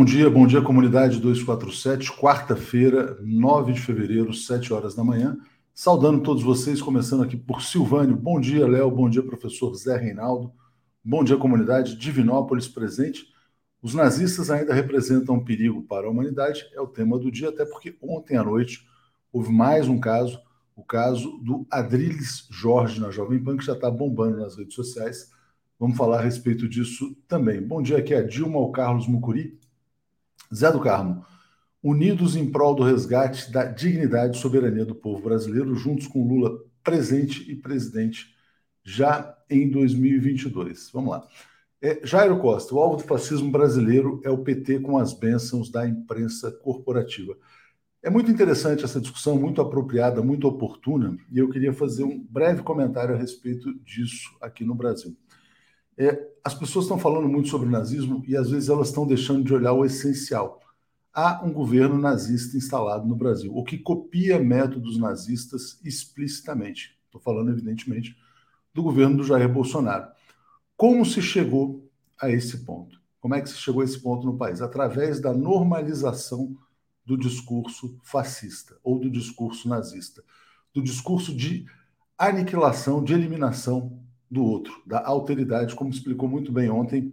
Bom dia, bom dia comunidade 247, quarta-feira, 9 de fevereiro, 7 horas da manhã. Saudando todos vocês, começando aqui por Silvânio. Bom dia, Léo, bom dia, professor Zé Reinaldo. Bom dia, comunidade Divinópolis presente. Os nazistas ainda representam um perigo para a humanidade, é o tema do dia, até porque ontem à noite houve mais um caso, o caso do Adriles Jorge na Jovem Pan, que já está bombando nas redes sociais Vamos falar a respeito disso também. Bom dia, aqui é a Dilma, o Carlos Mucuri. Zé do Carmo, unidos em prol do resgate da dignidade e soberania do povo brasileiro, juntos com Lula presente e presidente já em 2022. Vamos lá. É, Jairo Costa, o alvo do fascismo brasileiro é o PT com as bênçãos da imprensa corporativa. É muito interessante essa discussão, muito apropriada, muito oportuna, e eu queria fazer um breve comentário a respeito disso aqui no Brasil. É, as pessoas estão falando muito sobre o nazismo e às vezes elas estão deixando de olhar o essencial. Há um governo nazista instalado no Brasil, o que copia métodos nazistas explicitamente. Estou falando, evidentemente, do governo do Jair Bolsonaro. Como se chegou a esse ponto? Como é que se chegou a esse ponto no país? Através da normalização do discurso fascista ou do discurso nazista, do discurso de aniquilação, de eliminação do outro, da alteridade, como explicou muito bem ontem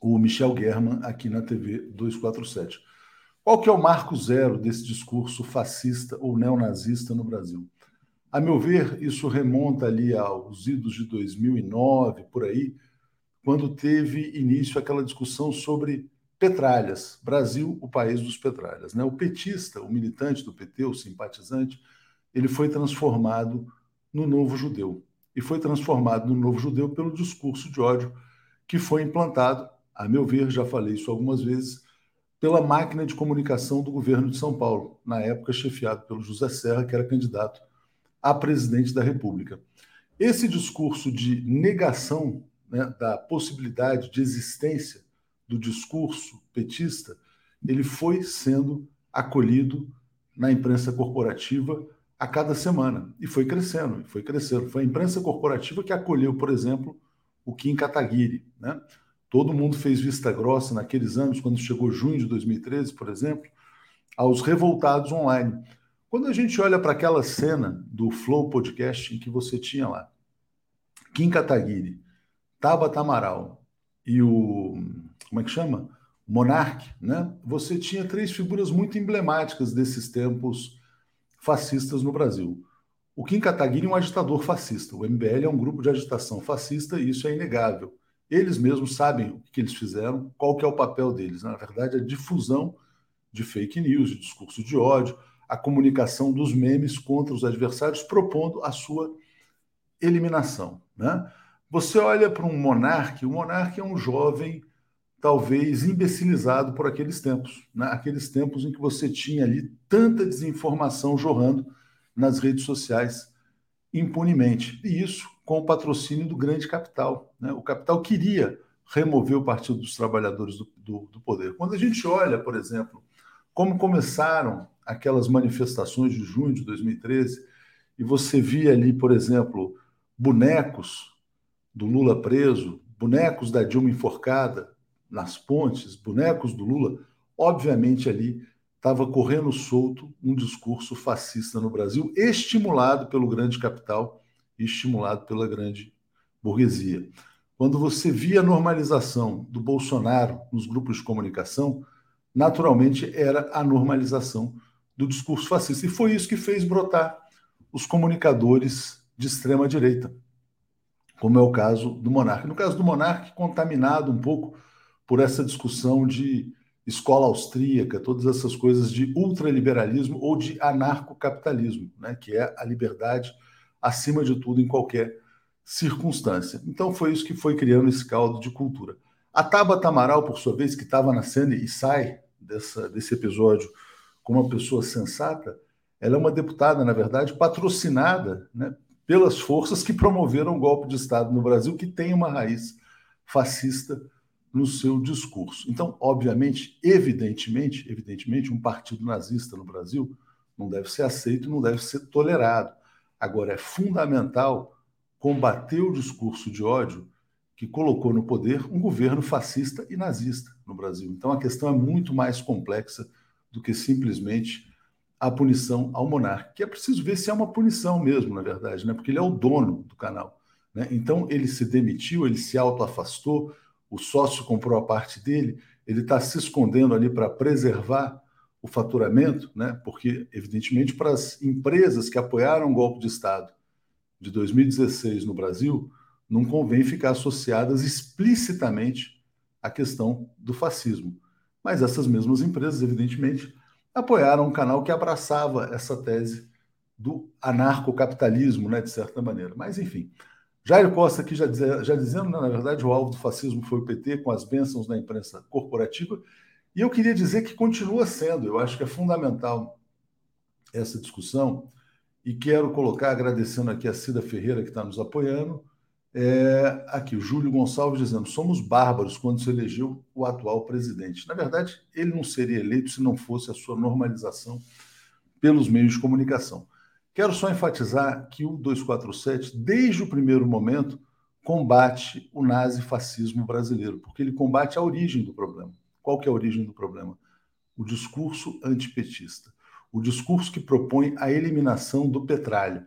o Michel German aqui na TV 247. Qual que é o marco zero desse discurso fascista ou neonazista no Brasil? A meu ver, isso remonta ali aos idos de 2009, por aí, quando teve início aquela discussão sobre petralhas. Brasil, o país dos petralhas. Né? O petista, o militante do PT, o simpatizante, ele foi transformado no novo judeu e foi transformado no novo judeu pelo discurso de ódio que foi implantado, a meu ver, já falei isso algumas vezes, pela máquina de comunicação do governo de São Paulo, na época chefiado pelo José Serra, que era candidato a presidente da República. Esse discurso de negação né, da possibilidade de existência do discurso petista, ele foi sendo acolhido na imprensa corporativa a cada semana. E foi crescendo, foi crescendo. Foi a imprensa corporativa que acolheu, por exemplo, o Kim Kataguiri. Né? Todo mundo fez vista grossa naqueles anos, quando chegou junho de 2013, por exemplo, aos revoltados online. Quando a gente olha para aquela cena do Flow Podcast em que você tinha lá Kim Kataguiri, Tabata Amaral e o. Como é que chama? Monark, né? Você tinha três figuras muito emblemáticas desses tempos fascistas no Brasil. O Kim Kataguiri é um agitador fascista. O MBL é um grupo de agitação fascista e isso é inegável. Eles mesmos sabem o que eles fizeram, qual que é o papel deles. Na verdade, a difusão de fake news, de discurso de ódio, a comunicação dos memes contra os adversários, propondo a sua eliminação. Né? Você olha para um monarca, o monarca é um jovem talvez imbecilizado por aqueles tempos, né? aqueles tempos em que você tinha ali tanta desinformação jorrando nas redes sociais impunemente. E isso com o patrocínio do grande capital. Né? O capital queria remover o Partido dos Trabalhadores do, do, do poder. Quando a gente olha, por exemplo, como começaram aquelas manifestações de junho de 2013, e você via ali, por exemplo, bonecos do Lula preso, bonecos da Dilma enforcada, nas pontes, bonecos do Lula, obviamente ali estava correndo solto um discurso fascista no Brasil, estimulado pelo grande capital e estimulado pela grande burguesia. Quando você via a normalização do Bolsonaro nos grupos de comunicação, naturalmente era a normalização do discurso fascista. E foi isso que fez brotar os comunicadores de extrema direita, como é o caso do Monarque. No caso do Monarque, contaminado um pouco por essa discussão de escola austríaca, todas essas coisas de ultraliberalismo ou de anarcocapitalismo, né, que é a liberdade acima de tudo em qualquer circunstância. Então foi isso que foi criando esse caldo de cultura. A Tabata Amaral, por sua vez, que estava na cena e sai dessa, desse episódio como uma pessoa sensata, ela é uma deputada, na verdade, patrocinada né, pelas forças que promoveram o golpe de Estado no Brasil, que tem uma raiz fascista no seu discurso. Então, obviamente, evidentemente, evidentemente, um partido nazista no Brasil não deve ser aceito, não deve ser tolerado. Agora, é fundamental combater o discurso de ódio que colocou no poder um governo fascista e nazista no Brasil. Então a questão é muito mais complexa do que simplesmente a punição ao monarca, que é preciso ver se é uma punição mesmo, na verdade, né? porque ele é o dono do canal. Né? Então ele se demitiu, ele se autoafastou, o sócio comprou a parte dele, ele está se escondendo ali para preservar o faturamento, né? porque, evidentemente, para as empresas que apoiaram o golpe de Estado de 2016 no Brasil, não convém ficar associadas explicitamente à questão do fascismo. Mas essas mesmas empresas, evidentemente, apoiaram um canal que abraçava essa tese do anarcocapitalismo, né, de certa maneira. Mas, enfim, Jair Costa aqui já, dizia, já dizendo, né, na verdade, o alvo do fascismo foi o PT, com as bênçãos da imprensa corporativa, e eu queria dizer que continua sendo, eu acho que é fundamental essa discussão, e quero colocar, agradecendo aqui a Cida Ferreira, que está nos apoiando, é, aqui, o Júlio Gonçalves dizendo: somos bárbaros quando se elegeu o atual presidente. Na verdade, ele não seria eleito se não fosse a sua normalização pelos meios de comunicação. Quero só enfatizar que o 247, desde o primeiro momento, combate o nazifascismo brasileiro, porque ele combate a origem do problema. Qual que é a origem do problema? O discurso antipetista. O discurso que propõe a eliminação do petróleo.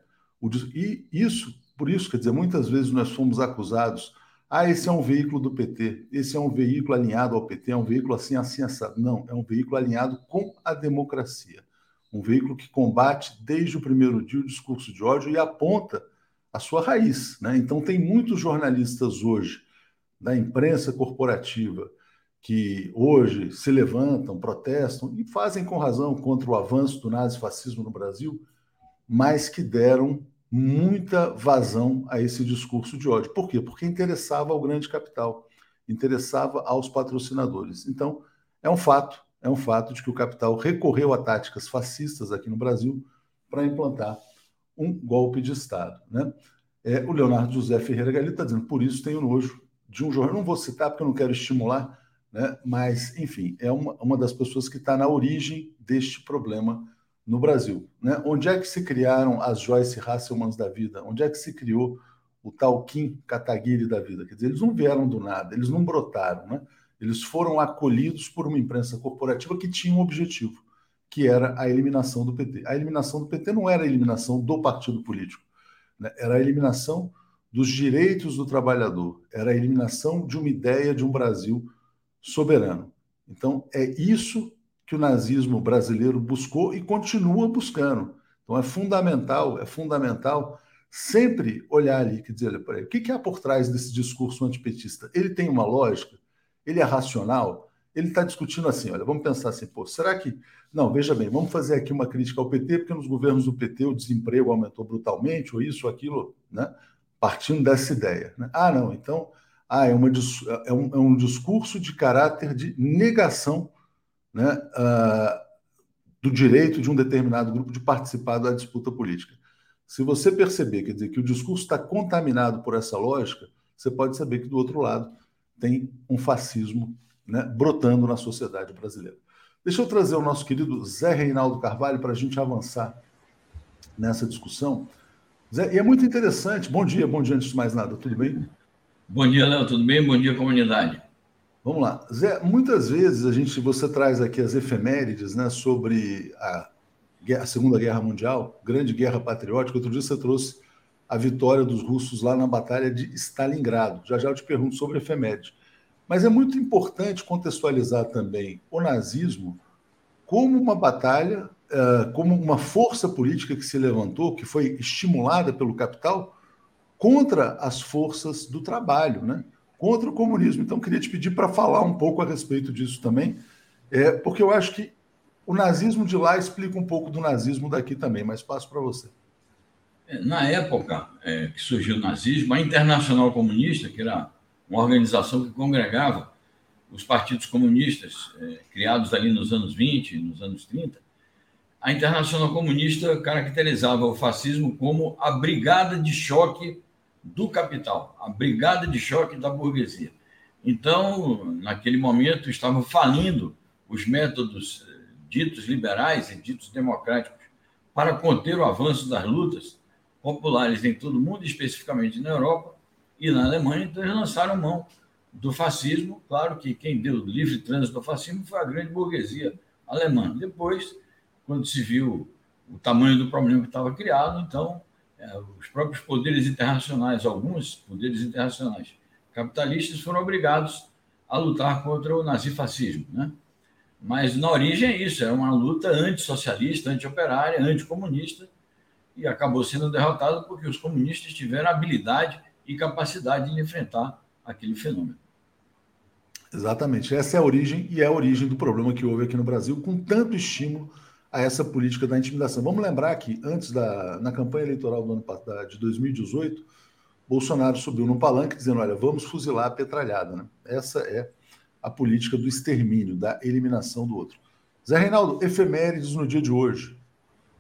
E isso, por isso, quer dizer, muitas vezes nós fomos acusados ah, esse é um veículo do PT, esse é um veículo alinhado ao PT, é um veículo assim, assim, assado. Não, é um veículo alinhado com a democracia. Um veículo que combate desde o primeiro dia o discurso de ódio e aponta a sua raiz. Né? Então, tem muitos jornalistas hoje da imprensa corporativa que hoje se levantam, protestam e fazem com razão contra o avanço do nazifascismo no Brasil, mas que deram muita vazão a esse discurso de ódio. Por quê? Porque interessava ao grande capital, interessava aos patrocinadores. Então, é um fato, é um fato de que o capital recorreu a táticas fascistas aqui no Brasil para implantar um golpe de Estado. Né? É, o Leonardo José Ferreira Galito está dizendo, por isso tenho nojo de um jornal. Não vou citar porque eu não quero estimular né? mas, enfim, é uma, uma das pessoas que está na origem deste problema no Brasil. Né? Onde é que se criaram as Joyce Hasselmans da vida? Onde é que se criou o tal Kim Kataguiri da vida? Quer dizer, eles não vieram do nada, eles não brotaram, né? Eles foram acolhidos por uma imprensa corporativa que tinha um objetivo, que era a eliminação do PT. A eliminação do PT não era a eliminação do partido político, né? era a eliminação dos direitos do trabalhador, era a eliminação de uma ideia de um Brasil soberano. Então, é isso que o nazismo brasileiro buscou e continua buscando. Então, é fundamental, é fundamental sempre olhar ali, quer dizer, olha, o que, há por trás desse discurso antipetista? Ele tem uma lógica? Ele é racional? Ele está discutindo assim, olha, vamos pensar assim, pô, será que... Não, veja bem, vamos fazer aqui uma crítica ao PT, porque nos governos do PT o desemprego aumentou brutalmente, ou isso, ou aquilo, né? partindo dessa ideia. Né? Ah, não, então ah, é, uma, é, um, é um discurso de caráter de negação né, uh, do direito de um determinado grupo de participar da disputa política. Se você perceber, quer dizer, que o discurso está contaminado por essa lógica, você pode saber que do outro lado tem um fascismo né, brotando na sociedade brasileira. Deixa eu trazer o nosso querido Zé Reinaldo Carvalho para a gente avançar nessa discussão. Zé, e é muito interessante. Bom dia, bom dia antes de mais nada, tudo bem? Bom dia, Léo, tudo bem? Bom dia, comunidade. Vamos lá. Zé, muitas vezes a gente, você traz aqui as efemérides né, sobre a, a Segunda Guerra Mundial, Grande Guerra Patriótica. Outro dia você trouxe a vitória dos russos lá na Batalha de Stalingrado. Já já eu te pergunto sobre efemérides. Mas é muito importante contextualizar também o nazismo como uma batalha, eh, como uma força política que se levantou, que foi estimulada pelo capital contra as forças do trabalho, né? contra o comunismo. Então, queria te pedir para falar um pouco a respeito disso também, é, porque eu acho que o nazismo de lá explica um pouco do nazismo daqui também, mas passo para você. É, na época é, que surgiu o nazismo, a Internacional Comunista, que era uma organização que congregava os partidos comunistas é, criados ali nos anos 20, nos anos 30, a Internacional Comunista caracterizava o fascismo como a brigada de choque do capital, a brigada de choque da burguesia. Então, naquele momento, estavam falindo os métodos eh, ditos liberais e ditos democráticos para conter o avanço das lutas populares em todo o mundo, especificamente na Europa, e na Alemanha, então eles lançaram mão do fascismo. Claro que quem deu livre trânsito ao fascismo foi a grande burguesia alemã. Depois, quando se viu o tamanho do problema que estava criado, então é, os próprios poderes internacionais, alguns poderes internacionais capitalistas, foram obrigados a lutar contra o nazifascismo. Né? Mas na origem é isso, é uma luta antissocialista, anti-operária, anticomunista, e acabou sendo derrotado porque os comunistas tiveram habilidade e capacidade de enfrentar aquele fenômeno. Exatamente. Essa é a origem e é a origem do problema que houve aqui no Brasil, com tanto estímulo a essa política da intimidação. Vamos lembrar que antes da na campanha eleitoral do ano de 2018, Bolsonaro subiu no palanque dizendo: "Olha, vamos fuzilar a petralhada", né? Essa é a política do extermínio, da eliminação do outro. Zé Reinaldo, efemérides no dia de hoje.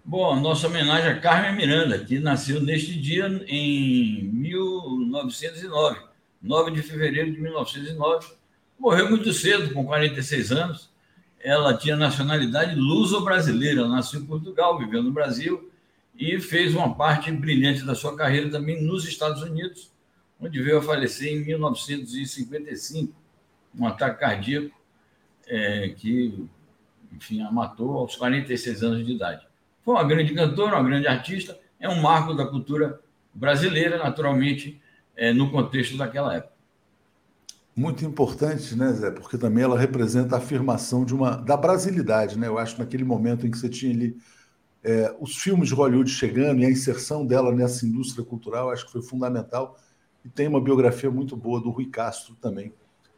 Bom, nossa homenagem a Carmen Miranda, que nasceu neste dia em 1909, 9 de fevereiro de 1909 Morreu muito cedo, com 46 anos. Ela tinha nacionalidade luso-brasileira, nasceu em Portugal, viveu no Brasil e fez uma parte brilhante da sua carreira também nos Estados Unidos, onde veio a falecer em 1955, um ataque cardíaco é, que, enfim, a matou aos 46 anos de idade. Foi uma grande cantora, uma grande artista, é um marco da cultura brasileira, naturalmente, é, no contexto daquela época muito importante, né, Zé? Porque também ela representa a afirmação de uma da brasilidade, né? Eu acho que naquele momento em que você tinha ali é, os filmes de Hollywood chegando e a inserção dela nessa indústria cultural, acho que foi fundamental. E tem uma biografia muito boa do Rui Castro também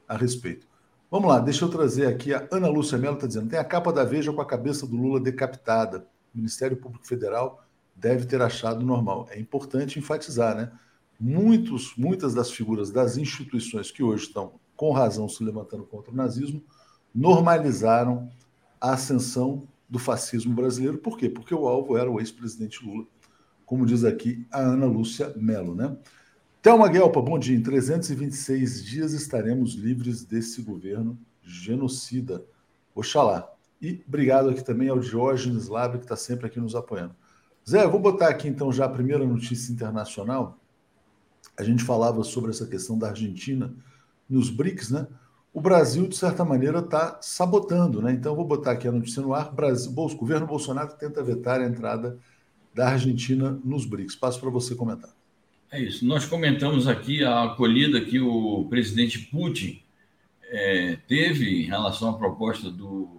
a respeito. Vamos lá, deixa eu trazer aqui a Ana Lúcia Mello está dizendo: tem a capa da Veja com a cabeça do Lula decapitada. Ministério Público Federal deve ter achado normal. É importante enfatizar, né? muitos, muitas das figuras das instituições que hoje estão, com razão, se levantando contra o nazismo, normalizaram a ascensão do fascismo brasileiro. Por quê? Porque o alvo era o ex-presidente Lula, como diz aqui a Ana Lúcia Mello. Né? Thelma Guelpa, bom dia. Em 326 dias estaremos livres desse governo genocida. Oxalá. E obrigado aqui também ao Diógenes Labre, que está sempre aqui nos apoiando. Zé, vou botar aqui então já a primeira notícia internacional a gente falava sobre essa questão da Argentina nos BRICS, né? O Brasil, de certa maneira, está sabotando, né? Então, vou botar aqui a notícia no ar: Brasil, o governo Bolsonaro tenta vetar a entrada da Argentina nos BRICS. Passo para você comentar. É isso. Nós comentamos aqui a acolhida que o presidente Putin é, teve em relação à proposta do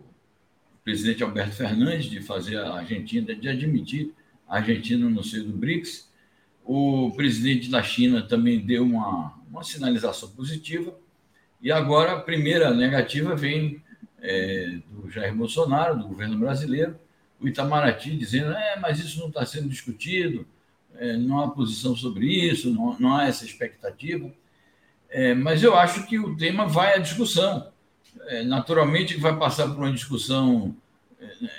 presidente Alberto Fernandes de fazer a Argentina, de admitir a Argentina no seio do BRICS. O presidente da China também deu uma, uma sinalização positiva. E agora a primeira negativa vem é, do Jair Bolsonaro, do governo brasileiro, o Itamaraty dizendo: é, mas isso não está sendo discutido, é, não há posição sobre isso, não, não há essa expectativa. É, mas eu acho que o tema vai à discussão. É, naturalmente, vai passar por uma discussão é, é,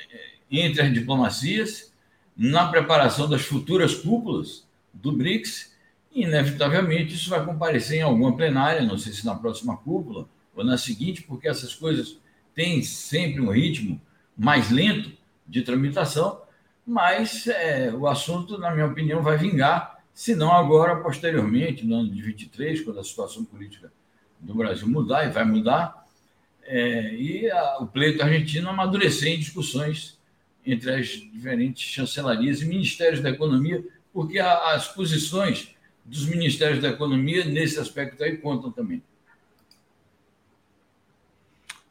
entre as diplomacias, na preparação das futuras cúpulas do BRICS, e inevitavelmente isso vai comparecer em alguma plenária, não sei se na próxima cúpula ou na seguinte, porque essas coisas têm sempre um ritmo mais lento de tramitação, mas é, o assunto, na minha opinião, vai vingar, se não agora, posteriormente, no ano de 23, quando a situação política do Brasil mudar, e vai mudar, é, e a, o pleito argentino amadurecer em discussões entre as diferentes chancelarias e ministérios da economia, porque as posições dos ministérios da economia nesse aspecto aí contam também.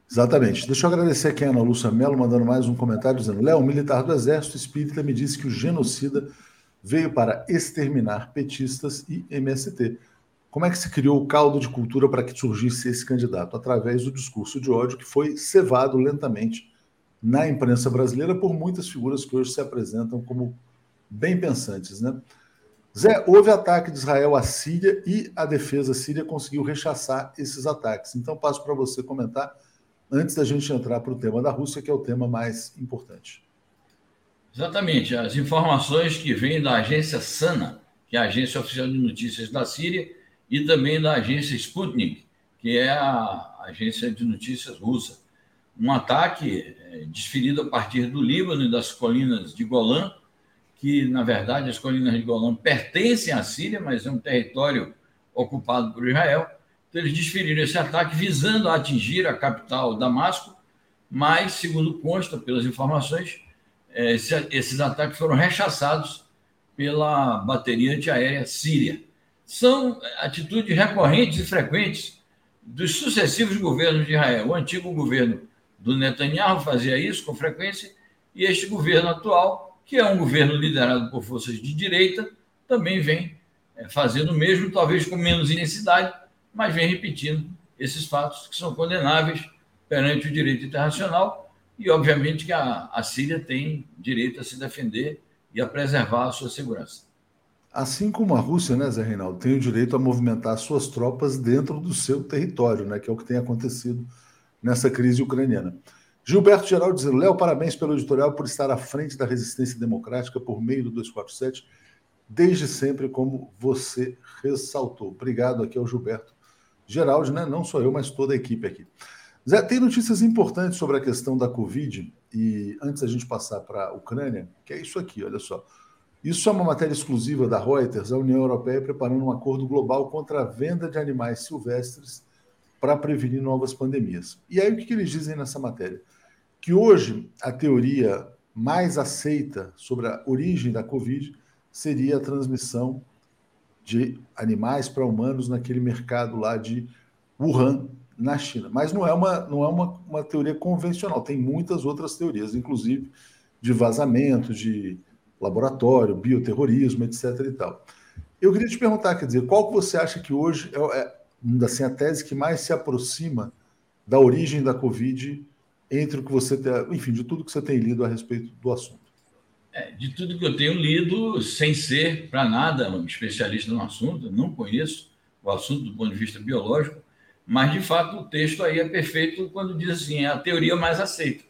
Exatamente. Deixa eu agradecer aqui a Ana Lúcia Mello, mandando mais um comentário, dizendo: Léo, militar do Exército Espírita me disse que o genocida veio para exterminar petistas e MST. Como é que se criou o caldo de cultura para que surgisse esse candidato? Através do discurso de ódio que foi cevado lentamente na imprensa brasileira por muitas figuras que hoje se apresentam como bem pensantes, né? Zé, houve ataque de Israel à Síria e a defesa síria conseguiu rechaçar esses ataques. Então, passo para você comentar antes da gente entrar para o tema da Rússia, que é o tema mais importante. Exatamente. As informações que vêm da agência SANA, que é a agência oficial de notícias da Síria, e também da agência Sputnik, que é a agência de notícias russa. Um ataque é, desferido a partir do Líbano e das colinas de Golã, que, na verdade, as colinas de Golã pertencem à Síria, mas é um território ocupado por Israel. Então, eles desferiram esse ataque visando atingir a capital Damasco, mas, segundo consta pelas informações, é, esses ataques foram rechaçados pela bateria antiaérea síria. São atitudes recorrentes e frequentes dos sucessivos governos de Israel. O antigo governo do Netanyahu fazia isso com frequência, e este governo atual, que é um governo liderado por forças de direita, também vem é, fazendo o mesmo, talvez com menos intensidade, mas vem repetindo esses fatos que são condenáveis perante o direito internacional e, obviamente, que a, a Síria tem direito a se defender e a preservar a sua segurança. Assim como a Rússia, né, Zé Reinaldo, tem o direito a movimentar suas tropas dentro do seu território, né, que é o que tem acontecido nessa crise ucraniana. Gilberto Geral dizendo: Léo, parabéns pelo editorial por estar à frente da resistência democrática por meio do 247, desde sempre, como você ressaltou. Obrigado aqui ao Gilberto Geraldo, né? Não só eu, mas toda a equipe aqui. Zé, tem notícias importantes sobre a questão da Covid, e antes da gente passar para a Ucrânia, que é isso aqui, olha só. Isso é uma matéria exclusiva da Reuters, a União Europeia preparando um acordo global contra a venda de animais silvestres para prevenir novas pandemias. E aí o que, eles dizem nessa matéria? Que hoje a teoria mais aceita sobre a origem da Covid seria a transmissão de animais para humanos naquele mercado lá de Wuhan, na China. Mas não é uma, não é uma, uma teoria convencional, tem muitas outras teorias, inclusive de vazamento, de laboratório, bioterrorismo, etc. e tal. Eu queria te perguntar, quer dizer, qual que você acha que hoje é, é assim, a tese que mais se aproxima da origem da Covid entre o que você tem, enfim, de tudo que você tem lido a respeito do assunto? É, de tudo que eu tenho lido, sem ser para nada um especialista no assunto, não conheço o assunto do ponto de vista biológico, mas de fato o texto aí é perfeito quando diz assim, é a teoria mais aceita.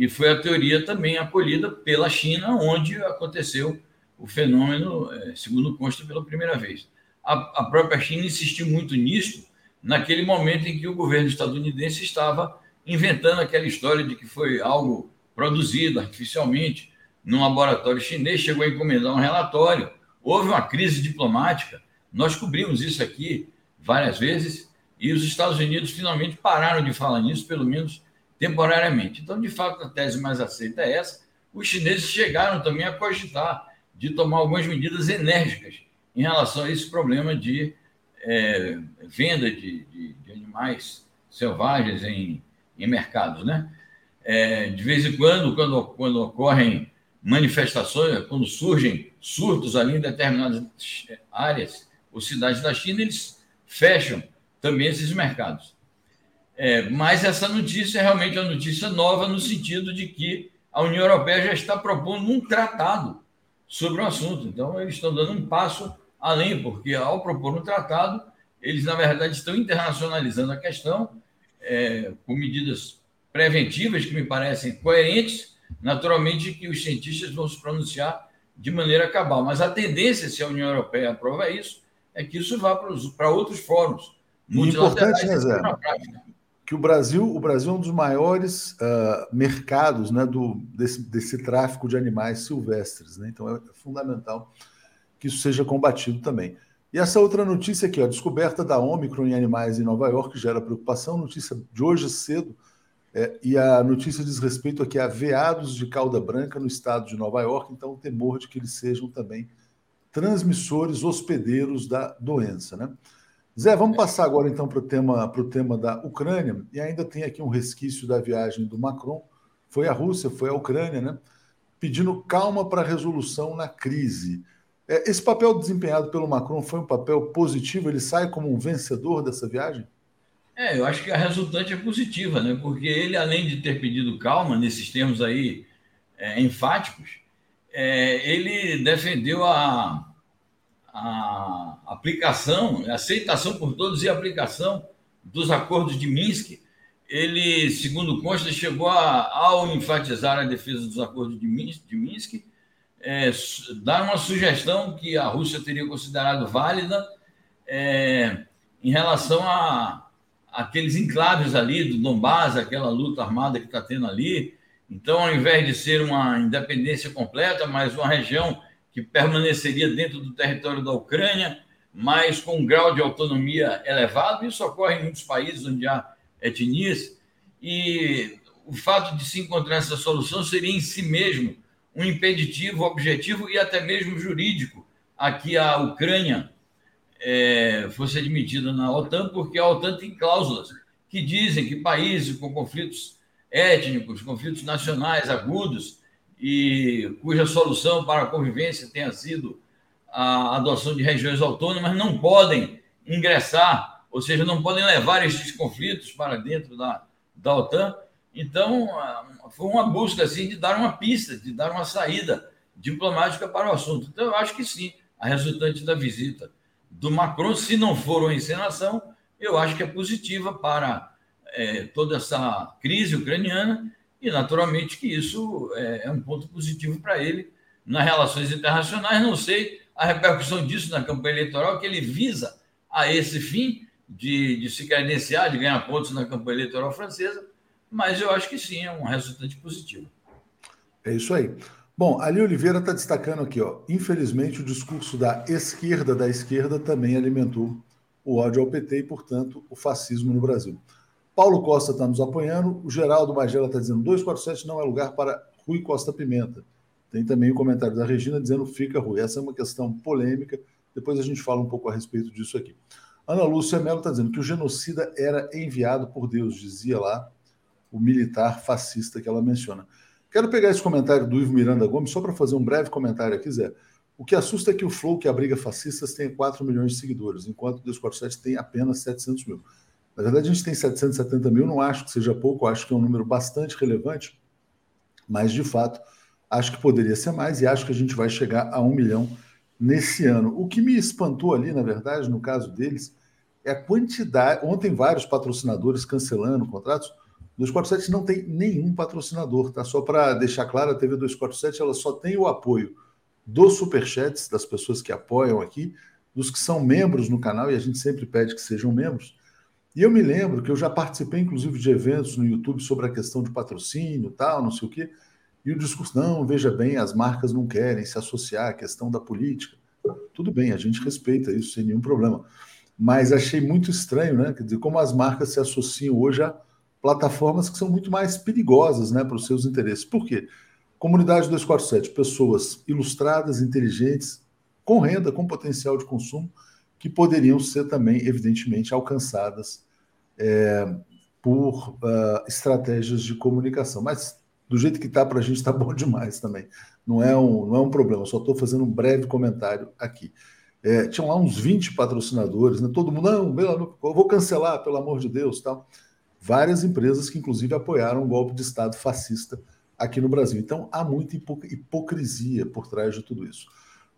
E foi a teoria também acolhida pela China, onde aconteceu o fenômeno, é, segundo consta, pela primeira vez. A, a própria China insistiu muito nisso naquele momento em que o governo estadunidense estava inventando aquela história de que foi algo produzido artificialmente num laboratório chinês, chegou a encomendar um relatório, houve uma crise diplomática, nós cobrimos isso aqui várias vezes, e os Estados Unidos finalmente pararam de falar nisso, pelo menos temporariamente. Então, de fato, a tese mais aceita é essa. Os chineses chegaram também a cogitar de tomar algumas medidas enérgicas em relação a esse problema de é, venda de, de, de, animais selvagens em, em mercados. Né? É, de vez em quando, quando, quando ocorrem manifestações, quando surgem surtos ali em determinadas áreas ou cidades da China, eles fecham também esses mercados. É, mas essa notícia é realmente uma notícia nova no sentido de que a União Europeia já está propondo um tratado sobre o assunto. Então, eles estão dando um passo além, porque ao propor um tratado, eles, na verdade, estão internacionalizando a questão é, com medidas preventivas que me parecem coerentes, naturalmente que os cientistas vão se pronunciar de maneira cabal. Mas a tendência, se a União Europeia aprova isso, é que isso vá para outros fóruns. Importante, né, Zé? Que o Brasil, o Brasil é um dos maiores uh, mercados né, do, desse, desse tráfico de animais silvestres. Né? Então é fundamental que isso seja combatido também. E essa outra notícia aqui, a descoberta da Omicron em animais em Nova York gera preocupação, notícia de hoje cedo, é, e a notícia diz respeito aqui a veados de cauda branca no estado de Nova York, então o temor de que eles sejam também transmissores, hospedeiros da doença. Né? Zé, vamos passar agora então para o tema, tema da Ucrânia, e ainda tem aqui um resquício da viagem do Macron, foi a Rússia, foi a Ucrânia, né? pedindo calma para resolução na crise. É, esse papel desempenhado pelo Macron foi um papel positivo? Ele sai como um vencedor dessa viagem? É, eu acho que a resultante é positiva, né? Porque ele, além de ter pedido calma nesses termos aí é, enfáticos, é, ele defendeu a, a aplicação, a aceitação por todos e a aplicação dos acordos de Minsk. Ele, segundo consta, chegou a, ao enfatizar a defesa dos acordos de Minsk, de Minsk é, dar uma sugestão que a Rússia teria considerado válida é, em relação a aqueles enclaves ali do Donbass, aquela luta armada que está tendo ali. Então, ao invés de ser uma independência completa, mas uma região que permaneceria dentro do território da Ucrânia, mas com um grau de autonomia elevado. Isso ocorre em muitos países onde há etnias, e o fato de se encontrar essa solução seria em si mesmo um impeditivo objetivo e até mesmo jurídico a que a Ucrânia é, fosse admitida na OTAN, porque a OTAN tem cláusulas que dizem que países com conflitos étnicos, conflitos nacionais agudos, e cuja solução para a convivência tenha sido a adoção de regiões autônomas, não podem ingressar, ou seja, não podem levar estes conflitos para dentro da, da OTAN. Então, foi uma busca assim, de dar uma pista, de dar uma saída diplomática para o assunto. Então, eu acho que sim, a resultante da visita do Macron, se não for uma encenação, eu acho que é positiva para é, toda essa crise ucraniana e, naturalmente, que isso é, é um ponto positivo para ele nas relações internacionais. Não sei a repercussão disso na campanha eleitoral, que ele visa a esse fim de, de se credenciar, de ganhar pontos na campanha eleitoral francesa, mas eu acho que sim, é um resultante positivo. É isso aí. Bom, Ali Oliveira está destacando aqui, ó. Infelizmente, o discurso da esquerda da esquerda também alimentou o ódio ao PT e, portanto, o fascismo no Brasil. Paulo Costa está nos apoiando. O Geraldo Magela está dizendo 247 não é lugar para Rui Costa Pimenta. Tem também o comentário da Regina dizendo fica Rui. Essa é uma questão polêmica. Depois a gente fala um pouco a respeito disso aqui. Ana Lúcia Mello está dizendo que o genocida era enviado por Deus, dizia lá o militar fascista que ela menciona. Quero pegar esse comentário do Ivo Miranda Gomes só para fazer um breve comentário aqui, Zé. O que assusta é que o Flow, que abriga fascistas, tem 4 milhões de seguidores, enquanto o 247 tem apenas 700 mil. Na verdade, a gente tem 770 mil, não acho que seja pouco, acho que é um número bastante relevante, mas de fato acho que poderia ser mais e acho que a gente vai chegar a um milhão nesse ano. O que me espantou ali, na verdade, no caso deles, é a quantidade. Ontem, vários patrocinadores cancelando contratos. 247 não tem nenhum patrocinador, tá? Só para deixar claro, a TV 247 ela só tem o apoio dos superchats, das pessoas que apoiam aqui, dos que são membros no canal, e a gente sempre pede que sejam membros. E eu me lembro que eu já participei, inclusive, de eventos no YouTube sobre a questão de patrocínio, tal, não sei o quê. E o discurso, não, veja bem, as marcas não querem se associar à questão da política. Tudo bem, a gente respeita isso sem nenhum problema. Mas achei muito estranho, né? Quer dizer, como as marcas se associam hoje a plataformas que são muito mais perigosas né, para os seus interesses. Por quê? Comunidade 247, pessoas ilustradas, inteligentes, com renda, com potencial de consumo, que poderiam ser também, evidentemente, alcançadas é, por uh, estratégias de comunicação. Mas do jeito que está para a gente está bom demais também. Não é um, não é um problema, só estou fazendo um breve comentário aqui. É, tinham lá uns 20 patrocinadores, né? todo mundo, não, eu vou cancelar, pelo amor de Deus. tal. Várias empresas que, inclusive, apoiaram o um golpe de Estado fascista aqui no Brasil. Então, há muita hipocrisia por trás de tudo isso.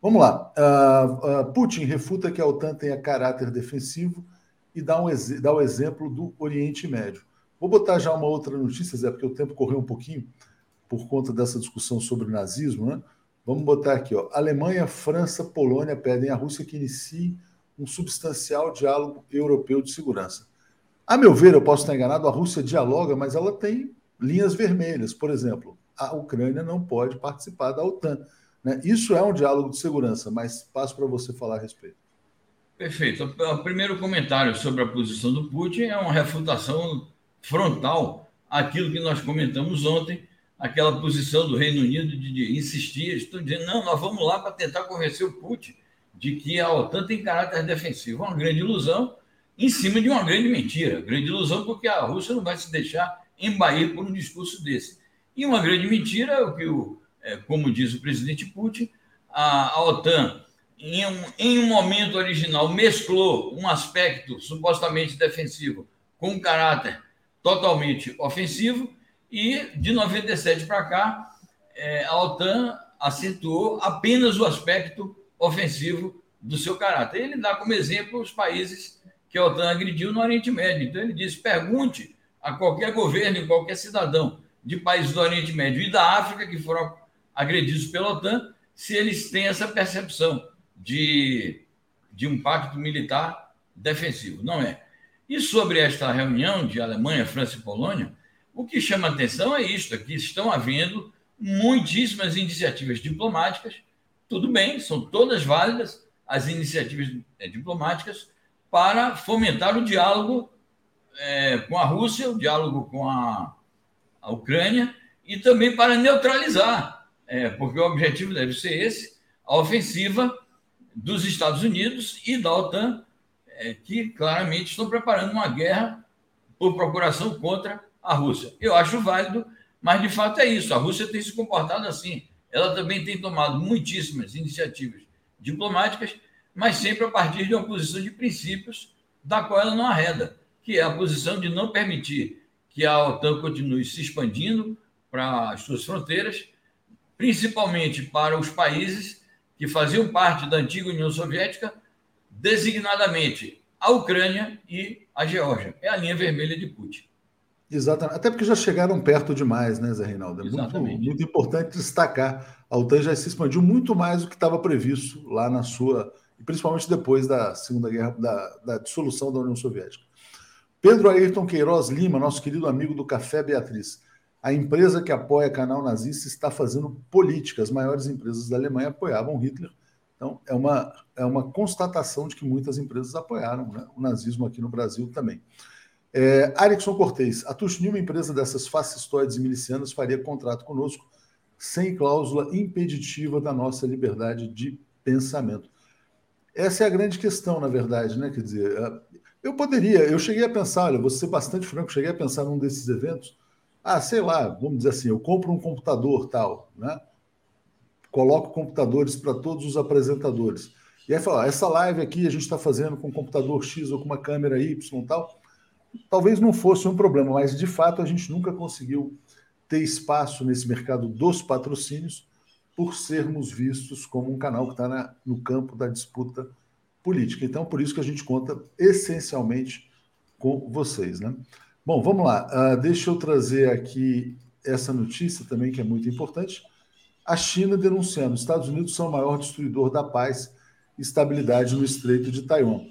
Vamos lá. Uh, uh, Putin refuta que a OTAN tenha caráter defensivo e dá, um, dá o exemplo do Oriente Médio. Vou botar já uma outra notícia, Zé, porque o tempo correu um pouquinho por conta dessa discussão sobre o nazismo, né? Vamos botar aqui, ó. Alemanha, França, Polônia pedem à Rússia que inicie um substancial diálogo europeu de segurança. A meu ver, eu posso estar enganado, a Rússia dialoga, mas ela tem linhas vermelhas. Por exemplo, a Ucrânia não pode participar da OTAN. Né? Isso é um diálogo de segurança, mas passo para você falar a respeito. Perfeito. O primeiro comentário sobre a posição do Putin é uma refutação frontal àquilo que nós comentamos ontem, aquela posição do Reino Unido de, insistir, estou dizendo, não, nós vamos lá para tentar convencer o Putin de que a OTAN tem caráter defensivo. Uma grande ilusão em cima de uma grande mentira. Grande ilusão porque a Rússia não vai se deixar embair por um discurso desse. E uma grande mentira é o que o é, como diz o presidente Putin, a, a OTAN, em um, em um momento original, mesclou um aspecto supostamente defensivo com um caráter totalmente ofensivo, e de 97 para cá, é, a OTAN acentuou apenas o aspecto ofensivo do seu caráter. Ele dá como exemplo os países que a OTAN agrediu no Oriente Médio. Então, ele diz: pergunte a qualquer governo e qualquer cidadão de países do Oriente Médio e da África que foram agredidos pela OTAN se eles têm essa percepção de, de um pacto militar defensivo. Não é. E sobre esta reunião de Alemanha, França e Polônia, o que chama atenção é isto: é que estão havendo muitíssimas iniciativas diplomáticas. Tudo bem, são todas válidas. as iniciativas é, diplomáticas para fomentar o diálogo é, com a Rússia, o diálogo com a, a Ucrânia e também para neutralizar, é, porque o objetivo deve ser esse, a ofensiva dos Estados Unidos e da OTAN, é, que claramente estão preparando uma guerra por procuração contra a Rússia. Eu acho válido, mas de fato é isso. A Rússia tem se comportado assim. Ela também tem tomado muitíssimas iniciativas diplomáticas, mas sempre a partir de uma posição de princípios da qual ela não arreda, que é a posição de não permitir que a OTAN continue se expandindo para as suas fronteiras, principalmente para os países que faziam parte da antiga União Soviética, designadamente a Ucrânia e a Geórgia. É a linha vermelha de Putin. Exatamente. Até porque já chegaram perto demais, né, Zé Reinaldo? É muito, muito, importante destacar. A OTAN já se expandiu muito mais do que estava previsto lá na sua. Principalmente depois da Segunda Guerra, da, da dissolução da União Soviética. Pedro Ayrton Queiroz Lima, nosso querido amigo do Café Beatriz. A empresa que apoia canal nazista está fazendo política. As maiores empresas da Alemanha apoiavam Hitler. Então, é uma, é uma constatação de que muitas empresas apoiaram né? o nazismo aqui no Brasil também. É, Arickson Cortez, a Tush, nenhuma empresa dessas fascistoides e milicianas faria contrato conosco sem cláusula impeditiva da nossa liberdade de pensamento. Essa é a grande questão, na verdade, né? Quer dizer, é, eu poderia, eu cheguei a pensar, olha, vou ser bastante franco, cheguei a pensar num desses eventos, ah, sei lá, vamos dizer assim, eu compro um computador tal, né? Coloco computadores para todos os apresentadores. E aí fala, essa live aqui a gente está fazendo com um computador X ou com uma câmera Y tal talvez não fosse um problema, mas de fato a gente nunca conseguiu ter espaço nesse mercado dos patrocínios por sermos vistos como um canal que está no campo da disputa política. Então, por isso que a gente conta essencialmente com vocês. Né? Bom, vamos lá. Uh, deixa eu trazer aqui essa notícia também, que é muito importante. A China denunciando: Estados Unidos são o maior destruidor da paz e estabilidade no Estreito de Taiwan.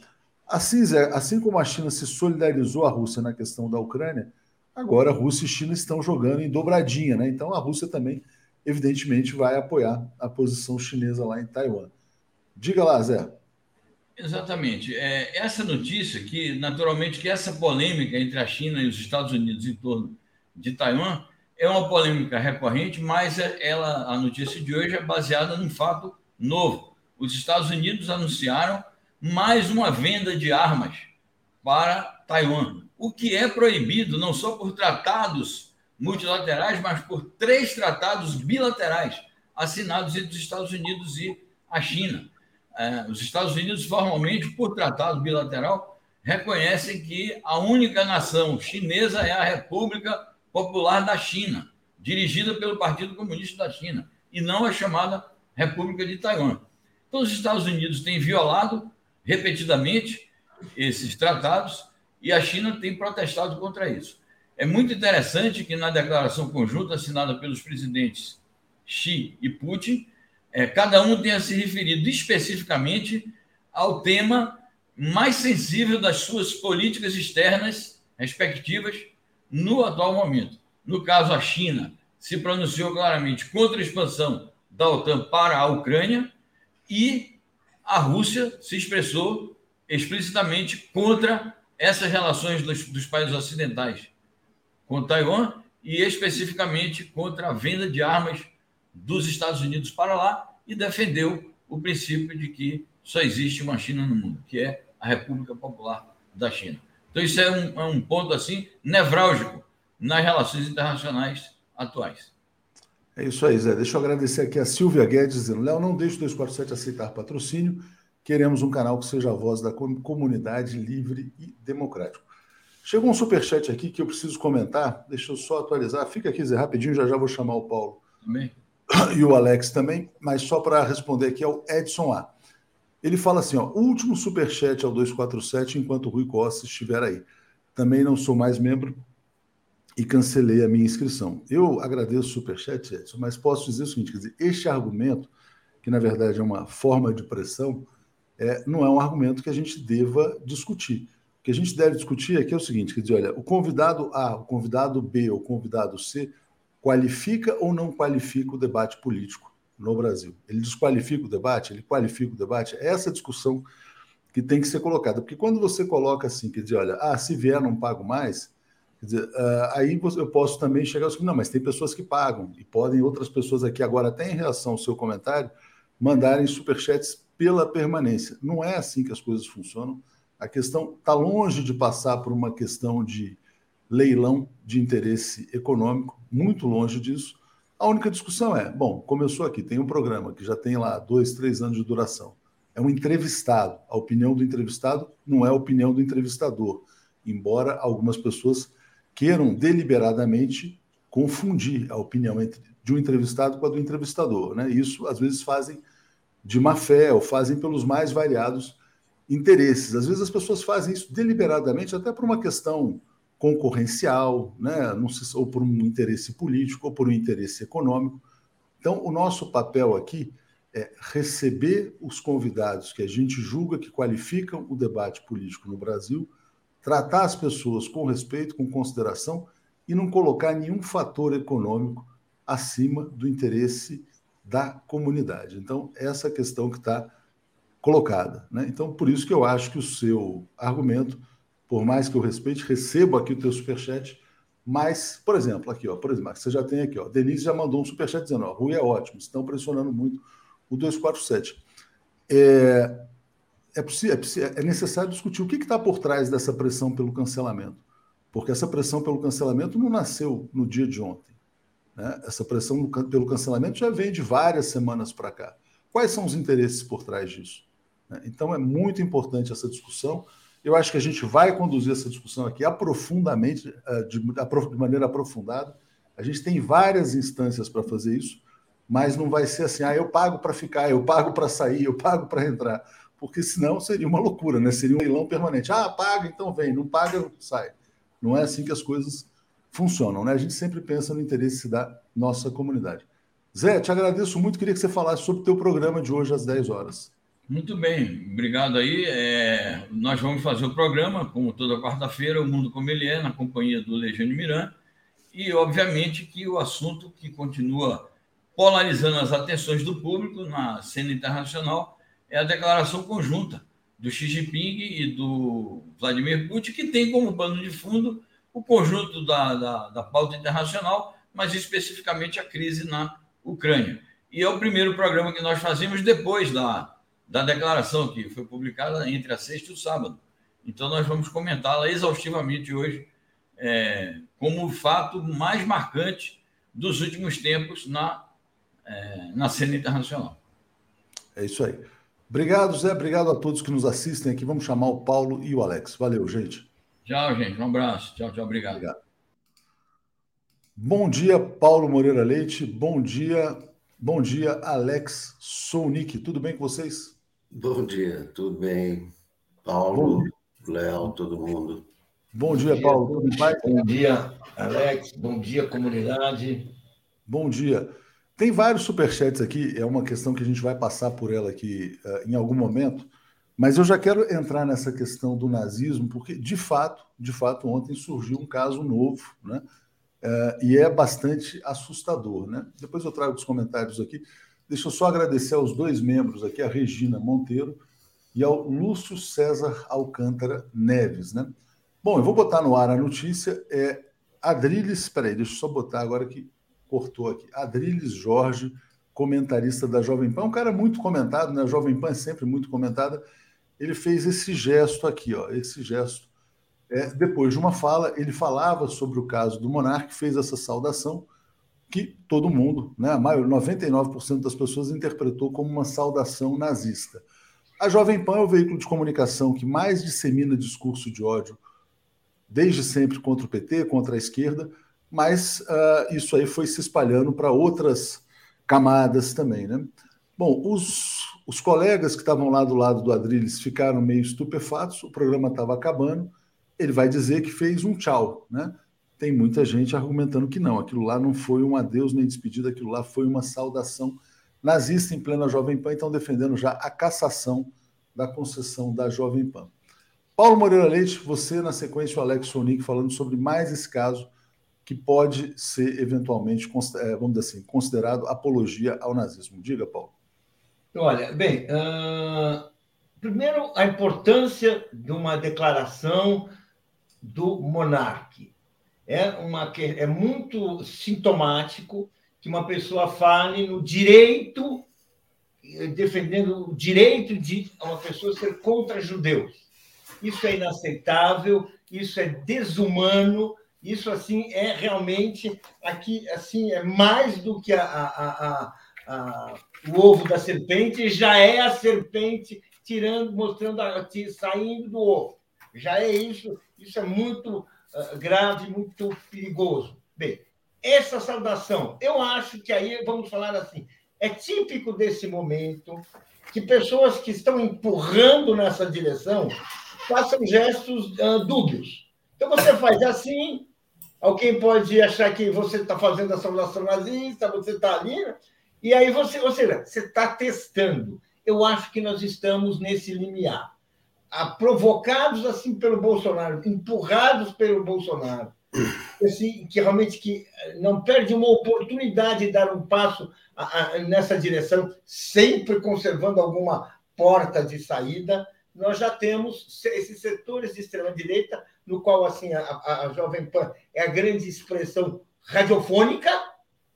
Assim, Zé, assim como a China se solidarizou à Rússia na questão da Ucrânia, agora Rússia e China estão jogando em dobradinha, né? Então a Rússia também, evidentemente, vai apoiar a posição chinesa lá em Taiwan. Diga lá, Zé. Exatamente. É, essa notícia que, naturalmente, que essa polêmica entre a China e os Estados Unidos em torno de Taiwan é uma polêmica recorrente, mas ela, a notícia de hoje é baseada num fato novo. Os Estados Unidos anunciaram mais uma venda de armas para Taiwan, o que é proibido não só por tratados multilaterais, mas por três tratados bilaterais assinados entre os Estados Unidos e a China. É, os Estados Unidos, formalmente, por tratado bilateral, reconhecem que a única nação chinesa é a República Popular da China, dirigida pelo Partido Comunista da China, e não a chamada República de Taiwan. Então, os Estados Unidos têm violado repetidamente esses tratados e a China tem protestado contra isso. É muito interessante que na declaração conjunta assinada pelos presidentes Xi e Putin, é, cada um tenha se referido especificamente ao tema mais sensível das suas políticas externas respectivas no atual momento. No caso, a China se pronunciou claramente contra a expansão da OTAN para a Ucrânia e a Rússia se expressou explicitamente contra essas relações dos, dos países ocidentais com Taiwan e especificamente contra a venda de armas dos Estados Unidos para lá e defendeu o princípio de que só existe uma China no mundo, que é a República Popular da China. Então isso é um, é um ponto assim nevrálgico nas relações internacionais atuais. É isso aí, Zé. Deixa eu agradecer aqui a Silvia Guedes dizendo: Léo, não deixe o 247 aceitar patrocínio. Queremos um canal que seja a voz da comunidade livre e democrático. Chegou um superchat aqui que eu preciso comentar. Deixa eu só atualizar. Fica aqui, Zé, rapidinho, já já vou chamar o Paulo. Também. E o Alex também, mas só para responder aqui ao Edson A. Ele fala assim: ó, último superchat ao 247 enquanto o Rui Costa estiver aí. Também não sou mais membro, e cancelei a minha inscrição. Eu agradeço o Superchat, Edson, mas posso dizer o seguinte: quer dizer, este argumento, que na verdade é uma forma de pressão, é, não é um argumento que a gente deva discutir. O que a gente deve discutir aqui é o seguinte: quer dizer, olha, o convidado A, o convidado B o convidado C qualifica ou não qualifica o debate político no Brasil? Ele desqualifica o debate? Ele qualifica o debate? É essa discussão que tem que ser colocada. Porque quando você coloca assim, quer dizer, olha, ah, se vier não pago mais, dizer, uh, aí eu posso também chegar assim, não, mas tem pessoas que pagam, e podem outras pessoas aqui agora, até em reação ao seu comentário, mandarem superchats pela permanência. Não é assim que as coisas funcionam. A questão está longe de passar por uma questão de leilão de interesse econômico, muito longe disso. A única discussão é: bom, começou aqui, tem um programa que já tem lá dois, três anos de duração. É um entrevistado. A opinião do entrevistado não é a opinião do entrevistador, embora algumas pessoas queiram deliberadamente confundir a opinião de um entrevistado com a do entrevistador. Né? Isso, às vezes, fazem de má fé ou fazem pelos mais variados interesses. Às vezes, as pessoas fazem isso deliberadamente, até por uma questão concorrencial, né? Se, ou por um interesse político, ou por um interesse econômico. Então, o nosso papel aqui é receber os convidados que a gente julga que qualificam o debate político no Brasil, tratar as pessoas com respeito, com consideração e não colocar nenhum fator econômico acima do interesse da comunidade. Então, essa questão que está colocada. Né? Então, por isso que eu acho que o seu argumento por mais que eu respeite, recebo aqui o teu superchat, mas, por exemplo, aqui, ó, por exemplo, você já tem aqui, ó, Denise já mandou um superchat dizendo, ó, Rui é ótimo, estão pressionando muito o 247. É, é, possível, é, é necessário discutir o que está por trás dessa pressão pelo cancelamento, porque essa pressão pelo cancelamento não nasceu no dia de ontem. Né? Essa pressão pelo cancelamento já vem de várias semanas para cá. Quais são os interesses por trás disso? Né? Então é muito importante essa discussão. Eu acho que a gente vai conduzir essa discussão aqui aprofundamente, eh, de maneira aprofundada. A gente tem várias instâncias para fazer isso, mas não vai ser assim, ah, eu pago para ficar, eu pago para sair, eu pago para entrar, porque senão seria uma loucura, né? Seria um leilão permanente. Ah, paga, então vem, não paga, sai. Não é assim que as coisas funcionam, né? A gente sempre pensa no interesse da nossa comunidade. Zé, te agradeço muito, queria que você falasse sobre o teu programa de hoje às 10 horas. Muito bem, obrigado aí. É, nós vamos fazer o programa, como toda quarta-feira, o Mundo Como Ele É, na companhia do Legiane Miran, e obviamente que o assunto que continua polarizando as atenções do público na cena internacional é a declaração conjunta do Xi Jinping e do Vladimir Putin, que tem como pano de fundo o conjunto da, da, da pauta internacional, mas especificamente a crise na Ucrânia. E é o primeiro programa que nós fazemos depois da da declaração que foi publicada entre a sexta e o sábado. Então, nós vamos comentá-la exaustivamente hoje é, como o fato mais marcante dos últimos tempos na, é, na cena internacional. É isso aí. Obrigado, Zé. Obrigado a todos que nos assistem aqui. Vamos chamar o Paulo e o Alex. Valeu, gente. Tchau, gente. Um abraço. Tchau, tchau. Obrigado. obrigado. Bom dia, Paulo Moreira Leite. Bom dia, bom dia, Alex Sounik. Tudo bem com vocês? Bom dia, tudo bem? Paulo, Léo, todo mundo. Bom dia, Paulo. Tudo bem? Bom dia, Alex. Bom dia, comunidade. Bom dia. Tem vários superchats aqui, é uma questão que a gente vai passar por ela aqui uh, em algum momento, mas eu já quero entrar nessa questão do nazismo, porque de fato, de fato, ontem surgiu um caso novo, né? Uh, e é bastante assustador, né? Depois eu trago os comentários aqui. Deixa eu só agradecer aos dois membros aqui, a Regina Monteiro e ao Lúcio César Alcântara Neves, né? Bom, eu vou botar no ar a notícia. É Adriles, peraí, deixa eu só botar agora que cortou aqui. Adriles Jorge, comentarista da Jovem Pan, um cara muito comentado, né? A Jovem Pan é sempre muito comentada. Ele fez esse gesto aqui, ó, esse gesto. É, depois de uma fala, ele falava sobre o caso do Monarque, fez essa saudação que todo mundo, né, a maior, 99% das pessoas interpretou como uma saudação nazista. A Jovem Pan é o veículo de comunicação que mais dissemina discurso de ódio desde sempre contra o PT, contra a esquerda, mas uh, isso aí foi se espalhando para outras camadas também, né? Bom, os, os colegas que estavam lá do lado do Adriles ficaram meio estupefatos, o programa estava acabando, ele vai dizer que fez um tchau, né? Tem muita gente argumentando que não, aquilo lá não foi um adeus nem despedida, aquilo lá foi uma saudação nazista em plena Jovem Pan, então defendendo já a cassação da concessão da Jovem Pan. Paulo Moreira Leite, você na sequência o Alex Sonic falando sobre mais esse caso que pode ser eventualmente, é, vamos dizer assim, considerado apologia ao nazismo. Diga, Paulo. Olha, bem, uh, primeiro a importância de uma declaração do monarca. É, uma, é muito sintomático que uma pessoa fale no direito, defendendo o direito de uma pessoa ser contra judeus. Isso é inaceitável, isso é desumano, isso assim é realmente aqui assim é mais do que a, a, a, o ovo da serpente, já é a serpente tirando, mostrando, saindo do ovo. Já é isso, isso é muito grave, muito perigoso. Bem, essa saudação, eu acho que aí, vamos falar assim, é típico desse momento que pessoas que estão empurrando nessa direção façam gestos uh, dúbios. Então você faz assim, alguém pode achar que você está fazendo a saudação nazista, você está ali? E aí você, ou seja, você está testando. Eu acho que nós estamos nesse limiar. Provocados assim pelo Bolsonaro, empurrados pelo Bolsonaro, assim, que realmente que não perde uma oportunidade de dar um passo nessa direção, sempre conservando alguma porta de saída. Nós já temos esses setores de extrema direita, no qual assim a, a Jovem Pan é a grande expressão radiofônica,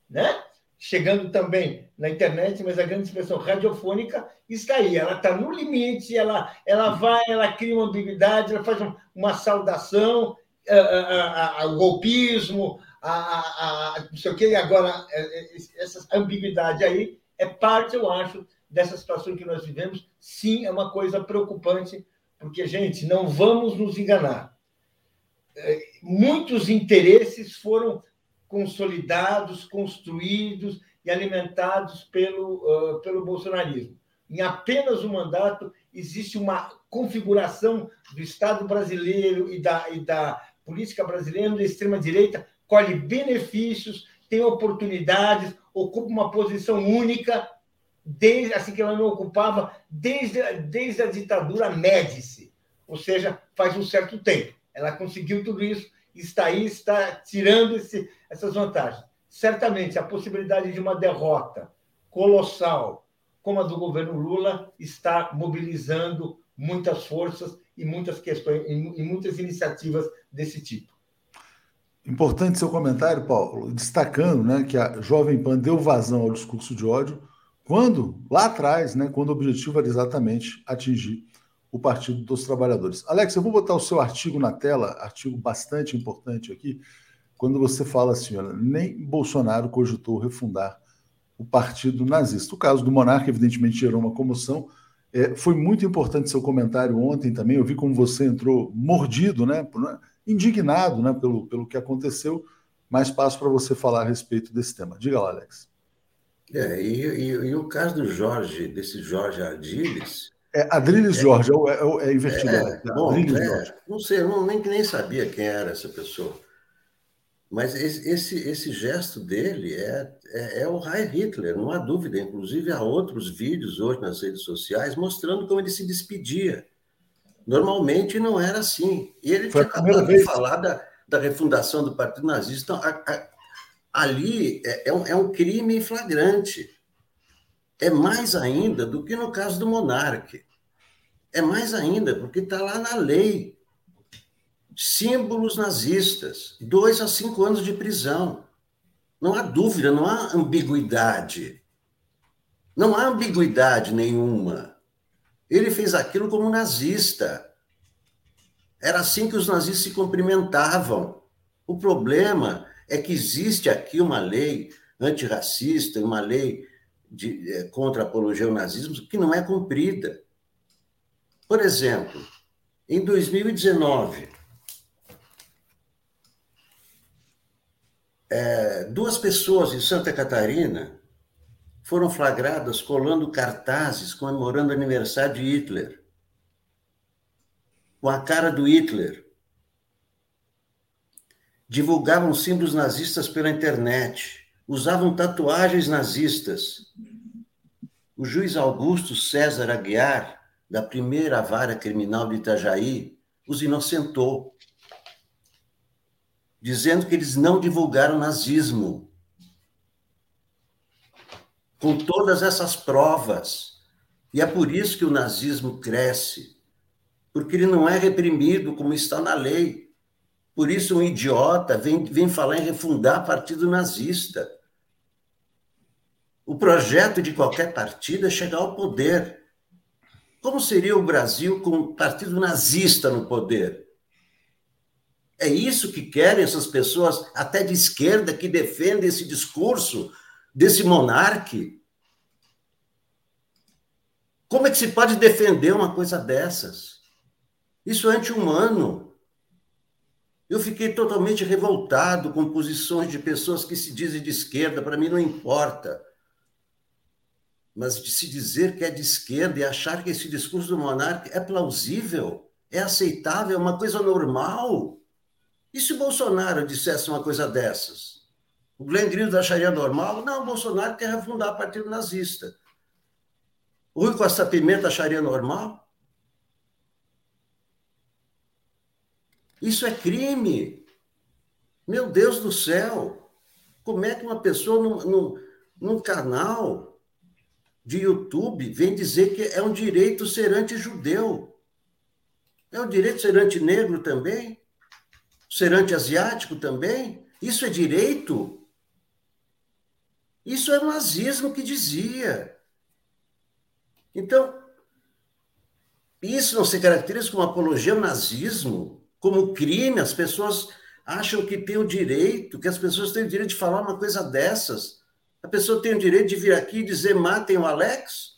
né? Chegando também na internet, mas a grande expressão radiofônica está aí. Ela está no limite, ela, ela vai, ela cria uma ambiguidade, ela faz uma saudação, o golpismo, a, não sei o quê, e agora é, é, essa ambiguidade aí é parte, eu acho, dessa situação que nós vivemos. Sim, é uma coisa preocupante, porque, gente, não vamos nos enganar. É, muitos interesses foram consolidados, construídos e alimentados pelo, uh, pelo bolsonarismo. Em apenas um mandato, existe uma configuração do Estado brasileiro e da, e da política brasileira da extrema-direita, colhe benefícios, tem oportunidades, ocupa uma posição única, desde assim que ela não ocupava desde, desde a ditadura Médici, ou seja, faz um certo tempo. Ela conseguiu tudo isso está aí, está tirando esse, essas vantagens. Certamente, a possibilidade de uma derrota colossal, como a do governo Lula, está mobilizando muitas forças e muitas questões e muitas iniciativas desse tipo. Importante seu comentário, Paulo, destacando né, que a Jovem Pan deu vazão ao discurso de ódio quando, lá atrás, né, quando o objetivo era exatamente atingir o Partido dos Trabalhadores. Alex, eu vou botar o seu artigo na tela, artigo bastante importante aqui, quando você fala assim, olha, nem Bolsonaro cogitou refundar o Partido Nazista. O caso do Monarca, evidentemente, gerou uma comoção. É, foi muito importante seu comentário ontem também. Eu vi como você entrou mordido, né, né indignado né, pelo, pelo que aconteceu. Mais passo para você falar a respeito desse tema. Diga lá, Alex. É, e, e, e o caso do Jorge, desse Jorge Ardiles, é Adriles é, Jorge, é, é, é investigador. É, bom, é, não sei, eu não, nem, nem sabia quem era essa pessoa. Mas esse, esse, esse gesto dele é, é, é, o Heil Hitler, não há dúvida. Inclusive, há outros vídeos hoje nas redes sociais mostrando como ele se despedia. Normalmente não era assim. E ele Foi tinha acabado de falar da, da refundação do Partido Nazista. Então, a, a, ali é, é, um, é um crime flagrante. É mais ainda do que no caso do monarca. É mais ainda, porque está lá na lei. Símbolos nazistas, dois a cinco anos de prisão. Não há dúvida, não há ambiguidade. Não há ambiguidade nenhuma. Ele fez aquilo como nazista. Era assim que os nazistas se cumprimentavam. O problema é que existe aqui uma lei antirracista, uma lei de, é, contra a apologia ao nazismo que não é cumprida. Por exemplo, em 2019, é, duas pessoas em Santa Catarina foram flagradas colando cartazes comemorando o aniversário de Hitler, com a cara do Hitler. Divulgavam símbolos nazistas pela internet, usavam tatuagens nazistas. O juiz Augusto César Aguiar da primeira vara criminal de Itajaí os inocentou. dizendo que eles não divulgaram nazismo. Com todas essas provas. E é por isso que o nazismo cresce. Porque ele não é reprimido como está na lei. Por isso, um idiota vem, vem falar em refundar partido nazista. O projeto de qualquer partido é chegar ao poder. Como seria o Brasil com um partido nazista no poder? É isso que querem essas pessoas, até de esquerda, que defendem esse discurso desse monarque? Como é que se pode defender uma coisa dessas? Isso é anti-humano. Eu fiquei totalmente revoltado com posições de pessoas que se dizem de esquerda, para mim não importa. Mas de se dizer que é de esquerda e achar que esse discurso do monarca é plausível, é aceitável, é uma coisa normal. E se Bolsonaro dissesse uma coisa dessas? O Glenn Greenwald acharia normal? Não, Bolsonaro quer refundar o partido nazista. O Rui Costa Pimenta acharia normal? Isso é crime. Meu Deus do céu! Como é que uma pessoa num, num, num canal de YouTube vem dizer que é um direito ser anti-judeu? É um direito ser anti-negro também? ser anti-asiático também? Isso é direito? Isso é nazismo que dizia. Então, isso não se caracteriza como apologia ao nazismo, como crime. As pessoas acham que tem o direito, que as pessoas têm o direito de falar uma coisa dessas. A pessoa tem o direito de vir aqui e dizer matem o Alex?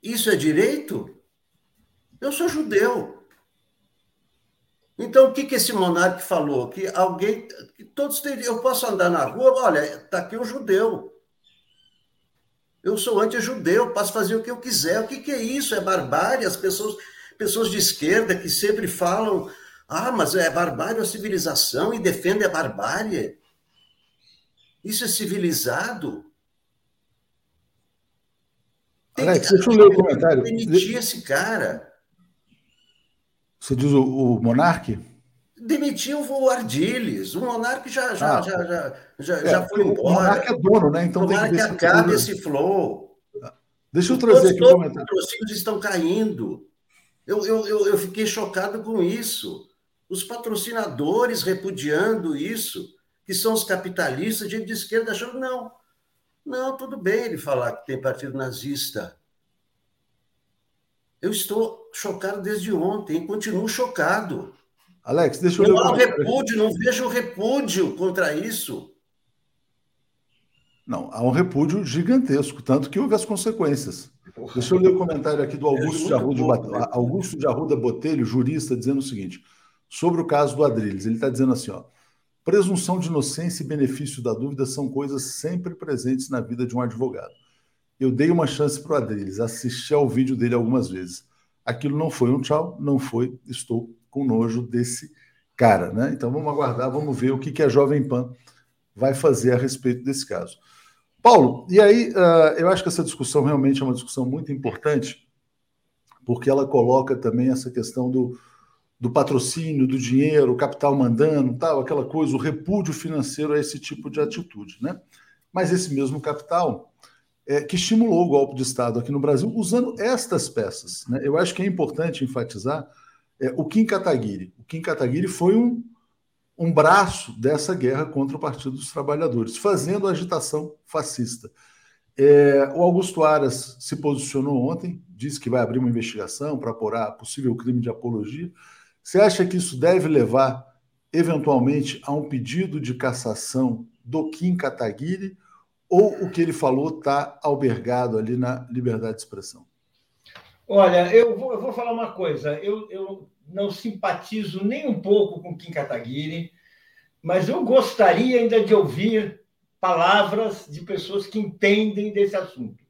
Isso é direito? Eu sou judeu. Então, o que, que esse monarca falou? Que alguém, que todos teriam, eu posso andar na rua, olha, está aqui um judeu. Eu sou anti-judeu, posso fazer o que eu quiser. O que, que é isso? É barbárie? As pessoas, pessoas de esquerda que sempre falam, ah, mas é barbárie a civilização e defendem a barbárie. Isso é civilizado? Alex, deixa eu ler o comentário. Demitir esse cara. Você diz o, o Monarque? Demitiu o Ardiles. O Monarque já, já, ah, já, já, já, é, já foi embora. O Monarque é dono, né? Então o Monarque acaba esse flow. Deixa eu trazer aqui o comentário. Os patrocínios estão caindo. Eu, eu, eu, eu fiquei chocado com isso. Os patrocinadores repudiando isso, que são os capitalistas, gente de esquerda, achando, não, não, tudo bem ele falar que tem partido nazista. Eu estou chocado desde ontem, continuo chocado. Alex, deixa eu Não há repúdio, não vejo repúdio contra isso. Não, há um repúdio gigantesco, tanto que houve as consequências. Porra. Deixa eu ler o comentário aqui do Augusto, é de, Arruda, né? Augusto de Arruda Botelho, jurista, dizendo o seguinte, sobre o caso do Adriles. Ele está dizendo assim, ó, presunção de inocência e benefício da dúvida são coisas sempre presentes na vida de um advogado. Eu dei uma chance para o Adriles, assisti ao vídeo dele algumas vezes. Aquilo não foi um tchau, não foi, estou com nojo desse cara. Né? Então vamos aguardar, vamos ver o que, que a Jovem Pan vai fazer a respeito desse caso. Paulo, e aí uh, eu acho que essa discussão realmente é uma discussão muito importante, porque ela coloca também essa questão do, do patrocínio, do dinheiro, o capital mandando, tal, aquela coisa, o repúdio financeiro a esse tipo de atitude. Né? Mas esse mesmo capital é, que estimulou o golpe de Estado aqui no Brasil usando estas peças. Né? Eu acho que é importante enfatizar é, o Kim Kataguiri. O Kim Kataguiri foi um, um braço dessa guerra contra o Partido dos Trabalhadores, fazendo agitação fascista. É, o Augusto Aras se posicionou ontem, disse que vai abrir uma investigação para apurar possível crime de apologia. Você acha que isso deve levar, eventualmente, a um pedido de cassação do Kim Kataguiri? ou o que ele falou está albergado ali na liberdade de expressão? Olha, eu vou, eu vou falar uma coisa. Eu, eu não simpatizo nem um pouco com Kim Kataguiri, mas eu gostaria ainda de ouvir palavras de pessoas que entendem desse assunto.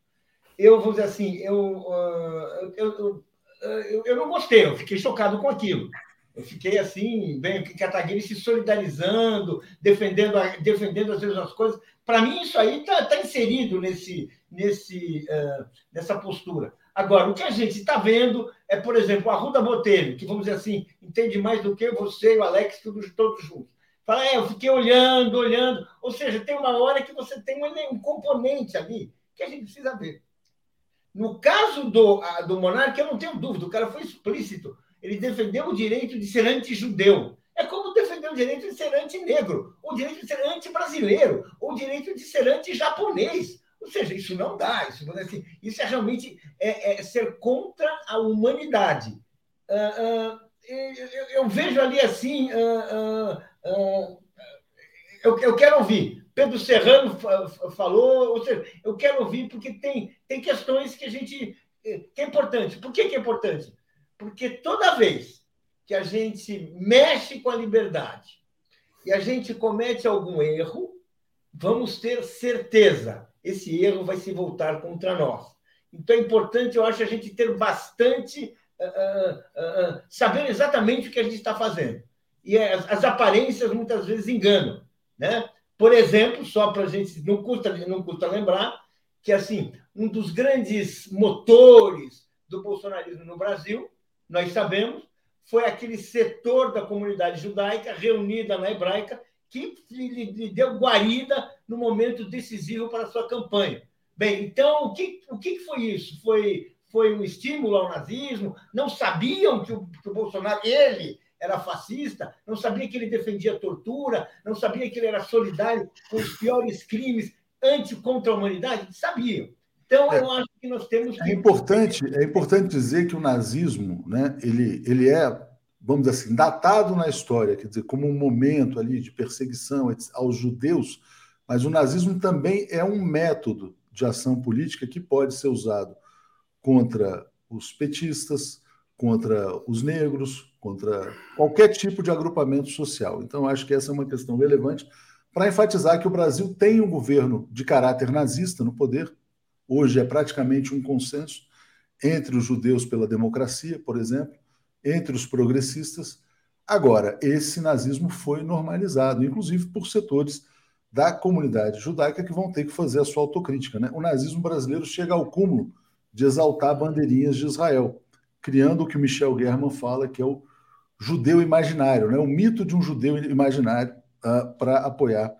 Eu vou dizer assim, eu, uh, eu, eu, eu, não gostei, eu fiquei chocado com aquilo. Eu fiquei assim, bem, Kataguiri se solidarizando, defendendo, defendendo as mesmas coisas. Para mim, isso aí está tá inserido nesse, nesse, uh, nessa postura. Agora, o que a gente está vendo é, por exemplo, a Ruda Botelho, que, vamos dizer assim, entende mais do que você e o Alex, todos, todos juntos. Fala, é, eu fiquei olhando, olhando. Ou seja, tem uma hora que você tem um, componente ali que a gente precisa ver. No caso do, do monarca, eu não tenho dúvida, o cara foi explícito. Ele defendeu o direito de ser anti-judeu. É como defender o direito de ser anti-negro, o direito de ser anti-brasileiro, o direito de ser anti-japonês. Ou seja, isso não dá. Isso, assim, isso é realmente é, é ser contra a humanidade. Uh, uh, eu, eu, vejo ali assim. Uh, eu, eu quero ouvir. Pedro Serrano falou, ou seja, eu quero ouvir porque tem, tem questões que a gente. que é importante. Por que, que é importante? Porque toda vez que a gente mexe com a liberdade e a gente comete algum erro, vamos ter certeza, esse erro vai se voltar contra nós. Então é importante, eu acho, a gente ter bastante. Uh, uh, uh, saber exatamente o que a gente está fazendo. E as, as, aparências muitas vezes enganam. Né? Por exemplo, só para a gente. Não custa, não custa lembrar que assim um dos grandes motores do bolsonarismo no Brasil nós sabemos, foi aquele setor da comunidade judaica reunida na hebraica que lhe deu guarida no momento decisivo para a sua campanha. Bem, então, o que, o que foi isso? Foi, foi um estímulo ao nazismo? Não sabiam que o, que o Bolsonaro, ele, era fascista, não sabia que ele defendia tortura, não sabia que ele era solidário com os piores crimes anti contra a humanidade? Sabiam. Então, é, eu acho que nós temos é que... É importante, é importante dizer que o nazismo, né, ele, ele é, vamos dizer assim, datado na história, quer dizer, como um momento ali de perseguição aos judeus, mas o nazismo também é um método de ação política que pode ser usado contra os petistas, contra os negros, contra qualquer tipo de agrupamento social. Então, acho que essa é uma questão relevante para enfatizar que o Brasil tem um governo de caráter nazista no poder, Hoje é praticamente um consenso entre os judeus pela democracia, por exemplo, entre os progressistas. Agora, esse nazismo foi normalizado, inclusive por setores da comunidade judaica que vão ter que fazer a sua autocrítica. Né? O nazismo brasileiro chega ao cúmulo de exaltar bandeirinhas de Israel, criando o que o Michel German fala que é o judeu imaginário, né? o mito de um judeu imaginário uh, para apoiar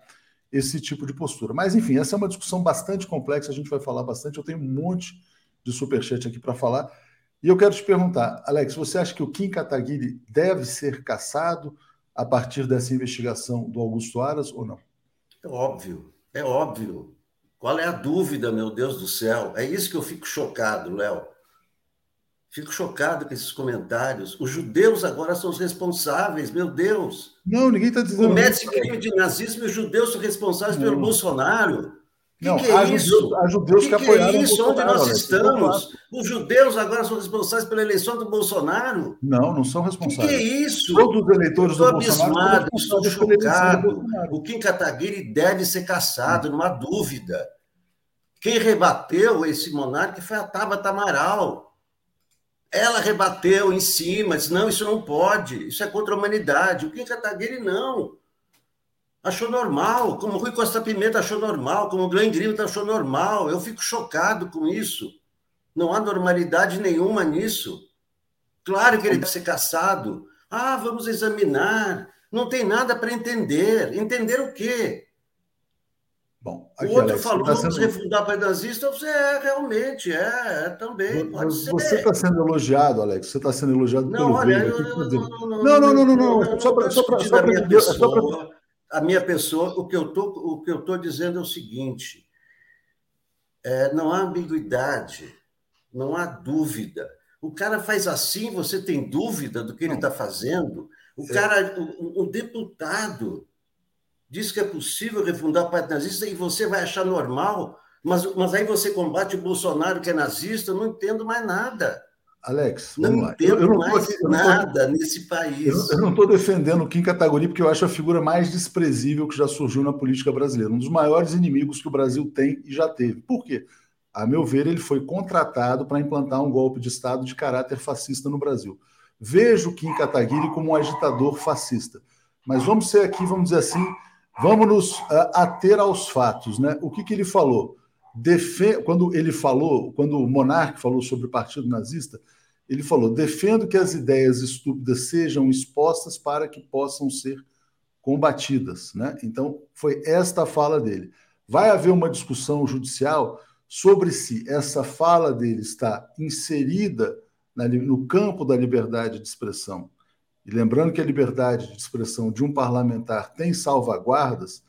esse tipo de postura. Mas, enfim, essa é uma discussão bastante complexa, a gente vai falar bastante. Eu tenho um monte de superchat aqui para falar. E eu quero te perguntar, Alex, você acha que o Kim Kataguiri deve ser caçado a partir dessa investigação do Augusto Aras ou não? É óbvio, é óbvio. Qual é a dúvida, meu Deus do céu? É isso que eu fico chocado, Léo. Fico chocado com esses comentários. Os judeus agora são os responsáveis, meu Deus. Não, ninguém está dizendo. Comete crime de nazismo e os judeus são responsáveis não. pelo Bolsonaro. O que, que, é há isso? Judeus, há judeus que, que, que apoiaram é isso? Onde nós estamos? Os judeus agora são responsáveis pela eleição do Bolsonaro? Não, não são responsáveis. O que, é isso? Todos os eleitores do Bolsonaro. Estou abismado, estou chocado. O Kim Kataguiri deve ser caçado, não há dúvida. Quem rebateu esse monarca foi a Tabata Amaral. Ela rebateu em cima, disse: não, isso não pode, isso é contra a humanidade. O Kim Kataguiri não. Achou normal, como Rui Costa Pimenta achou normal, como o Glenn Greenwald achou normal. Eu fico chocado com isso. Não há normalidade nenhuma nisso. Claro que ele deve ser caçado. Ah, vamos examinar. Não tem nada para entender. Entender o quê? Bom, o outro Alex, falou, tá vamos sendo... refundar para nazista, você é, realmente, é, é também, pode você ser. Você está sendo elogiado, Alex, você está sendo elogiado não, pelo olha. Eu, eu, não, não, não, não, não, não, não, só para... Só a minha pessoa, a minha pessoa, o que eu tô, o que eu estou dizendo é o seguinte, é, não há ambiguidade, não há dúvida. O cara faz assim, você tem dúvida do que ele está fazendo? O é. cara, o, o deputado diz que é possível refundar a parte nazista e você vai achar normal, mas, mas aí você combate o Bolsonaro que é nazista, eu não entendo mais nada. Alex, não entendo eu, eu mais aqui, nada tô, nesse país. Eu, eu não estou defendendo o Kim Kataguiri porque eu acho a figura mais desprezível que já surgiu na política brasileira, um dos maiores inimigos que o Brasil tem e já teve. Por quê? A meu ver, ele foi contratado para implantar um golpe de Estado de caráter fascista no Brasil. Vejo o Kim Kataguiri como um agitador fascista. Mas vamos ser aqui, vamos dizer assim, Vamos nos uh, ater aos fatos. Né? O que, que ele falou? defe... quando ele falou, quando o Monarque falou sobre o partido nazista, ele falou: defendo que as ideias estúpidas sejam expostas para que possam ser combatidas. Né? Então, foi esta a fala dele. Vai haver uma discussão judicial sobre se essa fala dele está inserida no campo da liberdade de expressão. E lembrando que a liberdade de expressão de um parlamentar tem salvaguardas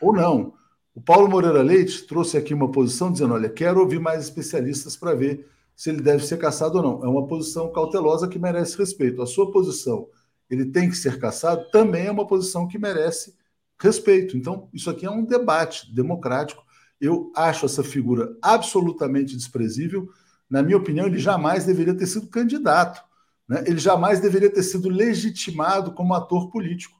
ou não. O Paulo Moreira Leite trouxe aqui uma posição dizendo: olha, quero ouvir mais especialistas para ver se ele deve ser caçado ou não. É uma posição cautelosa que merece respeito. A sua posição, ele tem que ser caçado, também é uma posição que merece respeito. Então, isso aqui é um debate democrático. Eu acho essa figura absolutamente desprezível. Na minha opinião, ele jamais deveria ter sido candidato. Né? Ele jamais deveria ter sido legitimado como ator político.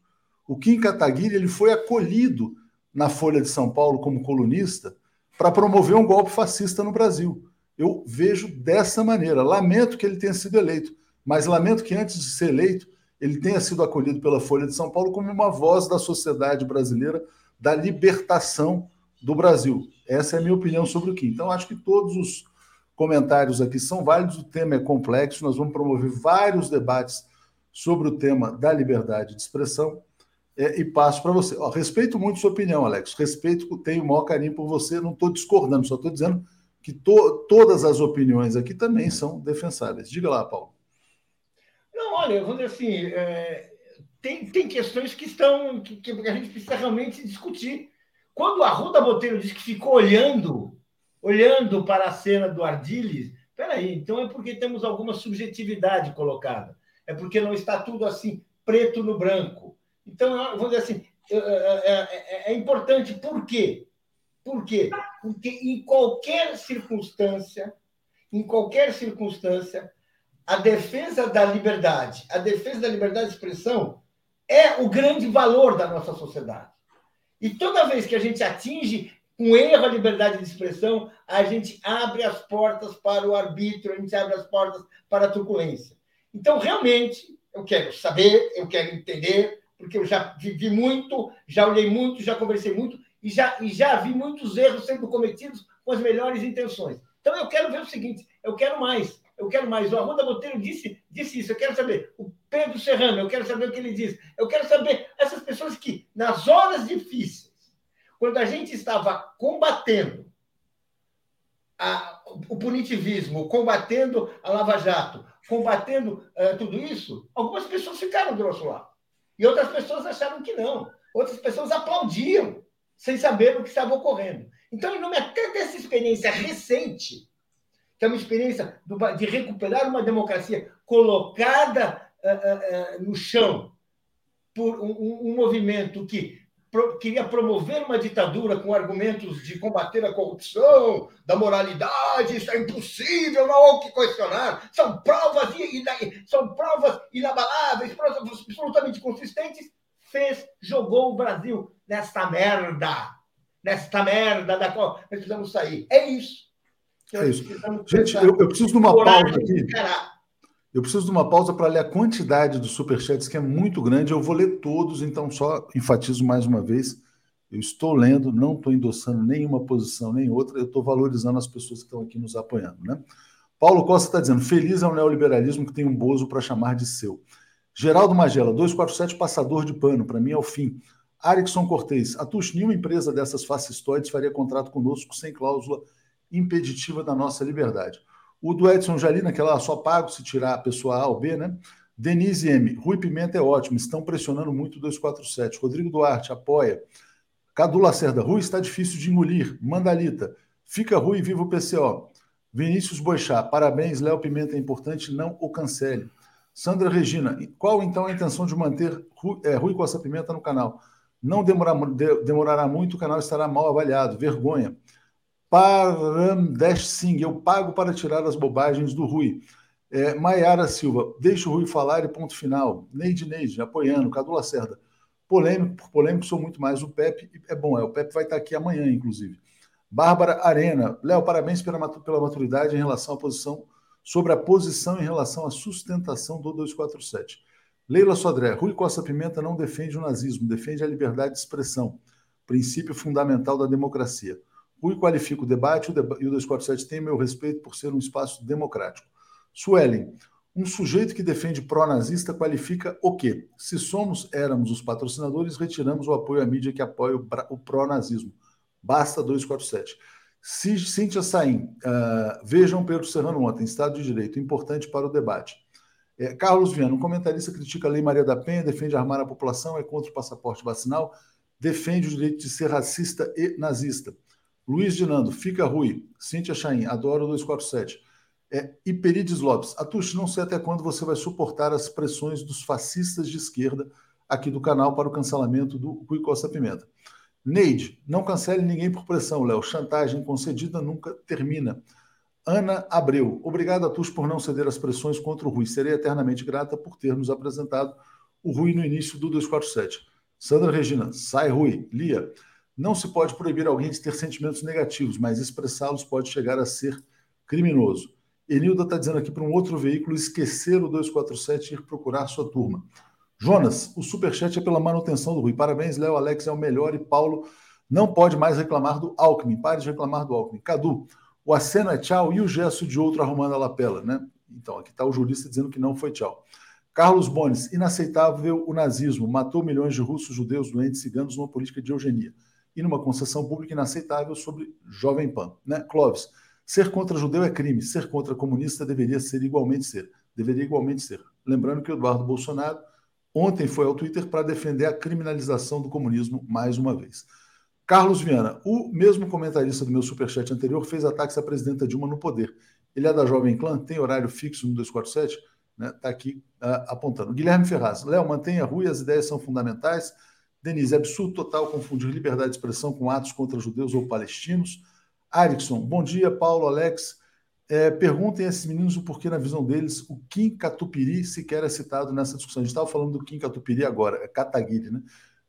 O Kim Kataguiri ele foi acolhido na Folha de São Paulo como colunista para promover um golpe fascista no Brasil. Eu vejo dessa maneira. Lamento que ele tenha sido eleito, mas lamento que antes de ser eleito ele tenha sido acolhido pela Folha de São Paulo como uma voz da sociedade brasileira da libertação do Brasil. Essa é a minha opinião sobre o Kim. Então, acho que todos os comentários aqui são válidos, o tema é complexo, nós vamos promover vários debates sobre o tema da liberdade de expressão é, e passo para você. Ó, respeito muito sua opinião, Alex. Respeito, tenho o maior carinho por você, não estou discordando, só estou dizendo que to, todas as opiniões aqui também são defensáveis. Diga lá, Paulo. Não, olha, vamos dizer assim, é, tem, tem questões que estão que, que, a gente precisa realmente discutir. Quando a Ruda Botelho disse que ficou olhando, olhando para a cena do Ardiles, peraí, então é porque temos alguma subjetividade colocada. É porque não está tudo assim, preto no branco. Então, vamos dizer assim, é, é, é importante, por quê? Por quê? Porque em qualquer circunstância, em qualquer circunstância, a defesa da liberdade, a defesa da liberdade de expressão é o grande valor da nossa sociedade. E toda vez que a gente atinge com erro a liberdade de expressão, a gente abre as portas para o arbítrio, a gente abre as portas para a truculência. Então, realmente, eu quero saber, eu quero entender, porque eu já vivi muito, já olhei muito, já conversei muito e já, e já vi muitos erros sendo cometidos com as melhores intenções. Então, eu quero ver o seguinte: eu quero mais, eu quero mais. O Arruda Botelho disse, disse isso, eu quero saber. O Pedro Serrano, eu quero saber o que ele diz. Eu quero saber essas pessoas que, nas horas difíceis, quando a gente estava combatendo a, o punitivismo, combatendo a Lava Jato, combatendo uh, tudo isso, algumas pessoas ficaram do nosso lado. E outras pessoas acharam que não. Outras pessoas aplaudiam, sem saber o que estava ocorrendo. Então, em nome até dessa experiência recente, que é uma experiência de recuperar uma democracia colocada uh, uh, no chão por um, um movimento que pro, queria promover uma ditadura com argumentos de combater a corrupção, da moralidade, isso é impossível, não há o que questionar. São provas, são provas inabaláveis, provas absolutamente consistentes. Fez, jogou o Brasil nesta merda, nesta merda da qual precisamos sair. É isso. É isso. Gente, eu, eu, preciso de uma pausa aqui. Eu preciso de uma pausa para ler a quantidade dos superchats, que é muito grande. Eu vou ler todos, então só enfatizo mais uma vez. Eu estou lendo, não estou endossando nenhuma posição nem outra, eu estou valorizando as pessoas que estão aqui nos apoiando. Né? Paulo Costa está dizendo: feliz é o neoliberalismo que tem um bozo para chamar de seu. Geraldo Magela, 247, passador de pano, para mim é o fim. Arikson Cortez, Atush, nenhuma empresa dessas fascistoides faria contrato conosco sem cláusula impeditiva da nossa liberdade. O do Edson Jalina, que ela só pago se tirar a pessoa A ou B, né? Denise M. Rui Pimenta é ótimo, estão pressionando muito 247. Rodrigo Duarte, apoia. Cadu Lacerda, Rui está difícil de engolir. Mandalita, fica Rui viva o PCO. Vinícius Boixá, parabéns, Léo Pimenta é importante, não o cancele. Sandra Regina, qual então a intenção de manter Rui, é, Rui Costa Pimenta no canal? Não demorar, demorará muito, o canal estará mal avaliado. Vergonha. Paramdesh Singh, eu pago para tirar as bobagens do Rui. É, Maiara Silva, deixa o Rui falar e ponto final. Neide Neide, apoiando. Cadu Lacerda, polêmico por polêmico, sou muito mais o Pepe. É bom, é, o Pepe vai estar aqui amanhã, inclusive. Bárbara Arena, Léo, parabéns pela maturidade em relação à posição, sobre a posição em relação à sustentação do 247. Leila Sodré, Rui Costa Pimenta não defende o nazismo, defende a liberdade de expressão, princípio fundamental da democracia. Rui qualifica o debate, e o 247 tem meu respeito por ser um espaço democrático. Suelen, um sujeito que defende pró-nazista qualifica o quê? Se somos, éramos os patrocinadores, retiramos o apoio à mídia que apoia o pró-nazismo. Basta 247. Cíntia Saim, uh, vejam Pedro Serrano ontem, Estado de Direito, importante para o debate. É, Carlos Viana, um comentarista critica a Lei Maria da Penha, defende armar a população, é contra o passaporte vacinal, defende o direito de ser racista e nazista. Luiz Dinando, fica Rui. Cíntia Chaim, adoro 247. É, Iperides Lopes, Atush, não sei até quando você vai suportar as pressões dos fascistas de esquerda aqui do canal para o cancelamento do Rui Costa Pimenta. Neide, não cancele ninguém por pressão, Léo. Chantagem concedida nunca termina. Ana Abreu, obrigado a Tus por não ceder às pressões contra o Rui. Serei eternamente grata por ter nos apresentado o Rui no início do 247. Sandra Regina, sai Rui. Lia, não se pode proibir alguém de ter sentimentos negativos, mas expressá-los pode chegar a ser criminoso. Enilda está dizendo aqui para um outro veículo esquecer o 247 e ir procurar sua turma. Jonas, o superchat é pela manutenção do Rui. Parabéns, Léo. Alex é o melhor e Paulo não pode mais reclamar do Alckmin. Pare de reclamar do Alckmin. Cadu, o aceno é tchau e o gesto de outro arrumando a lapela, né? Então, aqui está o jurista dizendo que não foi tchau. Carlos Bones, inaceitável o nazismo, matou milhões de russos, judeus, doentes, ciganos numa política de eugenia e numa concessão pública inaceitável sobre Jovem Pan. Né? Clóvis, ser contra judeu é crime, ser contra comunista deveria ser igualmente ser. Deveria igualmente ser. Lembrando que o Eduardo Bolsonaro ontem foi ao Twitter para defender a criminalização do comunismo mais uma vez. Carlos Viana, o mesmo comentarista do meu superchat anterior, fez ataques à presidenta Dilma no poder. Ele é da Jovem Clã, tem horário fixo no 247, está né, tá aqui uh, apontando. Guilherme Ferraz, Léo, mantenha a rua e as ideias são fundamentais. Denise, é absurdo total confundir liberdade de expressão com atos contra judeus ou palestinos. Arickson, bom dia, Paulo, Alex. É, perguntem a esses meninos o porquê, na visão deles, o Kim Catupiri sequer é citado nessa discussão. A gente estava falando do Kim Catupiri agora, é Kataguiri, né?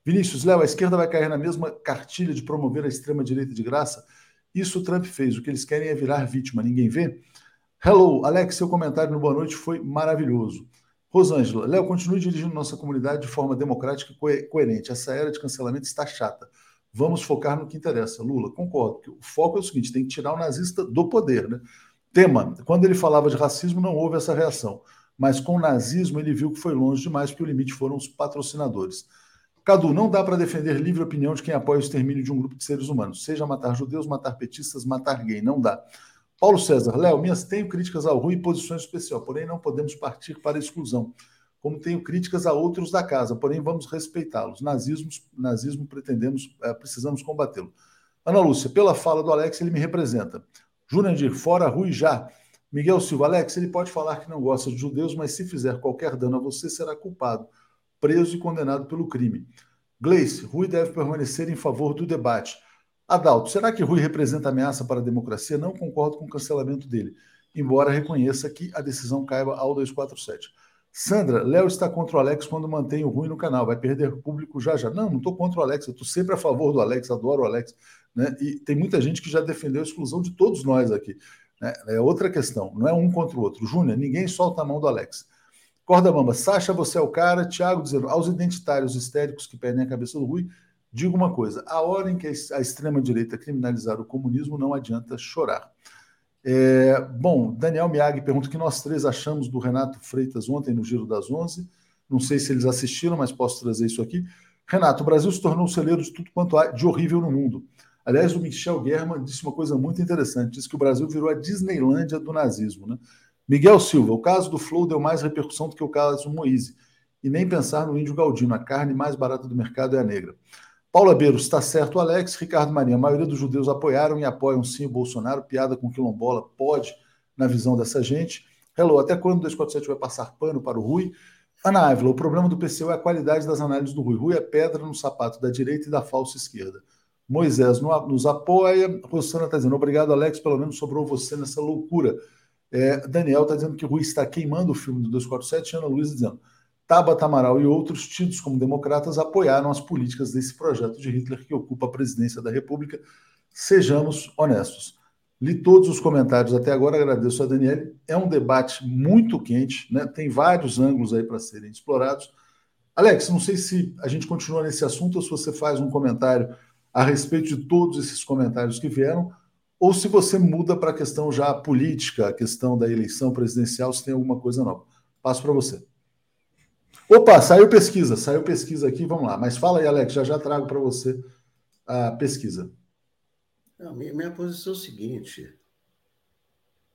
Vinícius, Léo, a esquerda vai cair na mesma cartilha de promover a extrema-direita de graça? Isso o Trump fez. O que eles querem é virar vítima. Ninguém vê? Hello, Alex, seu comentário no Boa Noite foi maravilhoso. Rosângela, Léo, continue dirigindo nossa comunidade de forma democrática e coerente. Essa era de cancelamento está chata. Vamos focar no que interessa. Lula, concordo. o foco é o seguinte: tem que tirar o nazista do poder. Né? Tema: quando ele falava de racismo, não houve essa reação. Mas com o nazismo, ele viu que foi longe demais, porque o limite foram os patrocinadores. Cadu, não dá para defender livre opinião de quem apoia o extermínio de um grupo de seres humanos, seja matar judeus, matar petistas, matar gay, não dá. Paulo César, Léo, minhas tenho críticas ao Rui e posições especial, porém não podemos partir para a exclusão. Como tenho críticas a outros da casa, porém vamos respeitá-los. Nazismo, nazismo pretendemos, é, precisamos combatê-lo. Ana Lúcia, pela fala do Alex, ele me representa. Jurandir, fora Rui já. Miguel Silva, Alex, ele pode falar que não gosta de judeus, mas se fizer qualquer dano a você, será culpado preso e condenado pelo crime. Gleice, Rui deve permanecer em favor do debate. Adalto, será que Rui representa ameaça para a democracia? Não concordo com o cancelamento dele, embora reconheça que a decisão caiba ao 247. Sandra, Léo está contra o Alex quando mantém o Rui no canal, vai perder público já já. Não, não estou contra o Alex, eu estou sempre a favor do Alex, adoro o Alex. Né? E tem muita gente que já defendeu a exclusão de todos nós aqui. Né? É outra questão, não é um contra o outro. Júnior, ninguém solta a mão do Alex. Corda Bamba, Sacha, você é o cara. Tiago dizendo, aos identitários histéricos que perdem a cabeça do Rui, digo uma coisa: a hora em que a extrema-direita criminalizar o comunismo, não adianta chorar. É, bom, Daniel Miag pergunta o que nós três achamos do Renato Freitas ontem no Giro das Onze. Não sei se eles assistiram, mas posso trazer isso aqui. Renato, o Brasil se tornou um celeiro de tudo quanto há de horrível no mundo. Aliás, o Michel German disse uma coisa muito interessante: disse que o Brasil virou a Disneylândia do nazismo. Né? Miguel Silva, o caso do Flow deu mais repercussão do que o caso Moise. E nem pensar no índio Galdino, a carne mais barata do mercado é a negra. Paula Beiro, está certo, Alex. Ricardo Maria, a maioria dos judeus apoiaram e apoiam sim o Bolsonaro. Piada com quilombola pode, na visão dessa gente. Hello, até quando o 247 vai passar pano para o Rui? Ana Ávila, o problema do PCO é a qualidade das análises do Rui. Rui é pedra no sapato da direita e da falsa esquerda. Moisés nos apoia. Rosana está dizendo, obrigado, Alex, pelo menos sobrou você nessa loucura. É, Daniel está dizendo que Rui está queimando o filme do 247, Ana Luiz dizendo Tabata Amaral e outros tidos como democratas apoiaram as políticas desse projeto de Hitler que ocupa a presidência da República. Sejamos honestos. Li todos os comentários até agora, agradeço a Daniela. É um debate muito quente, né? tem vários ângulos aí para serem explorados. Alex, não sei se a gente continua nesse assunto ou se você faz um comentário a respeito de todos esses comentários que vieram, ou se você muda para a questão já política, a questão da eleição presidencial, se tem alguma coisa nova. Passo para você. Opa, saiu pesquisa, saiu pesquisa aqui, vamos lá. Mas fala aí, Alex, já já trago para você a pesquisa. Não, minha, minha posição é o seguinte: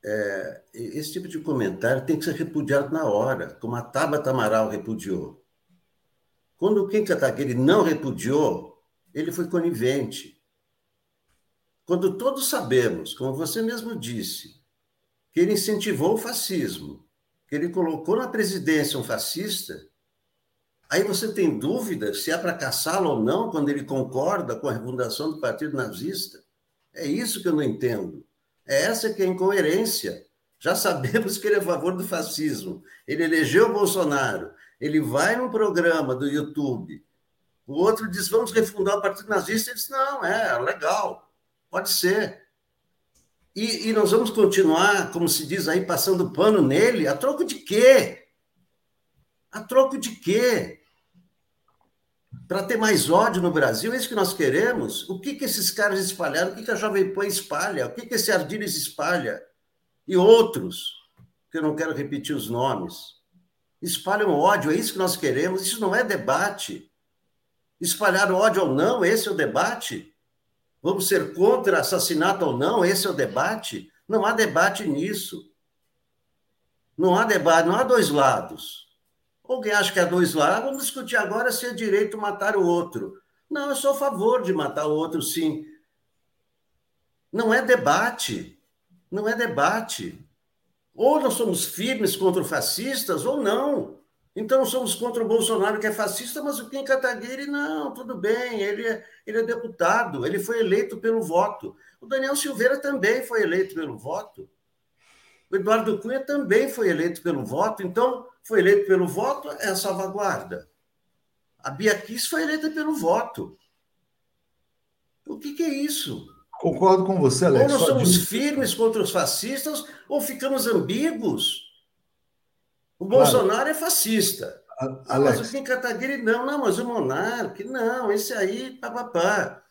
é, esse tipo de comentário tem que ser repudiado na hora, como a Tabata Amaral repudiou. Quando o Kim Kataguiri não repudiou, ele foi conivente. Quando todos sabemos, como você mesmo disse, que ele incentivou o fascismo, que ele colocou na presidência um fascista, aí você tem dúvida se é para caçá-lo ou não quando ele concorda com a refundação do Partido Nazista? É isso que eu não entendo. É essa que é a incoerência. Já sabemos que ele é a favor do fascismo. Ele elegeu o Bolsonaro. Ele vai num programa do YouTube. O outro diz: vamos refundar o Partido Nazista. Ele diz: não, é legal, pode ser. E, e nós vamos continuar, como se diz aí, passando pano nele, a troco de quê? A troco de quê? para ter mais ódio no Brasil, é isso que nós queremos? O que, que esses caras espalharam? O que, que a Jovem Pan espalha? O que, que esse Ardires espalha? E outros, que eu não quero repetir os nomes, espalham ódio, é isso que nós queremos? Isso não é debate. Espalhar ódio ou não, esse é o debate? Vamos ser contra assassinato ou não, esse é o debate? Não há debate nisso. Não há debate, não há dois lados. Alguém acha que é dois lados? Vamos discutir agora se é direito matar o outro. Não, eu sou a favor de matar o outro, sim. Não é debate. Não é debate. Ou nós somos firmes contra fascistas, ou não. Então, somos contra o Bolsonaro, que é fascista, mas o Kim Kataguiri, não, tudo bem, ele é, ele é deputado, ele foi eleito pelo voto. O Daniel Silveira também foi eleito pelo voto. O Eduardo Cunha também foi eleito pelo voto. Então, foi eleito pelo voto, é a salvaguarda. A Bia Kiss foi eleita pelo voto. O que, que é isso? Concordo com você, Alex. Ou nós somos firmes contra os fascistas, ou ficamos ambíguos. O claro. Bolsonaro é fascista. A, Alex. Mas o Kim Kataguiri, não, não, mas o Monarque, não, esse aí, papapá.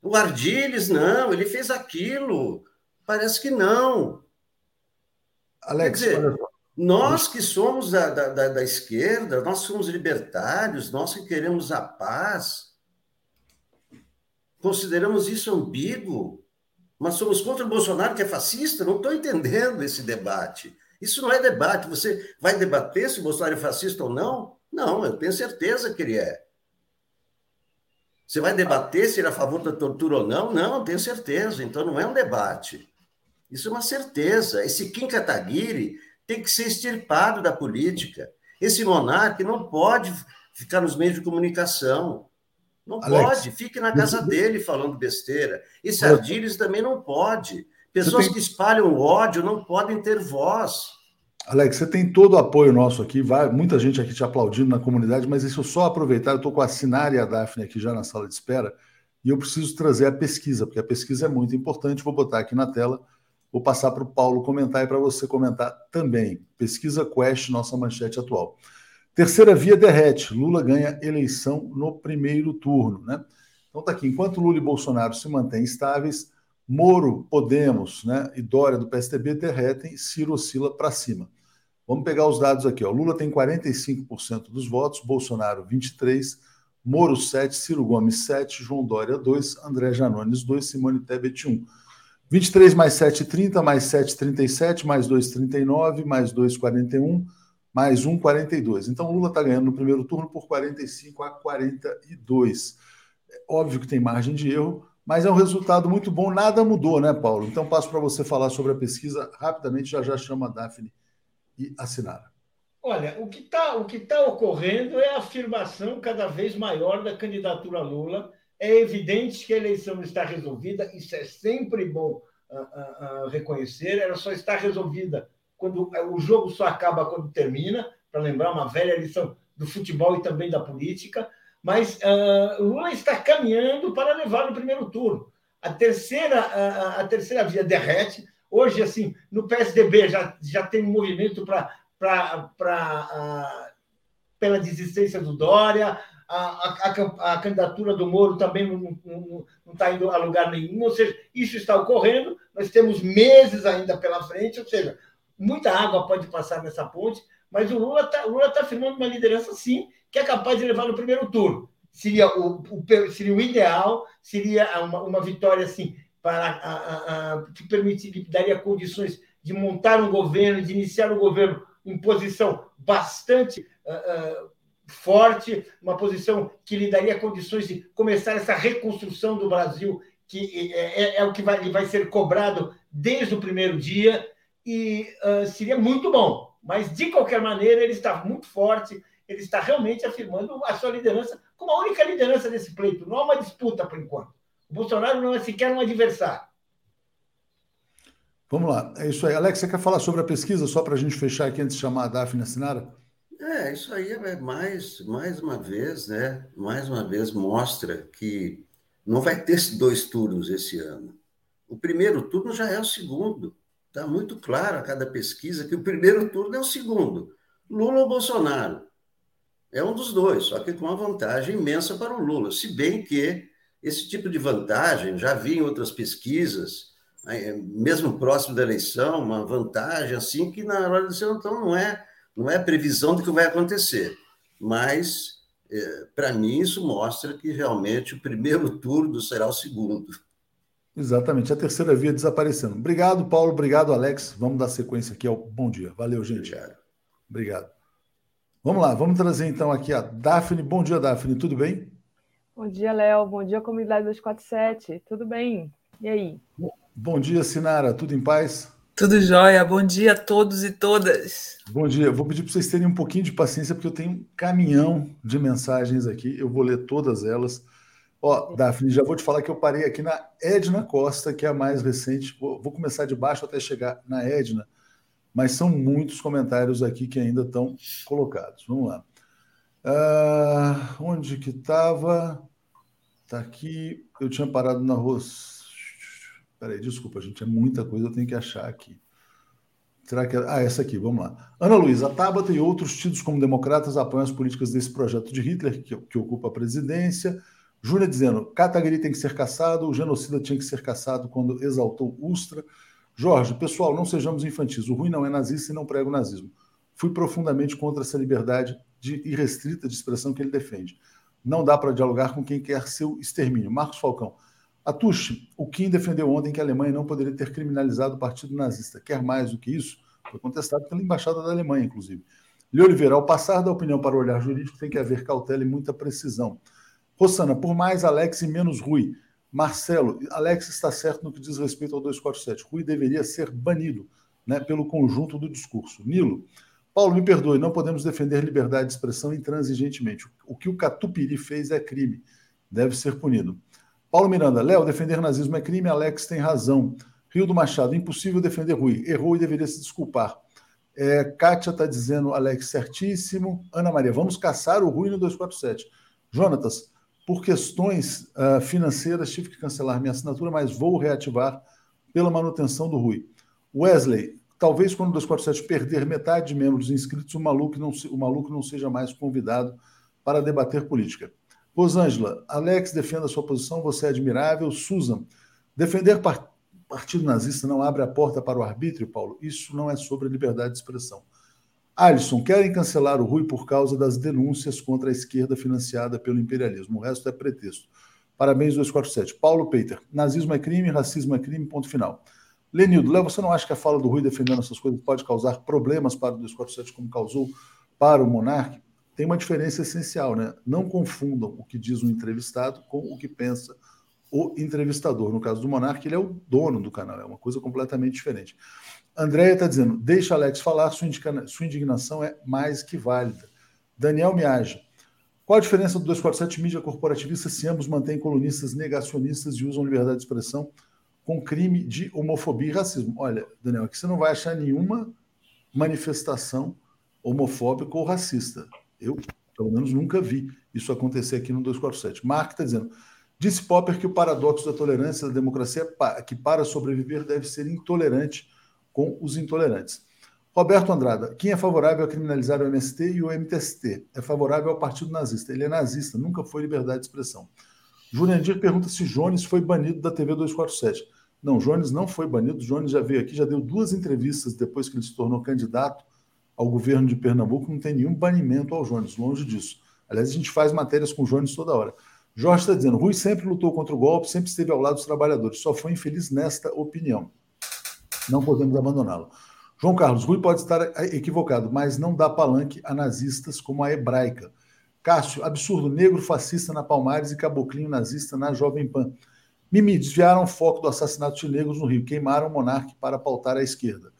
O Ardiles, não, ele fez aquilo. Parece que não. Alex, Quer dizer, nós que somos da, da, da, esquerda, nós somos libertários, nós que queremos a paz, consideramos isso ambíguo, mas somos contra o Bolsonaro, que é fascista? Não estou entendendo esse debate. Isso não é debate. Você vai debater se o Bolsonaro é fascista ou não? Não, eu tenho certeza que ele é. Você vai debater se ele é a favor da tortura ou não? Não, eu tenho certeza. Então não é um debate. Isso é uma certeza. Esse Kim Kataguiri tem que ser extirpado da política. Esse monarca não pode ficar nos meios de comunicação. Não Alex, pode. Fique na casa dele falando besteira. Esse Ardires também não pode. Pessoas tem... que espalham ódio não podem ter voz. Alex, você tem todo o apoio nosso aqui, vai, muita gente aqui te aplaudindo na comunidade, mas isso eu só aproveitar, eu estou com a Sinara e a Daphne aqui já na sala de espera, e eu preciso trazer a pesquisa, porque a pesquisa é muito importante, vou botar aqui na tela Vou passar para o Paulo comentar e para você comentar também. Pesquisa Quest, nossa manchete atual. Terceira via derrete. Lula ganha eleição no primeiro turno, né? Então tá aqui. Enquanto Lula e Bolsonaro se mantêm estáveis, Moro, Podemos, né, e Dória do PSDB derretem, Ciro oscila para cima. Vamos pegar os dados aqui. Ó. Lula tem 45% dos votos, Bolsonaro 23%, Moro 7%, Ciro Gomes 7%, João Dória 2%, André Janones 2%, Simone Tebet 1%. 23 mais 7, 30, mais 7, 37, mais 2, 39, mais 2, 41, mais 1, 42. Então, Lula está ganhando no primeiro turno por 45 a 42. É óbvio que tem margem de erro, mas é um resultado muito bom. Nada mudou, né, Paulo? Então, passo para você falar sobre a pesquisa rapidamente, já já chama a Daphne e a. Olha, o que está tá ocorrendo é a afirmação cada vez maior da candidatura Lula é evidente que a eleição está resolvida, isso é sempre bom uh, uh, reconhecer, ela só está resolvida quando o jogo só acaba quando termina, para lembrar uma velha lição do futebol e também da política, mas uh, Lula está caminhando para levar no primeiro turno. A terceira, a, a terceira via derrete. Hoje, assim, no PSDB já, já tem um movimento para pela desistência do Dória, a, a, a candidatura do Moro também não está indo a lugar nenhum, ou seja, isso está ocorrendo, nós temos meses ainda pela frente, ou seja, muita água pode passar nessa ponte, mas o Lula está tá afirmando uma liderança, sim, que é capaz de levar no primeiro turno. Seria o, o seria o ideal, seria uma, uma vitória assim, para a, a, a, que permitiria, daria condições de montar um governo, de iniciar um governo em posição bastante uh, uh, forte, uma posição que lhe daria condições de começar essa reconstrução do Brasil, que é, é, é o que vai, vai ser cobrado desde o primeiro dia, e uh, seria muito bom. Mas, de qualquer maneira, ele está muito forte, ele está realmente afirmando a sua liderança como a única liderança desse pleito. Não há uma disputa, por enquanto. O Bolsonaro não é sequer um adversário. Vamos lá, é isso aí. Alex, você quer falar sobre a pesquisa, só para a gente fechar aqui antes de chamar a Daphne Sinara? É, isso aí é mais, mais uma vez, né? Mais uma vez mostra que não vai ter dois turnos esse ano. O primeiro turno já é o segundo. Está muito claro a cada pesquisa que o primeiro turno é o segundo. Lula ou Bolsonaro. É um dos dois, só que com uma vantagem imensa para o Lula. Se bem que esse tipo de vantagem já vi em outras pesquisas, né, mesmo próximo da eleição, uma vantagem assim que na hora da eleição então não é não é previsão do que vai acontecer, mas é, para mim isso mostra que realmente o primeiro turno será o segundo. Exatamente, a terceira via desaparecendo. Obrigado, Paulo. Obrigado, Alex. Vamos dar sequência aqui ao bom dia. Valeu, gente. Obrigado. Obrigado. Vamos lá, vamos trazer então aqui a Daphne. Bom dia, Daphne. Tudo bem? Bom dia, Léo. Bom dia, comunidade 247. Tudo bem? E aí? Bom dia, Sinara. Tudo em paz? Tudo jóia. Bom dia a todos e todas. Bom dia. Vou pedir para vocês terem um pouquinho de paciência, porque eu tenho um caminhão de mensagens aqui. Eu vou ler todas elas. Ó, Daphne, já vou te falar que eu parei aqui na Edna Costa, que é a mais recente. Vou, vou começar de baixo até chegar na Edna, mas são muitos comentários aqui que ainda estão colocados. Vamos lá. Uh, onde que estava? Está aqui. Eu tinha parado na rua Peraí, desculpa, gente, é muita coisa, eu tenho que achar aqui. Será que. É... Ah, essa aqui, vamos lá. Ana Luísa, Tabata e outros tidos como democratas apoiam as políticas desse projeto de Hitler, que, que ocupa a presidência. Júlia dizendo: Kataguiri tem que ser caçado, o genocida tinha que ser caçado quando exaltou Ustra. Jorge, pessoal, não sejamos infantis. O ruim não é nazista e não prega o nazismo. Fui profundamente contra essa liberdade de irrestrita de expressão que ele defende. Não dá para dialogar com quem quer seu extermínio. Marcos Falcão. Atush, o Kim defendeu ontem que a Alemanha não poderia ter criminalizado o partido nazista. Quer mais do que isso? Foi contestado pela embaixada da Alemanha, inclusive. Lê Oliveira, ao passar da opinião para o olhar jurídico, tem que haver cautela e muita precisão. Rossana, por mais Alex e menos Rui. Marcelo, Alex está certo no que diz respeito ao 247. Rui deveria ser banido né, pelo conjunto do discurso. Nilo, Paulo, me perdoe, não podemos defender liberdade de expressão intransigentemente. O que o Catupiri fez é crime, deve ser punido. Paulo Miranda, Léo, defender nazismo é crime, Alex tem razão. Rio do Machado, impossível defender Rui. Errou e deveria se desculpar. É, Kátia está dizendo, Alex, certíssimo. Ana Maria, vamos caçar o Rui no 247. Jonatas, por questões uh, financeiras tive que cancelar minha assinatura, mas vou reativar pela manutenção do Rui. Wesley, talvez quando o 247 perder metade de membros inscritos, o maluco não, o maluco não seja mais convidado para debater política. Rosângela, Alex defenda a sua posição, você é admirável. Susan, defender partido nazista não abre a porta para o arbítrio, Paulo? Isso não é sobre liberdade de expressão. Alisson, querem cancelar o Rui por causa das denúncias contra a esquerda financiada pelo imperialismo. O resto é pretexto. Parabéns, 247. Paulo Peter, nazismo é crime, racismo é crime, ponto final. Lenildo, Léo, você não acha que a fala do Rui defendendo essas coisas pode causar problemas para o 247 como causou para o monarca? tem uma diferença essencial, né? Não confundam o que diz o entrevistado com o que pensa o entrevistador. No caso do Monark, ele é o dono do canal, é uma coisa completamente diferente. Andréia está dizendo: deixa Alex falar, sua, sua indignação é mais que válida. Daniel Miage. Qual a diferença do 247 mídia corporativista se ambos mantêm colunistas negacionistas e usam liberdade de expressão com crime de homofobia e racismo? Olha, Daniel, aqui você não vai achar nenhuma manifestação homofóbica ou racista. Eu, pelo menos, nunca vi isso acontecer aqui no 247. Mark está dizendo: disse Popper que o paradoxo da tolerância da democracia é que, para sobreviver, deve ser intolerante com os intolerantes. Roberto Andrada, quem é favorável a criminalizar o MST e o MTST? É favorável ao partido nazista. Ele é nazista, nunca foi liberdade de expressão. Jurandir pergunta se Jones foi banido da TV 247. Não, Jones não foi banido. Jones já veio aqui, já deu duas entrevistas depois que ele se tornou candidato ao governo de Pernambuco. Não tem nenhum banimento ao Jones, longe disso. Aliás, a gente faz matérias com Jones toda hora. Jorge está dizendo: Rui sempre lutou contra o golpe, sempre esteve ao lado dos trabalhadores. Só foi infeliz nesta opinião. Não podemos abandoná-lo. João Carlos, Rui pode estar equivocado, mas não dá palanque a nazistas como a hebraica. Cássio, absurdo, negro fascista na Palmares e caboclinho nazista na Jovem Pan. Mimi, desviaram o foco do assassinato de negros no Rio, queimaram o monarca para pautar a esquerda.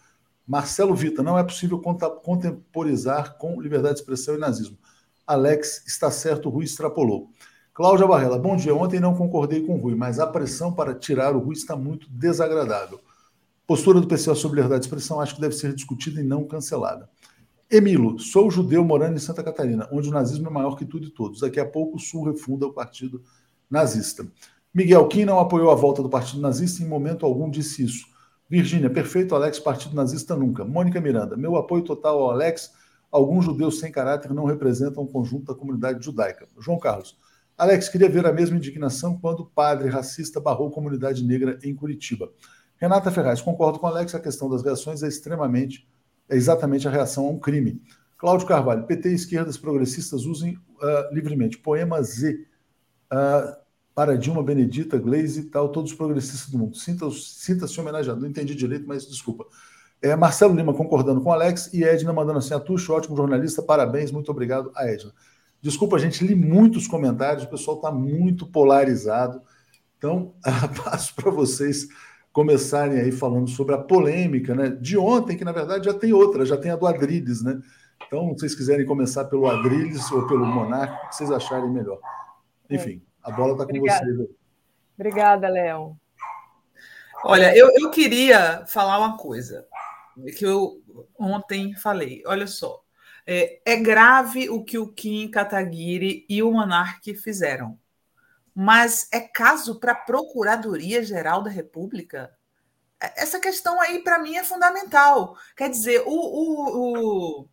Marcelo Vita, não é possível contemporizar com liberdade de expressão e nazismo. Alex, está certo, Rui extrapolou. Cláudia Barrela, bom dia. Ontem não concordei com o Rui, mas a pressão para tirar o Rui está muito desagradável. Postura do PCO sobre liberdade de expressão acho que deve ser discutida e não cancelada. Emilo, sou judeu morando em Santa Catarina, onde o nazismo é maior que tudo e todos. Daqui a pouco o Sul refunda o partido nazista. Miguel, quem não apoiou a volta do partido nazista em momento algum disse isso. Virgínia, perfeito, Alex, partido nazista nunca. Mônica Miranda, meu apoio total ao Alex. Alguns judeus sem caráter não representam o conjunto da comunidade judaica. João Carlos, Alex, queria ver a mesma indignação quando o padre racista barrou a comunidade negra em Curitiba. Renata Ferraz, concordo com o Alex, a questão das reações é extremamente, é exatamente a reação a um crime. Cláudio Carvalho, PT e esquerdas progressistas usem uh, livremente. Poema Z, uh, para Dilma Benedita, Glaze e tal, todos os progressistas do mundo. Sinta-se sinta homenageado. Não entendi direito, mas desculpa. É, Marcelo Lima concordando com Alex e Edna mandando assim: Atucho, ótimo jornalista, parabéns, muito obrigado a Edna. Desculpa, gente, li muitos comentários, o pessoal está muito polarizado. Então, passo para vocês começarem aí falando sobre a polêmica né, de ontem, que na verdade já tem outra, já tem a do Adriles, né? Então, se vocês quiserem começar pelo Adriles ou pelo Monarca, o que vocês acharem melhor. Enfim, a bola está com Obrigada. vocês. Obrigada, Léo. Olha, eu, eu queria falar uma coisa que eu ontem falei. Olha só, é, é grave o que o Kim Kataguiri e o Monarque fizeram mas é caso para a Procuradoria-Geral da República? É, essa questão aí, para mim, é fundamental. Quer dizer, o, o, o,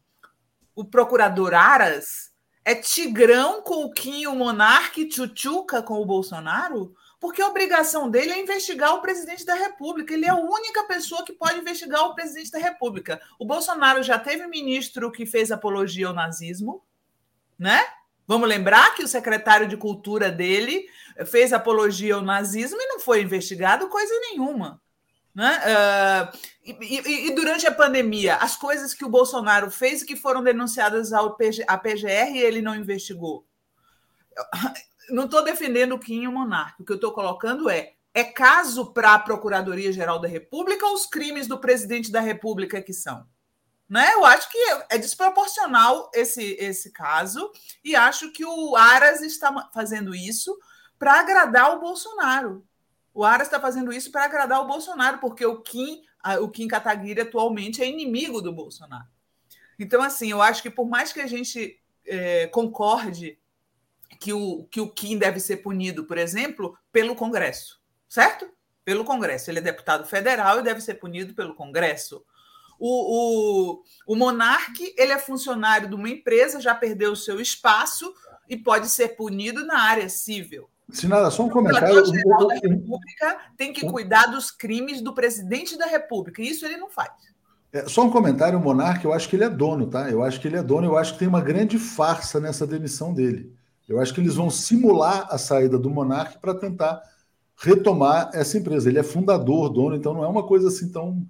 o procurador Aras é tigrão com o Kim, o monarca e tchutchuca com o Bolsonaro? Porque a obrigação dele é investigar o presidente da República. Ele é a única pessoa que pode investigar o presidente da República. O Bolsonaro já teve ministro que fez apologia ao nazismo, né? Vamos lembrar que o secretário de Cultura dele fez apologia ao nazismo e não foi investigado coisa nenhuma. Né? Uh, e, e, durante a pandemia, as coisas que o Bolsonaro fez e que foram denunciadas ao PG, à PGR, ele não investigou. Não estou defendendo o Kim e o Monarca. O que eu estou colocando é: é caso para a Procuradoria-Geral da República ou os crimes do presidente da República que são? Né? Eu acho que é desproporcional esse, esse caso e acho que o Aras está fazendo isso para agradar o Bolsonaro. O Aras está fazendo isso para agradar o Bolsonaro, porque o Kim, o Kim Kataguiri atualmente é inimigo do Bolsonaro. Então, assim, eu acho que por mais que a gente é, concorde que o, que o Kim deve ser punido, por exemplo, pelo Congresso, certo? Pelo Congresso. Ele é deputado federal e deve ser punido pelo Congresso. O, o, o monarque ele é funcionário de uma empresa, já perdeu o seu espaço e pode ser punido na área civil. Sinara, só um comentário. O geral da República tem que cuidar dos crimes do presidente da República. E isso ele não faz. É, só um comentário, o Monarque, eu acho que ele é dono, tá? Eu acho que ele é dono, eu acho que tem uma grande farsa nessa demissão dele. Eu acho que eles vão simular a saída do Monarque para tentar retomar essa empresa. Ele é fundador, dono, então não é uma coisa assim tão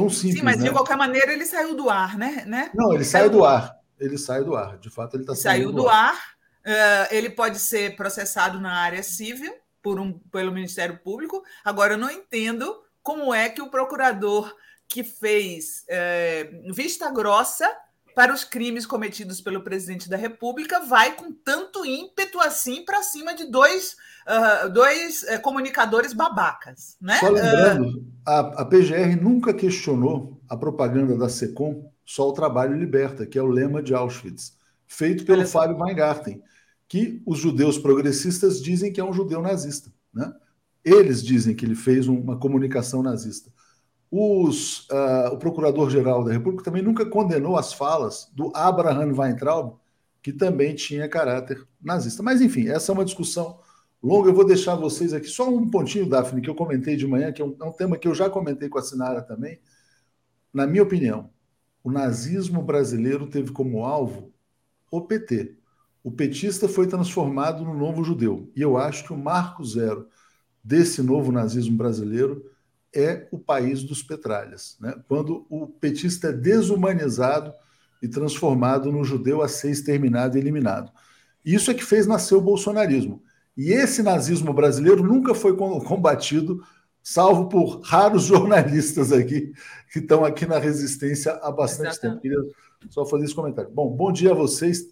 Tão simples. Sim, mas né? de qualquer maneira ele saiu do ar, né? né? Não, ele, saiu do ar. Ele saiu do ar. De fato, ele está saindo do, do ar. ar. Uh, ele pode ser processado na área civil por um, pelo Ministério Público. Agora, eu não entendo como é que o procurador que fez uh, vista grossa para os crimes cometidos pelo presidente da República vai com tanto ímpeto assim para cima de dois, uh, dois uh, comunicadores babacas. Né? Só lembrando, uh... a, a PGR nunca questionou a propaganda da SECOM, só o trabalho liberta, que é o lema de Auschwitz, feito pelo Fábio Weingarten, que os judeus progressistas dizem que é um judeu nazista. Né? Eles dizem que ele fez uma comunicação nazista. Os, uh, o Procurador-Geral da República também nunca condenou as falas do Abraham Weintraub, que também tinha caráter nazista. Mas, enfim, essa é uma discussão longa. Eu vou deixar vocês aqui só um pontinho, Daphne, que eu comentei de manhã, que é um, é um tema que eu já comentei com a Sinara também. Na minha opinião, o nazismo brasileiro teve como alvo o PT. O petista foi transformado no novo judeu. E eu acho que o marco zero desse novo nazismo brasileiro é o país dos petralhas. Né? Quando o petista é desumanizado e transformado no judeu a ser exterminado e eliminado. Isso é que fez nascer o bolsonarismo. E esse nazismo brasileiro nunca foi combatido, salvo por raros jornalistas aqui que estão aqui na resistência há bastante Exatamente. tempo. Queria só fazer esse comentário. Bom, bom dia a vocês.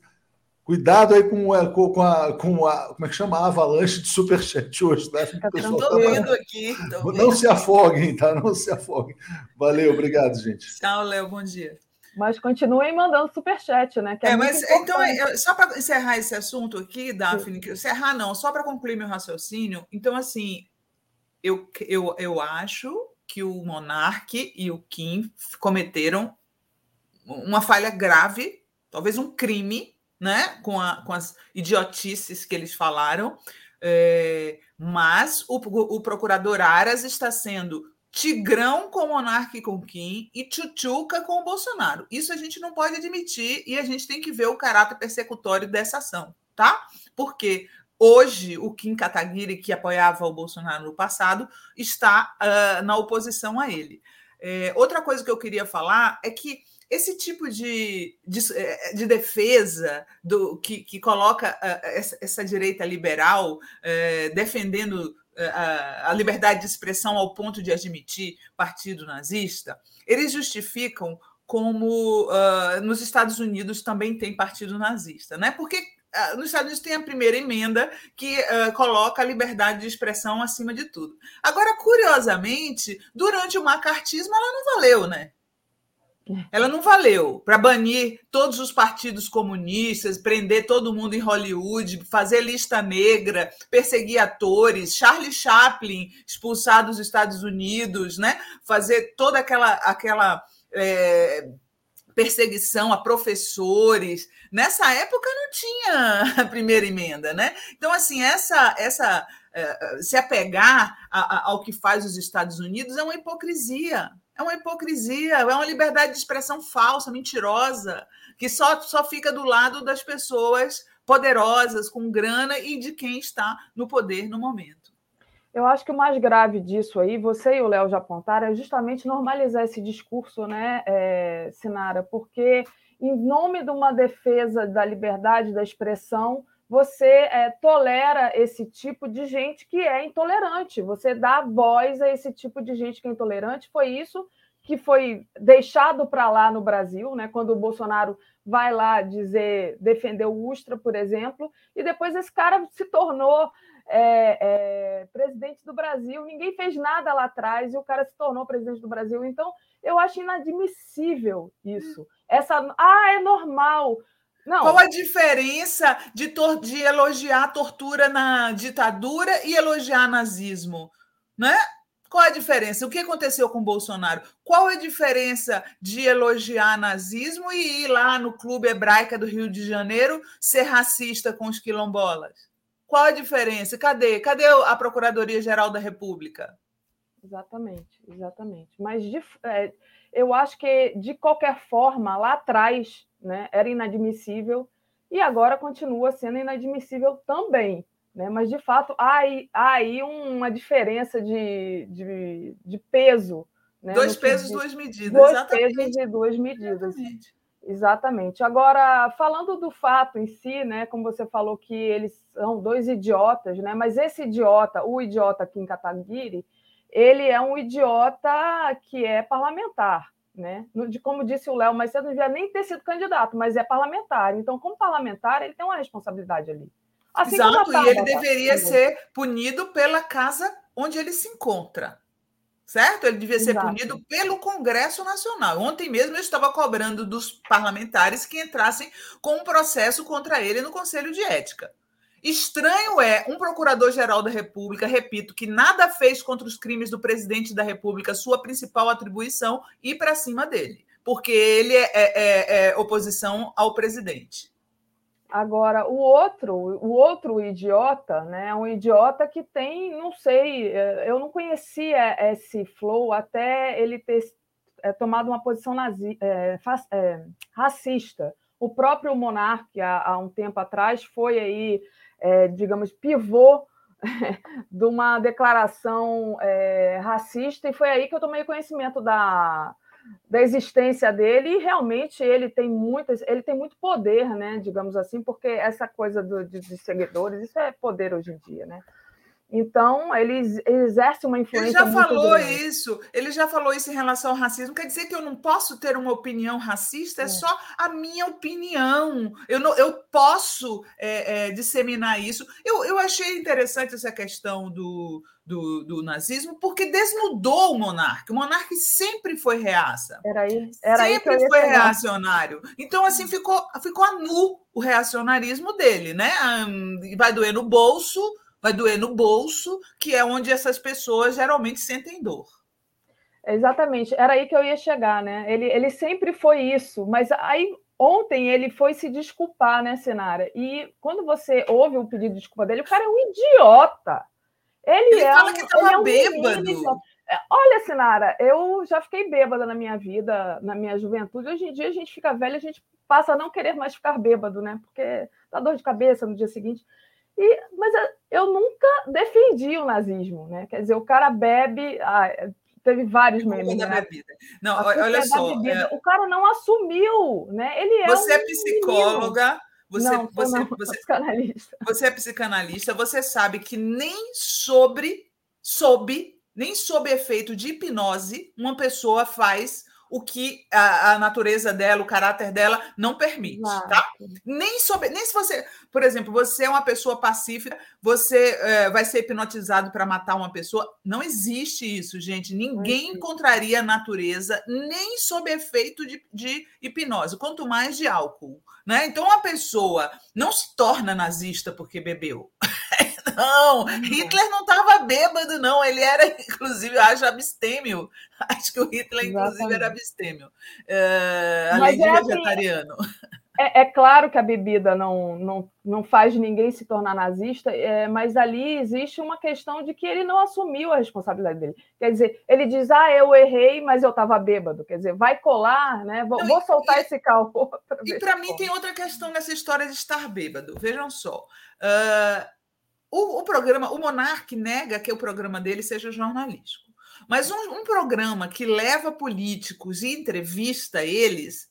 Cuidado aí com, a, com, a, com a. Como é que chama? A avalanche de superchat hoje, né? Estou tá vendo aqui. Não vendo. se afoguem, tá? Não se afoguem. Valeu, obrigado, gente. Tchau, Léo, bom dia. Mas continuem mandando superchat, né? É, é mas então, só para encerrar esse assunto aqui, Daphne, que, encerrar não, só para concluir meu raciocínio. Então, assim, eu, eu, eu acho que o Monarque e o Kim cometeram uma falha grave, talvez um crime, né, com, a, com as idiotices que eles falaram, é, mas o, o procurador Aras está sendo tigrão com Monarca e com Kim e tchutchuca com o Bolsonaro. Isso a gente não pode admitir e a gente tem que ver o caráter persecutório dessa ação, tá? Porque hoje o Kim Kataguiri, que apoiava o Bolsonaro no passado, está uh, na oposição a ele. É, outra coisa que eu queria falar é que esse tipo de, de, eh, de defesa do que, que coloca uh, essa, essa, direita liberal uh, defendendo a, a liberdade de expressão ao ponto de admitir partido nazista, eles justificam como nos Estados Unidos também tem partido nazista, né? Porque nos Estados Unidos tem a primeira emenda que uh, coloca a liberdade de expressão acima de tudo. Agora, curiosamente, durante o macartismo ela não valeu, né? Ela não valeu para banir todos os partidos comunistas, prender todo mundo em Hollywood, fazer lista negra, perseguir atores, Charlie Chaplin expulsado dos Estados Unidos, né? fazer toda aquela, aquela é, perseguição a professores. Nessa época não tinha a primeira emenda, né? Então, assim, essa, essa é, se apegar ao que faz os Estados Unidos é uma hipocrisia é uma hipocrisia, é uma liberdade de expressão falsa, mentirosa, que só, só fica do lado das pessoas poderosas, com grana e de quem está no poder no momento. Eu acho que o mais grave disso aí, você e o Léo já apontaram, é justamente normalizar esse discurso, né, é, Sinara? Porque, em nome de uma defesa da liberdade da expressão, você é, tolera esse tipo de gente que é intolerante. Você dá voz a esse tipo de gente que é intolerante. Foi isso que foi deixado para lá no Brasil, né? Quando o Bolsonaro vai lá dizer defender o Ustra, por exemplo, e depois esse cara se tornou é, é, presidente do Brasil. Ninguém fez nada lá atrás e o cara se tornou presidente do Brasil. Então, eu acho inadmissível isso. Essa, ah, é normal. Não. Qual a diferença de, de elogiar a tortura na ditadura e elogiar nazismo? Né? Qual a diferença? O que aconteceu com o Bolsonaro? Qual a diferença de elogiar nazismo e ir lá no Clube Hebraica do Rio de Janeiro ser racista com os quilombolas? Qual a diferença? Cadê? Cadê a Procuradoria-Geral da República? Exatamente, exatamente. Mas de, é, eu acho que, de qualquer forma, lá atrás né, era inadmissível e agora continua sendo inadmissível também. Né? Mas, de fato, há aí, há aí uma diferença de, de, de peso. Né? Dois pesos, duas medidas. Dois exatamente. pesos e duas medidas. Exatamente. Exatamente. Agora, falando do fato em si, né, como você falou que eles são dois idiotas, né, mas esse idiota, o idiota Kim Kataguiri, ele é um idiota que é parlamentar, né? De como disse o Léo, mas você não devia nem ter sido candidato, mas é parlamentar. Então, como parlamentar, ele tem uma responsabilidade ali. Assim Exato, e ele deveria tá? ser punido pela casa onde ele se encontra. Certo? Ele devia ser Exato. punido pelo Congresso Nacional. Ontem mesmo eu estava cobrando dos parlamentares que entrassem com um processo contra ele no Conselho de Ética. Estranho é um procurador-geral da República, repito, que nada fez contra os crimes do presidente da República, sua principal atribuição, ir para cima dele, porque ele é, é, é, é oposição ao presidente. Agora, o outro, o outro idiota, né? Um idiota que tem, não sei, é, eu não conhecia esse flow até ele ter é, tomado uma posição nazi, é, é, racista. O próprio monarca, há, há, um tempo atrás, foi aí, é, digamos, pivô de uma declaração é, racista, e foi aí que eu tomei conhecimento da, da existência dele e realmente ele tem muitas ele tem muito poder né digamos assim porque essa coisa do, de, de, seguidores isso é poder hoje em dia né então ele exerce uma influência ele já falou grande. isso ele já falou isso em relação ao racismo quer dizer que eu não posso ter uma opinião racista é, é. só a minha opinião eu não eu posso é, é, disseminar isso eu, eu achei interessante essa questão do do, do, nazismo, porque desnudou o monarca. O monarca sempre foi reaça. Era aí, era sempre aí foi reacionário. Então, assim, ficou, ficou a nu o reacionarismo dele, né? Vai doer no bolso, vai doer no bolso, que é onde essas pessoas geralmente sentem dor. Exatamente, era aí que eu ia chegar, né? Ele, ele sempre foi isso, mas aí ontem ele foi se desculpar, né, Senara? E quando você ouve o pedido de desculpa dele, o cara é um idiota. Ele, ele é fala um, que estava é um bêbado. Menino. É, olha, Sinara, eu já fiquei bêbada na minha vida, na minha juventude. Hoje em dia a gente fica velha, a gente passa a não querer mais ficar bêbado, né? Porque dá dor de cabeça no dia seguinte. E, mas eu nunca defendi o nazismo, né? Quer dizer, o cara bebe. Ah, teve vários memes. Né? Não, olha só. É... O cara não assumiu, né? Ele é Você é um é psicóloga. Menino. Você, não, você, não, você, psicanalista. você é psicanalista, você sabe que nem sobre, sob, nem sob efeito de hipnose, uma pessoa faz o que a, a, natureza dela, o caráter dela não permite, tá? Nem sobre, nem se você, por exemplo, você é uma pessoa pacífica, você é, vai ser hipnotizado para matar uma pessoa. Não existe isso, gente. Ninguém encontraria a natureza nem sob efeito de, de hipnose, quanto mais de álcool, né? Então, uma pessoa não se torna nazista porque bebeu. Não, Hitler não estava bêbado, não. Ele era, inclusive, acho abstêmio. Acho que o Hitler, inclusive, Exatamente. era abstêmio. Uh, além Mas de é vegetariano. Assim, é, é, claro que a bebida não, não, não faz ninguém se tornar nazista, é, mas ali existe uma questão de que ele não assumiu a responsabilidade dele. Quer dizer, ele diz, ah, eu errei, mas eu estava bêbado. Quer dizer, vai colar, né? Vou, não, vou soltar e, esse carro. E para mim tem outra questão nessa história de estar bêbado. Vejam só. Uh, o, o, programa, o Monarque nega que o programa dele seja jornalístico. Mas um, um, programa que leva políticos e entrevista eles,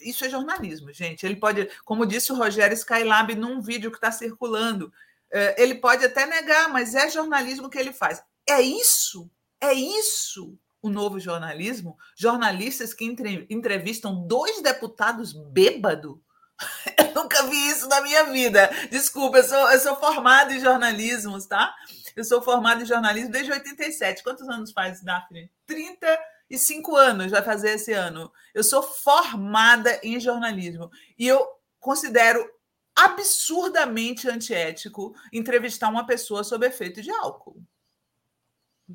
isso é jornalismo, gente. Ele pode, como disse o Rogério Skylab num vídeo que está circulando, é, ele pode até negar, mas é jornalismo que ele faz. É isso, é isso o novo jornalismo? Jornalistas que entrevistam dois deputados bêbados Eu nunca vi isso na minha vida. Desculpa, eu sou, eu sou formada em jornalismo, tá? Eu sou formada em jornalismo desde 87. Quantos anos faz, Daphne? 35 anos vai fazer esse ano. Eu sou formada em jornalismo. E eu considero absurdamente antiético entrevistar uma pessoa sob efeito de álcool.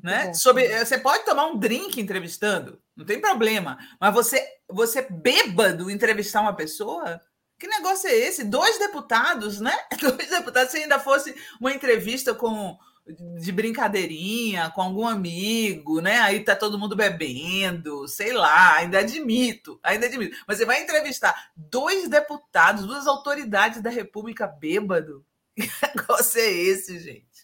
Né? Sobre, você pode tomar um drink entrevistando, não tem problema. Mas você, você bêbado entrevistar uma pessoa, que negócio é esse? Dois deputados, né? Dois deputados, se ainda fosse uma entrevista com de brincadeirinha com algum amigo, né? Aí tá todo mundo bebendo, sei lá, ainda admito, ainda admito. Mas você vai entrevistar dois deputados, duas autoridades da República bêbado? Que negócio é esse, gente?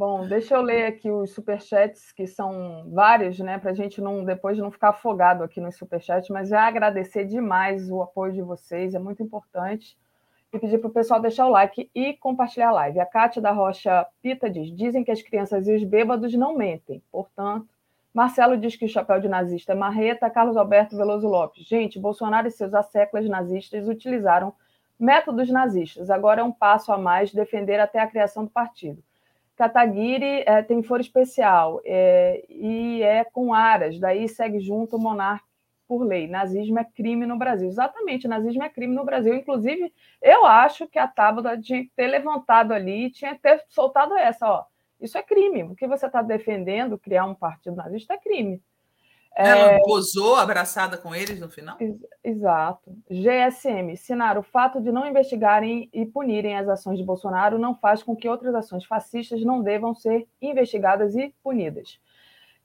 Bom, deixa eu ler aqui os superchats, que são vários, né, para a gente não depois não ficar afogado aqui nos superchats, mas já agradecer demais o apoio de vocês, é muito importante. E pedir para o pessoal deixar o like e compartilhar a live. A Cátia da Rocha Pita diz: dizem que as crianças e os bêbados não mentem. Portanto, Marcelo diz que o chapéu de nazista é marreta. Carlos Alberto Veloso Lopes. Gente, Bolsonaro e seus asseclas nazistas utilizaram métodos nazistas. Agora é um passo a mais defender até a criação do partido. Kataguiri é, tem foro especial é, e é com aras, daí segue junto o monarca, por lei. Nazismo é crime no Brasil. Exatamente, nazismo é crime no Brasil. Inclusive, eu acho que a Tábua tinha que ter levantado ali, tinha que ter soltado essa, ó. Isso é crime. O que você está defendendo, criar um partido nazista, é crime. Ela é... posou abraçada com eles no final? Exato. GSM. Sinar, o fato de não investigarem e punirem as ações de Bolsonaro não faz com que outras ações fascistas não devam ser investigadas e punidas.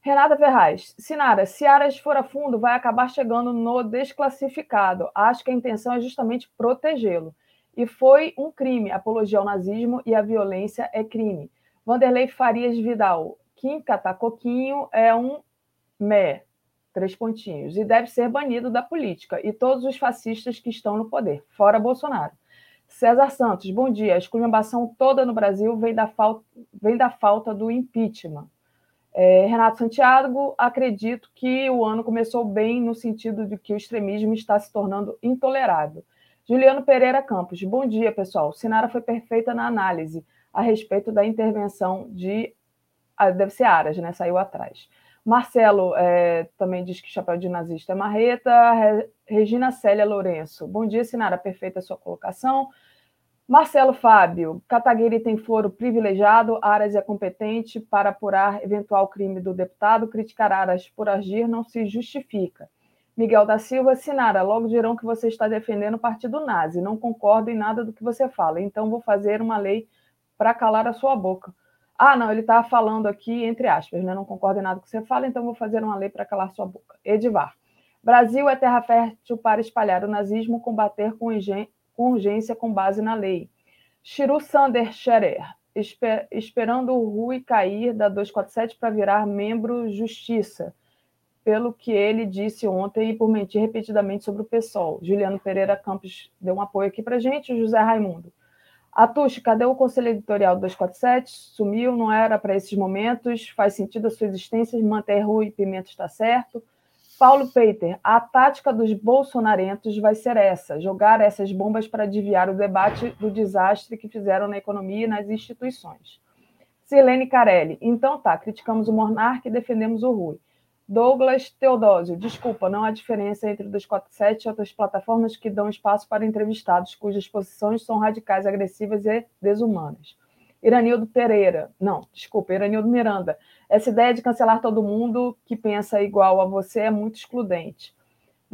Renata Ferraz. Sinara, se Aras for a fundo, vai acabar chegando no desclassificado. Acho que a intenção é justamente protegê-lo. E foi um crime. Apologia ao nazismo e à violência é crime. Vanderlei Farias Vidal. Kim Catacoquinho é um mé três pontinhos, e deve ser banido da política, e todos os fascistas que estão no poder, fora Bolsonaro. César Santos, bom dia. A esculhambação toda no Brasil vem da falta, vem da falta do impeachment. É, Renato Santiago, acredito que o ano começou bem no sentido de que o extremismo está se tornando intolerável. Juliano Pereira Campos, bom dia, pessoal. Sinara foi perfeita na análise a respeito da intervenção de. Ah, deve ser Aras, né? Saiu atrás. Marcelo é, também diz que chapéu de nazista é marreta. Re, Regina Célia Lourenço. Bom dia, Sinara. Perfeita a sua colocação. Marcelo Fábio. Cataguiri tem foro privilegiado. Aras é competente para apurar eventual crime do deputado. Criticar Aras por agir não se justifica. Miguel da Silva, Sinara, logo dirão que você está defendendo o partido nazi. Não concordo em nada do que você fala. Então vou fazer uma lei para calar a sua boca. Ah, não, ele está falando aqui, entre aspas, né? Não concordo em nada que você fala, então vou fazer uma lei para calar sua boca. Edivar. Brasil é terra fértil para espalhar o nazismo, combater com, com urgência com base na lei. Chiru Sander Scherer, esper esperando o Rui cair da 247 para virar membro justiça, pelo que ele disse ontem e por mentir repetidamente sobre o PSOL. Juliano Pereira Campos deu um apoio aqui para gente, José Raimundo. Atush, cadê o conselho editorial 247? Sumiu, não era para esses momentos, faz sentido a sua existência, manter Rui Pimenta está certo. Paulo Peter, a tática dos bolsonarentos vai ser essa: jogar essas bombas para desviar o debate do desastre que fizeram na economia e nas instituições. Silene Carelli, então tá, criticamos o Monarque e defendemos o Rui. Douglas Teodósio, desculpa, não há diferença entre o 247 e outras plataformas que dão espaço para entrevistados cujas posições são radicais, agressivas e desumanas. Iranildo Pereira, não, desculpa, Iranildo Miranda. Essa ideia de cancelar todo mundo que pensa igual a você é muito excludente.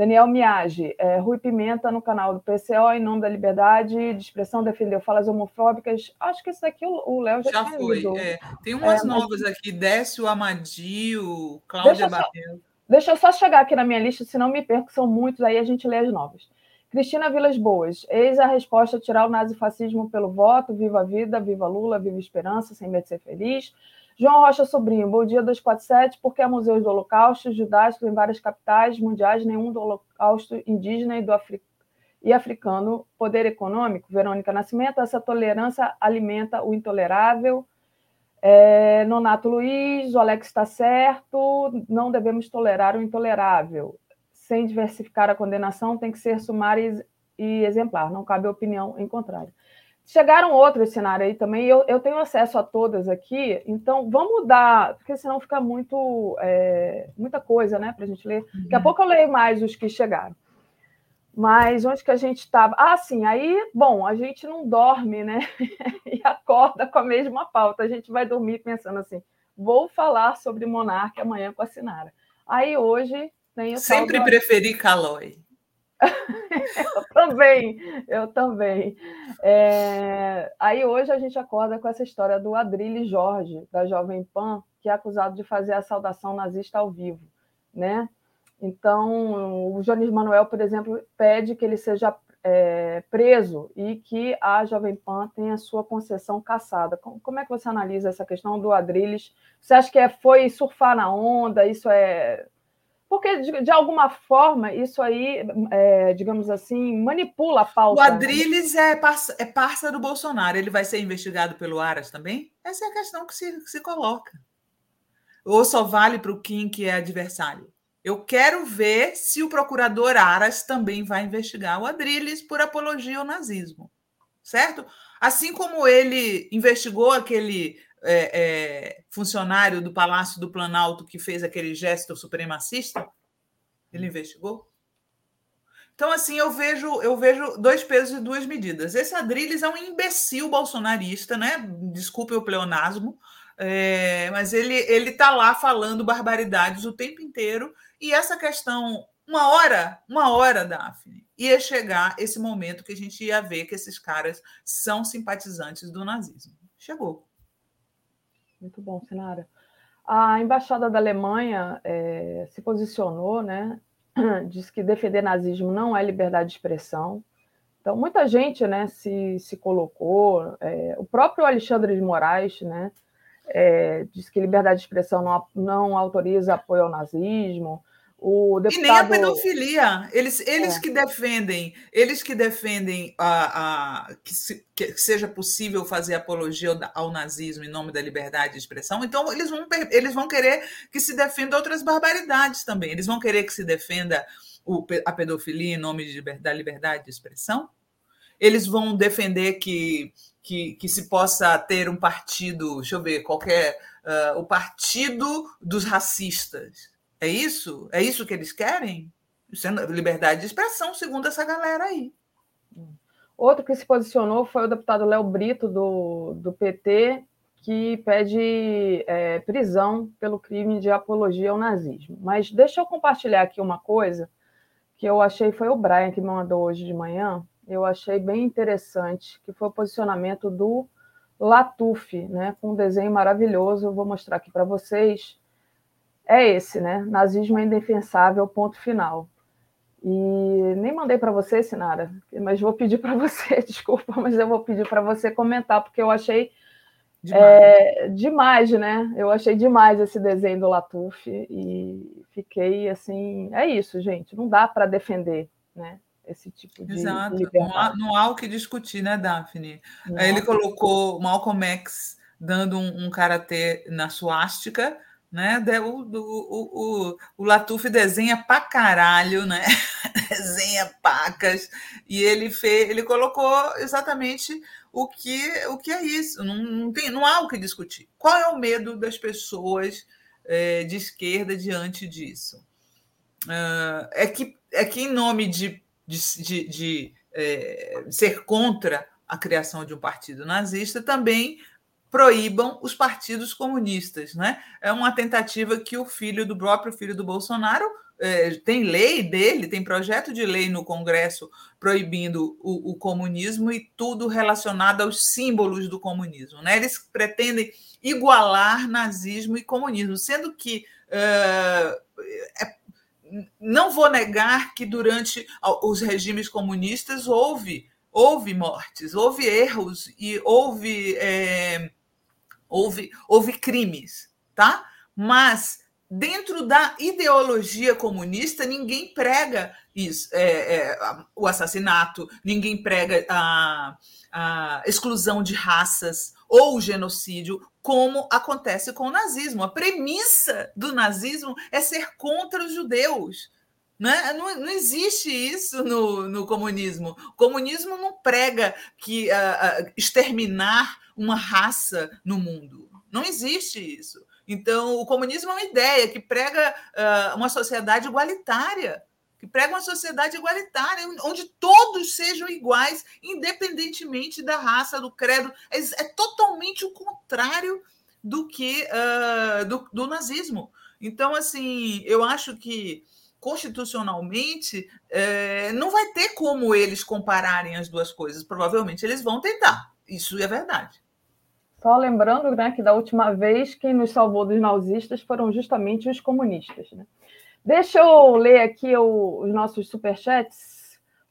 Daniel Miage, é, Rui Pimenta no canal do PCO, em nome da liberdade de expressão, defendeu falas homofóbicas. Acho que isso daqui o Léo já, já foi. É. Tem umas é, novas mas... aqui, Décio Amadio, Cláudia Barreto. Deixa eu só chegar aqui na minha lista, senão me perco, são muitos, aí a gente lê as novas. Cristina Vilas Boas, eis a resposta: tirar o nazifascismo pelo voto, viva a vida, viva Lula, viva a esperança, sem medo de ser feliz. João Rocha Sobrinho, bom dia 247, porque há museus do Holocausto judaicos em várias capitais mundiais, nenhum do Holocausto indígena e, do Afri e africano. Poder econômico, Verônica Nascimento, essa tolerância alimenta o intolerável. É, Nonato Luiz, o Alex está certo, não devemos tolerar o intolerável. Sem diversificar a condenação, tem que ser sumária e exemplar, não cabe opinião em contrário. Chegaram outros cenários aí também, eu, eu tenho acesso a todas aqui, então vamos dar, porque senão fica muito é, muita coisa né, para a gente ler. Daqui a uhum. pouco eu leio mais os que chegaram. Mas onde que a gente estava? Ah, sim, aí, bom, a gente não dorme, né? e acorda com a mesma pauta. A gente vai dormir pensando assim: vou falar sobre Monarca amanhã com a Sinara. Aí hoje tem o. Sempre preferi Calói. Eu também, eu também. É... Aí hoje a gente acorda com essa história do Adrilles Jorge, da Jovem Pan, que é acusado de fazer a saudação nazista ao vivo, né? Então, o Jones Manuel, por exemplo, pede que ele seja é, preso e que a Jovem Pan tenha sua concessão cassada. Como, é que você analisa essa questão do Adrilles? Você acha que é, foi surfar na onda? Isso é porque, de, de alguma forma, isso aí, é, digamos assim, manipula a pauta. O Adrilles é, parça, é parça do Bolsonaro. Ele vai ser investigado pelo Aras também? Essa é a questão que se, que se coloca. Ou só vale para o Kim, que é adversário? Eu quero ver se o procurador Aras também vai investigar o Adrilles por apologia ao nazismo. Certo? Assim como ele investigou aquele é, é, funcionário do Palácio do Planalto que fez aquele gesto supremacista, Ele investigou? Então, assim, eu vejo, eu vejo dois pesos e duas medidas. Esse Adriles é um imbecil bolsonarista, né? Desculpe o pleonasmo, é, mas ele ele está lá falando barbaridades o tempo inteiro. E essa questão, uma hora, uma hora, Daphne, ia chegar esse momento que a gente ia ver que esses caras são simpatizantes do nazismo. Chegou. Muito bom, Sinara. A embaixada da Alemanha é, se posicionou, né? Diz que defender nazismo não é liberdade de expressão. Então, muita gente né, se, se colocou. É, o próprio Alexandre de Moraes né, é, diz que liberdade de expressão não, não autoriza apoio ao nazismo. O deputado... E nem a pedofilia. Eles, eles é. que defendem, eles que defendem a, a que, se, que, seja possível fazer apologia ao, nazismo em nome da liberdade de expressão, então eles vão, eles vão querer que se defenda outras barbaridades também. Eles vão querer que se defenda o, a pedofilia em nome de, da liberdade de expressão. Eles vão defender que, que, que se possa ter um partido, deixa eu ver, qualquer. Uh, o partido dos racistas é isso? É isso que eles querem? Liberdade de expressão, segundo essa galera aí. Outro que se posicionou foi o deputado Léo Brito, do, do PT, que pede é, prisão pelo crime de apologia ao nazismo. Mas deixa eu compartilhar aqui uma coisa que eu achei, foi o Brian que me mandou hoje de manhã, eu achei bem interessante, que foi o posicionamento do Latuf, né, com um desenho maravilhoso, eu vou mostrar aqui para vocês, é esse, né? Nazismo é indefensável, ponto final. E nem mandei para você, Sinara, mas vou pedir para você, desculpa, mas eu vou pedir para você comentar, porque eu achei demais. É, demais, né? Eu achei demais esse desenho do Latuf e fiquei assim. É isso, gente, não dá para defender, né? Esse tipo de. Exato, não há, não há, o que discutir, né, Daphne? Aí ele colocou Malcolm X dando um, um karatê na suástica né? O, o, o, o Latuf desenha pra caralho, né? desenha pacas, e ele fez, ele colocou exatamente o que, o que é isso. Não, não, tem, não há o que discutir. Qual é o medo das pessoas é, de esquerda diante disso? Uh, é, que, é que, em nome de, de, de, de é, ser contra a criação de um partido nazista, também proíbam os partidos comunistas. Né? É uma tentativa que o filho do próprio filho do Bolsonaro é, tem lei dele, tem projeto de lei no Congresso proibindo o, o, comunismo e tudo relacionado aos símbolos do comunismo. Né? Eles pretendem igualar nazismo e comunismo, sendo que é, é, não vou negar que durante os regimes comunistas houve houve mortes, houve erros e houve é, houve, houve crimes, tá? Mas dentro da ideologia comunista, ninguém prega isso, é, é, o assassinato, ninguém prega a, a exclusão de raças ou o genocídio, como acontece com o nazismo. A premissa do nazismo é ser contra os judeus. Né? Não, não existe isso no, no comunismo. O comunismo não prega que exterminar uma raça no mundo. Não existe isso. Então, o comunismo é uma ideia que prega uh, uma sociedade igualitária, que prega uma sociedade igualitária, onde todos sejam iguais, independentemente da raça, do credo. É, é totalmente o contrário do que uh, do, do nazismo. Então, assim, eu acho que constitucionalmente é, não vai ter como eles compararem as duas coisas. Provavelmente eles vão tentar. Isso é verdade. Só lembrando né, que da última vez quem nos salvou dos nazistas foram justamente os comunistas. Né? Deixa eu ler aqui o, os nossos superchats.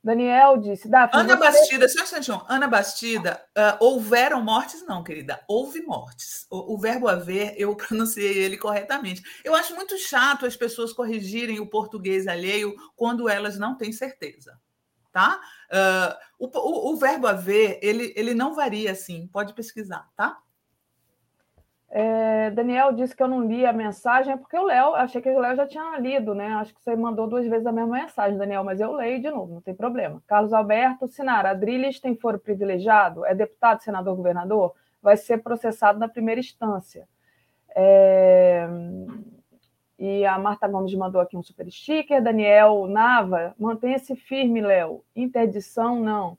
Daniel disse. Ana Bastida, só um instantinho. Ana Bastida, uh, houveram mortes? Não, querida. Houve mortes. O, o, verbo haver, eu pronunciei ele corretamente. Eu acho muito chato as pessoas corrigirem o português alheio quando elas não têm certeza tá? Uh, o, o, o, verbo haver, ele, ele não varia assim, pode pesquisar, tá? É, Daniel disse que eu não li a mensagem, é porque o Léo, achei que o Léo já tinha lido, né? Acho que você mandou duas vezes a mesma mensagem, Daniel, mas eu leio de novo, não tem problema. Carlos Alberto, Sinara, Adriles tem foro privilegiado, é deputado, senador, governador, vai ser processado na primeira instância. É... E a Marta Gomes mandou aqui um super sticker. Daniel Nava, mantenha-se firme, Léo. Interdição, não.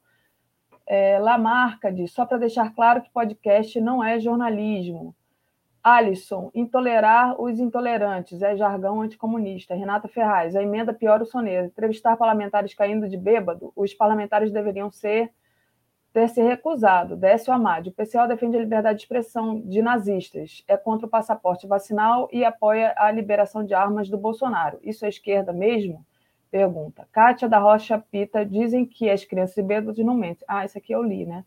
É, Lamarca diz, só para deixar claro que podcast não é jornalismo. Alisson, intolerar os intolerantes, é jargão anticomunista. Renata Ferraz, a emenda piora o soneiro. Entrevistar parlamentares caindo de bêbado, os parlamentares deveriam ser ter se recusado. Décio Amade, o PCL defende a liberdade de expressão de nazistas, é contra o passaporte vacinal e apoia a liberação de armas do Bolsonaro. Isso é esquerda mesmo? Pergunta. Kátia da Rocha Pita, dizem que as crianças e bêbados não mentem. Ah, isso aqui eu li, né?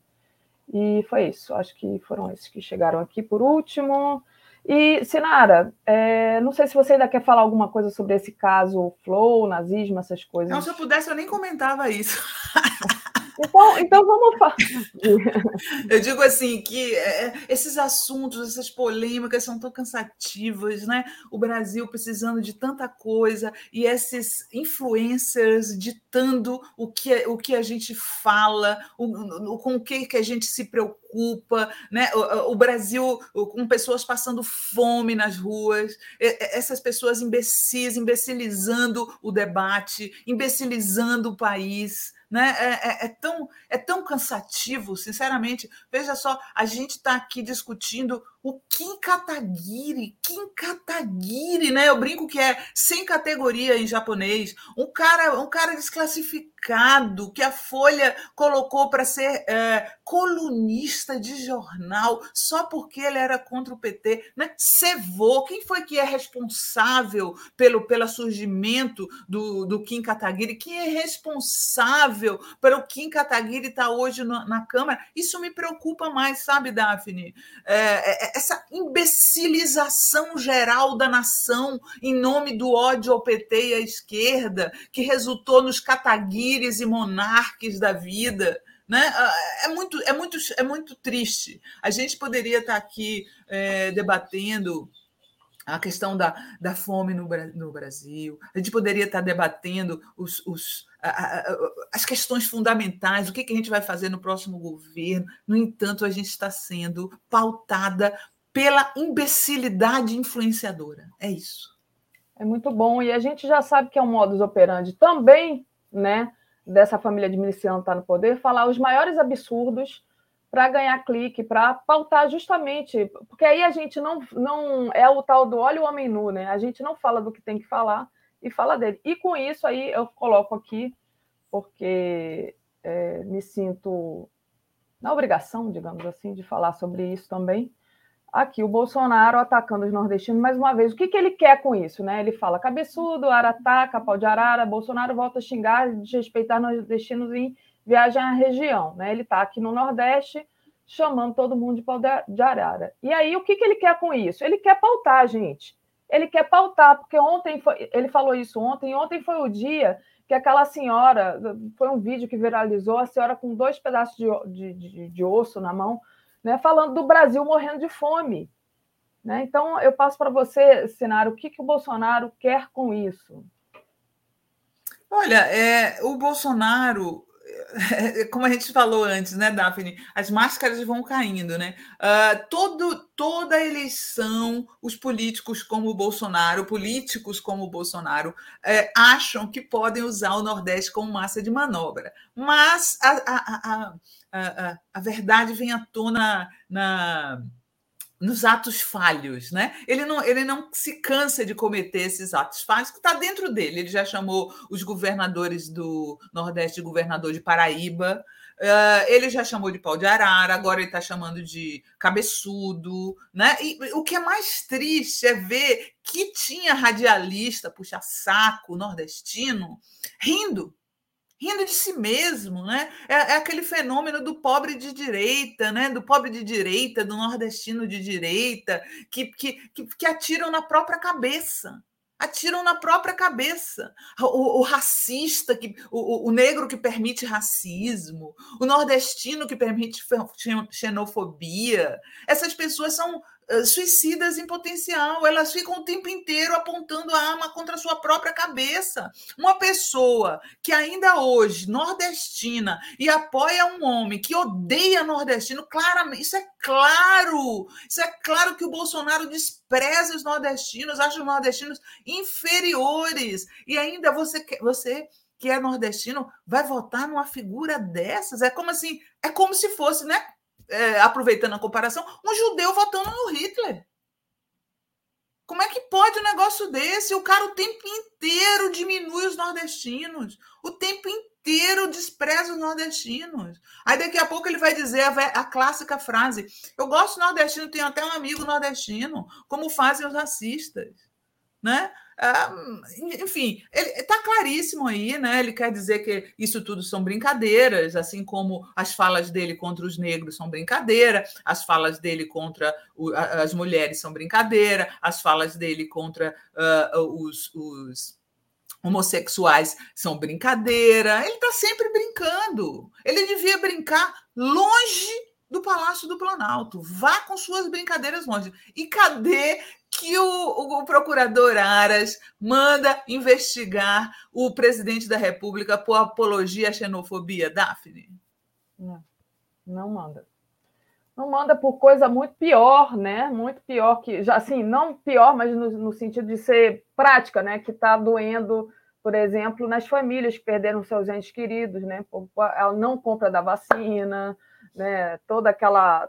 E foi isso. Acho que foram esses que chegaram aqui por último. E, Sinara, é, não sei se você ainda quer falar alguma coisa sobre esse caso Flow, nazismo, essas coisas. Não, se eu pudesse, eu nem comentava isso. Então, então vamos. Eu digo assim que é, esses assuntos, essas polêmicas são tão cansativas, né? O Brasil precisando de tanta coisa e esses influencers ditando o que, o que a gente fala, o, com o que, que a gente se preocupa, né? O, o Brasil com pessoas passando fome nas ruas, essas pessoas imbecis, imbecilizando o debate, imbecilizando o país. Né? É, é, é, tão, é tão cansativo, sinceramente. Veja só, a gente está aqui discutindo o Kim Kataguiri, Kim Kataguiri, né? Eu brinco que é sem categoria em japonês, um cara, um cara desclassificado que a Folha colocou para ser é, colunista de jornal só porque ele era contra o PT, né? Cevou, quem foi que é responsável pelo, pelo surgimento do, do Kim Kataguiri? Quem é responsável pelo Kim Kataguiri estar tá hoje no, na Câmara? Isso me preocupa mais, sabe, Daphne? É, é essa imbecilização geral da nação em nome do ódio ao PT e à esquerda, que resultou nos cataguires e monarques da vida. Né? É, muito, é, muito, é muito triste. A gente poderia estar aqui é, debatendo a questão da, da fome no, no Brasil, a gente poderia estar debatendo os, os, a, a, as questões fundamentais, o que, que a gente vai fazer no próximo governo. No entanto, a gente está sendo pautada pela imbecilidade influenciadora. É isso. É muito bom. E a gente já sabe que é um modus operandi também, né? Dessa família de miliciano estar tá no poder, falar os maiores absurdos para ganhar clique, para pautar justamente, porque aí a gente não, não é o tal do olho o homem nu, né? A gente não fala do que tem que falar e fala dele. E com isso aí eu coloco aqui, porque é, me sinto na obrigação, digamos assim, de falar sobre isso também. Aqui o Bolsonaro atacando os nordestinos mais uma vez. O que, que ele quer com isso? Né? Ele fala cabeçudo, arataca, pau de arara. Bolsonaro volta a xingar, desrespeitar nordestinos em viagem à região. Né? Ele está aqui no Nordeste chamando todo mundo de pau de arara. E aí, o que, que ele quer com isso? Ele quer pautar, gente. Ele quer pautar, porque ontem foi, ele falou isso ontem, ontem foi o dia que aquela senhora, foi um vídeo que viralizou, a senhora com dois pedaços de, de, de, de osso na mão, né, falando do Brasil morrendo de fome. Né? Então, eu passo para você, Sinara, o que, que o Bolsonaro quer com isso? Olha, é, o Bolsonaro como a gente falou antes, né, Daphne? As máscaras vão caindo, né? Uh, todo, toda eleição, os políticos como o Bolsonaro, políticos como o Bolsonaro, é, acham que podem usar o Nordeste como massa de manobra. Mas a, a, a, a, a verdade vem à tona na nos atos falhos, né? Ele não, ele não se cansa de cometer esses atos falhos, que está dentro dele. Ele já chamou os governadores do Nordeste de governador de Paraíba, uh, ele já chamou de pau de arara, agora ele está chamando de cabeçudo, né? E o que é mais triste é ver que tinha radialista, puxa saco nordestino, rindo rindo de si mesmo, né? É, é, aquele fenômeno do pobre de direita, né? Do pobre de direita, do nordestino de direita, que, que, que, atiram na própria cabeça. Atiram na própria cabeça. O, o racista, que, o, o, negro que permite racismo, o nordestino que permite xenofobia. Essas pessoas são, suicidas em potencial. Elas ficam o tempo inteiro apontando a arma contra a sua própria cabeça. Uma pessoa que ainda hoje, nordestina, e apoia um homem que odeia nordestino, claramente, isso é claro. Isso é claro que o Bolsonaro despreza os nordestinos, acha os nordestinos inferiores. E ainda você, você que é nordestino vai votar numa figura dessas? É como assim, é como se fosse, né? É, aproveitando a comparação, um judeu votando no Hitler. Como é que pode um negócio desse? O cara o tempo inteiro diminui os nordestinos, o tempo inteiro despreza os nordestinos. Aí daqui a pouco ele vai dizer a, a clássica frase: Eu gosto nordestino, tenho até um amigo nordestino, como fazem os racistas. Né? Ah, enfim, está claríssimo aí, né? Ele quer dizer que isso tudo são brincadeiras, assim como as falas dele contra os negros são brincadeira, as falas dele contra o, as mulheres são brincadeira, as falas dele contra uh, os, os homossexuais são brincadeira. Ele está sempre brincando. Ele devia brincar longe do Palácio do Planalto. Vá com suas brincadeiras longe. E cadê que o, o, procurador Aras manda investigar o presidente da República por apologia à xenofobia, Daphne? Não, não manda. Não manda por coisa muito pior, né? Muito pior que, já assim, não pior, mas no, no sentido de ser prática, né? Que está doendo, por exemplo, nas famílias que perderam seus entes queridos, né? A não compra da vacina, né? Toda aquela,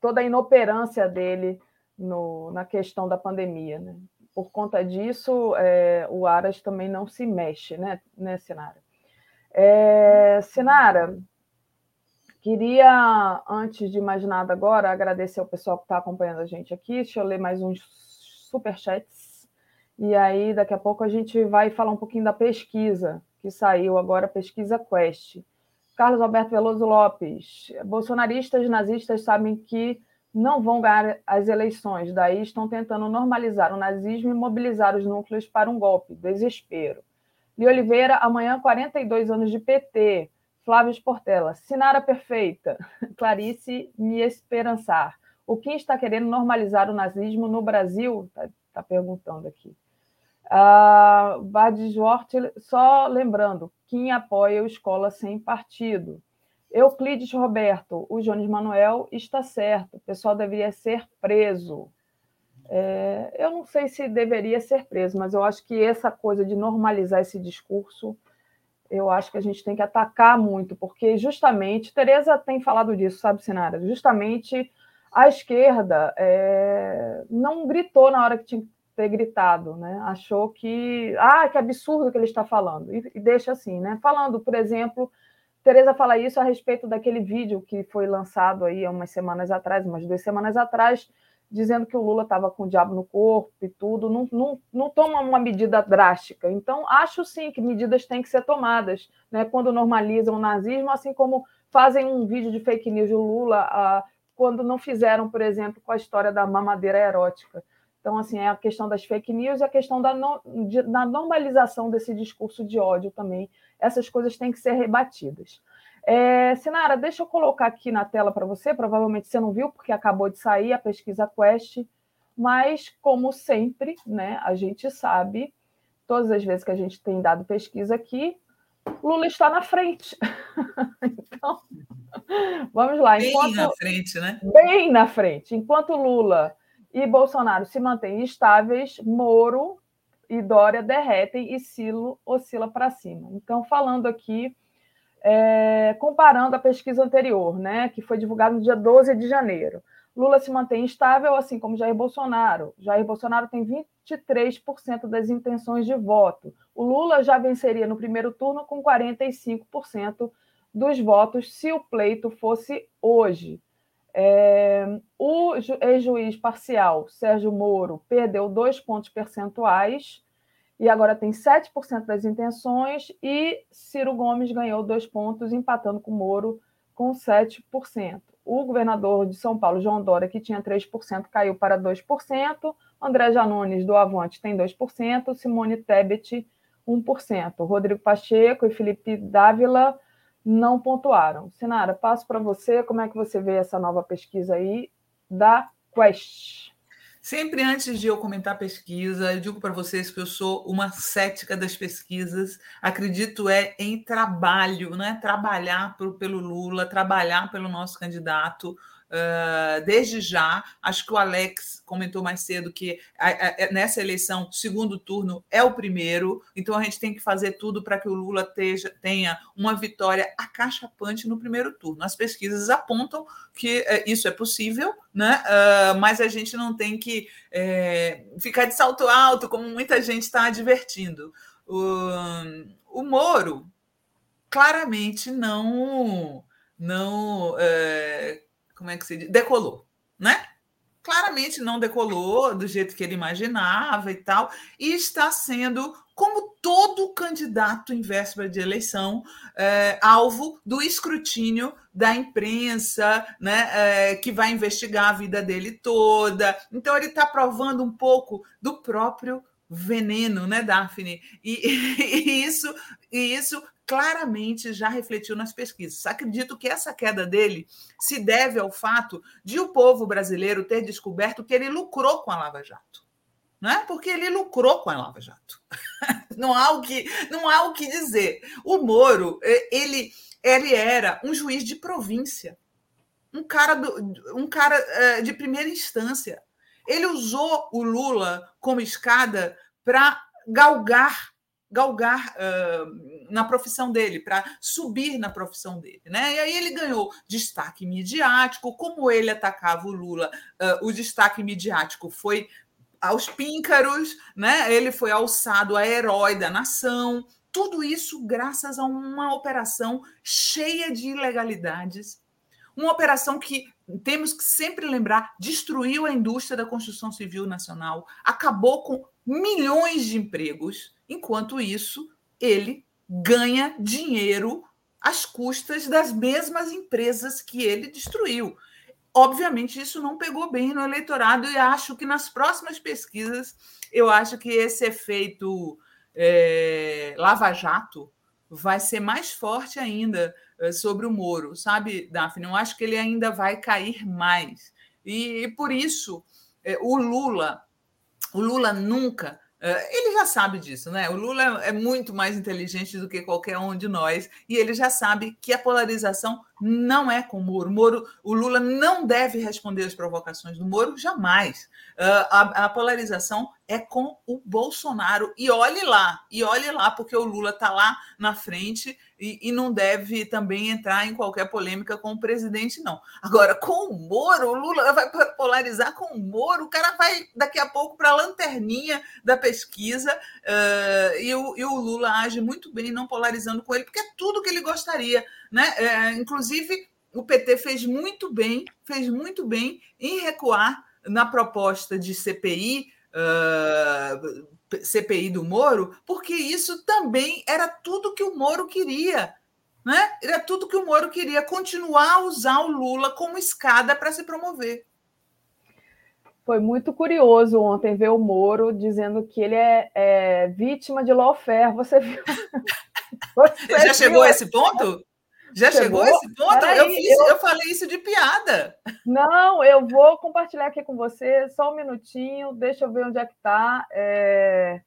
toda a inoperância dele no, na questão da pandemia. Né? Por conta disso, é, o Aras também não se mexe, né, né Sinara? É, Sinara, queria, antes de mais nada agora, agradecer ao pessoal que está acompanhando a gente aqui. Deixa eu ler mais uns superchats. E aí, daqui a pouco, a gente vai falar um pouquinho da pesquisa que saiu agora, pesquisa Quest. Carlos Alberto Veloso Lopes. Bolsonaristas nazistas sabem que não vão ganhar as eleições, daí estão tentando normalizar o nazismo e mobilizar os núcleos para um golpe, desespero. Li Oliveira, amanhã 42 anos de PT. Flávio Portela, Sinara perfeita. Clarice me esperançar. O Kim está querendo normalizar o nazismo no Brasil? Está tá perguntando aqui. Uh, Bad só lembrando, Kim apoia o Escola Sem Partido. Euclides Roberto, o Jones Manuel está certo, o pessoal deveria ser preso. É, eu não sei se deveria ser preso, mas eu acho que essa coisa de normalizar esse discurso, eu acho que a gente tem que atacar muito, porque justamente, Tereza tem falado disso, sabe, Sinara? Justamente a esquerda é, não gritou na hora que tinha que ter gritado, né? Achou que, ah, que absurdo que ele está falando, e, e deixa assim, né? Falando, por exemplo, Tereza fala isso a respeito daquele vídeo que foi lançado aí há umas semanas atrás, umas duas semanas atrás, dizendo que o Lula estava com o diabo no corpo e tudo, não, não, não toma uma medida drástica. Então, acho sim que medidas têm que ser tomadas, né? quando normalizam o nazismo, assim como fazem um vídeo de fake news do Lula, ah, quando não fizeram, por exemplo, com a história da mamadeira erótica. Então, assim, é a questão das fake news e a questão da, no, de, da normalização desse discurso de ódio também. Essas coisas têm que ser rebatidas. É, Sinara, deixa eu colocar aqui na tela para você. Provavelmente você não viu, porque acabou de sair a pesquisa Quest. Mas, como sempre, né, a gente sabe, todas as vezes que a gente tem dado pesquisa aqui, Lula está na frente. então, vamos lá. Enquanto, bem na frente, né? Bem na frente. Enquanto Lula e Bolsonaro se mantêm estáveis, Moro e Dória derretem e Silo oscila para cima. Então, falando aqui, é, comparando a pesquisa anterior, né, que foi divulgada no dia 12 de janeiro. Lula se mantém estável, assim como Jair Bolsonaro. Jair Bolsonaro tem 23% das intenções de voto. O Lula já venceria no primeiro turno com 45% dos votos se o pleito fosse hoje. É, o ex-juiz parcial, Sérgio Moro, perdeu dois pontos percentuais e agora tem 7% das intenções, e Ciro Gomes ganhou dois pontos, empatando com Moro com 7%. O governador de São Paulo, João Dória, que tinha 3%, caiu para 2%. André Janones, do Avante, tem 2%. Simone Tebet, 1%. Rodrigo Pacheco e Felipe Dávila não pontuaram. Sinara, passo para você, como é que você vê essa nova pesquisa aí da Quest? Sempre antes de eu comentar pesquisa, eu digo para vocês que eu sou uma cética das pesquisas. Acredito é em trabalho, né? Trabalhar pro, pelo Lula, trabalhar pelo nosso candidato, Uh, desde já, acho que o Alex comentou mais cedo que a, a, nessa eleição, segundo turno é o primeiro, então a gente tem que fazer tudo para que o Lula teja, tenha uma vitória acachapante no primeiro turno. As pesquisas apontam que uh, isso é possível, né? Uh, mas a gente não tem que é, ficar de salto alto, como muita gente está advertindo. O, Moro claramente não não é, como é que se diz? Decolou, né? Claramente não decolou do jeito que ele imaginava e tal, e está sendo, como todo candidato em véspera de eleição, é, alvo do escrutínio da imprensa, né, é, que vai investigar a vida dele toda. Então, ele está provando um pouco do próprio veneno, né, Daphne? E, e, isso, e isso claramente já refletiu nas pesquisas. Acredito que essa queda dele se deve ao fato de o povo brasileiro ter descoberto que ele lucrou com a Lava Jato. Não é? Porque ele lucrou com a Lava Jato. não há o que, não há o que dizer. O Moro, ele, ele era um juiz de província, um cara, do, um cara eh, de primeira instância. Ele usou o Lula como escada para galgar galgar uh, na profissão dele, para subir na profissão dele. Né? E aí ele ganhou destaque midiático, como ele atacava o Lula, uh, o destaque midiático foi aos píncaros, né? ele foi alçado a herói da nação. Tudo isso graças a uma operação cheia de ilegalidades, uma operação que temos que sempre lembrar destruiu a indústria da construção civil nacional, acabou com milhões de empregos Enquanto isso, ele ganha dinheiro às custas das mesmas empresas que ele destruiu. Obviamente, isso não pegou bem no eleitorado e acho que nas próximas pesquisas, eu acho que esse efeito é, lava-jato vai ser mais forte ainda sobre o Moro, sabe, Daphne? Eu acho que ele ainda vai cair mais. E, e por isso, é, o Lula, o Lula nunca eh, ele já sabe disso, né? O Lula é muito mais inteligente do que qualquer um de nós e ele já sabe que a polarização não é com o Moro. Moro o Lula não deve responder às provocações do Moro jamais. Uh, a, a, polarização é com o Bolsonaro. E olhe lá, e olhe lá, porque o Lula está lá na frente e, e, não deve também entrar em qualquer polêmica com o presidente, não. Agora, com o Moro, o Lula vai polarizar com o Moro, o cara vai daqui a pouco para a lanterninha da pesquisa uh, e, o, e o Lula age muito bem não polarizando com ele, porque é tudo que ele gostaria. Né? É, inclusive, o PT fez muito bem, fez muito bem em recuar na proposta de CPI, uh, CPI do Moro, porque isso também era tudo que o Moro queria. Né? Era tudo que o Moro queria, continuar a usar o Lula como escada para se promover. Foi muito curioso ontem ver o Moro dizendo que ele é, é vítima de lawfare. Você viu? Você Já viu? chegou a esse ponto? Já chegou, chegou esse ponto? eu, fiz, eu... eu, falei isso de piada. Não, eu vou compartilhar aqui com você, só um minutinho, deixa eu ver onde é que está. É...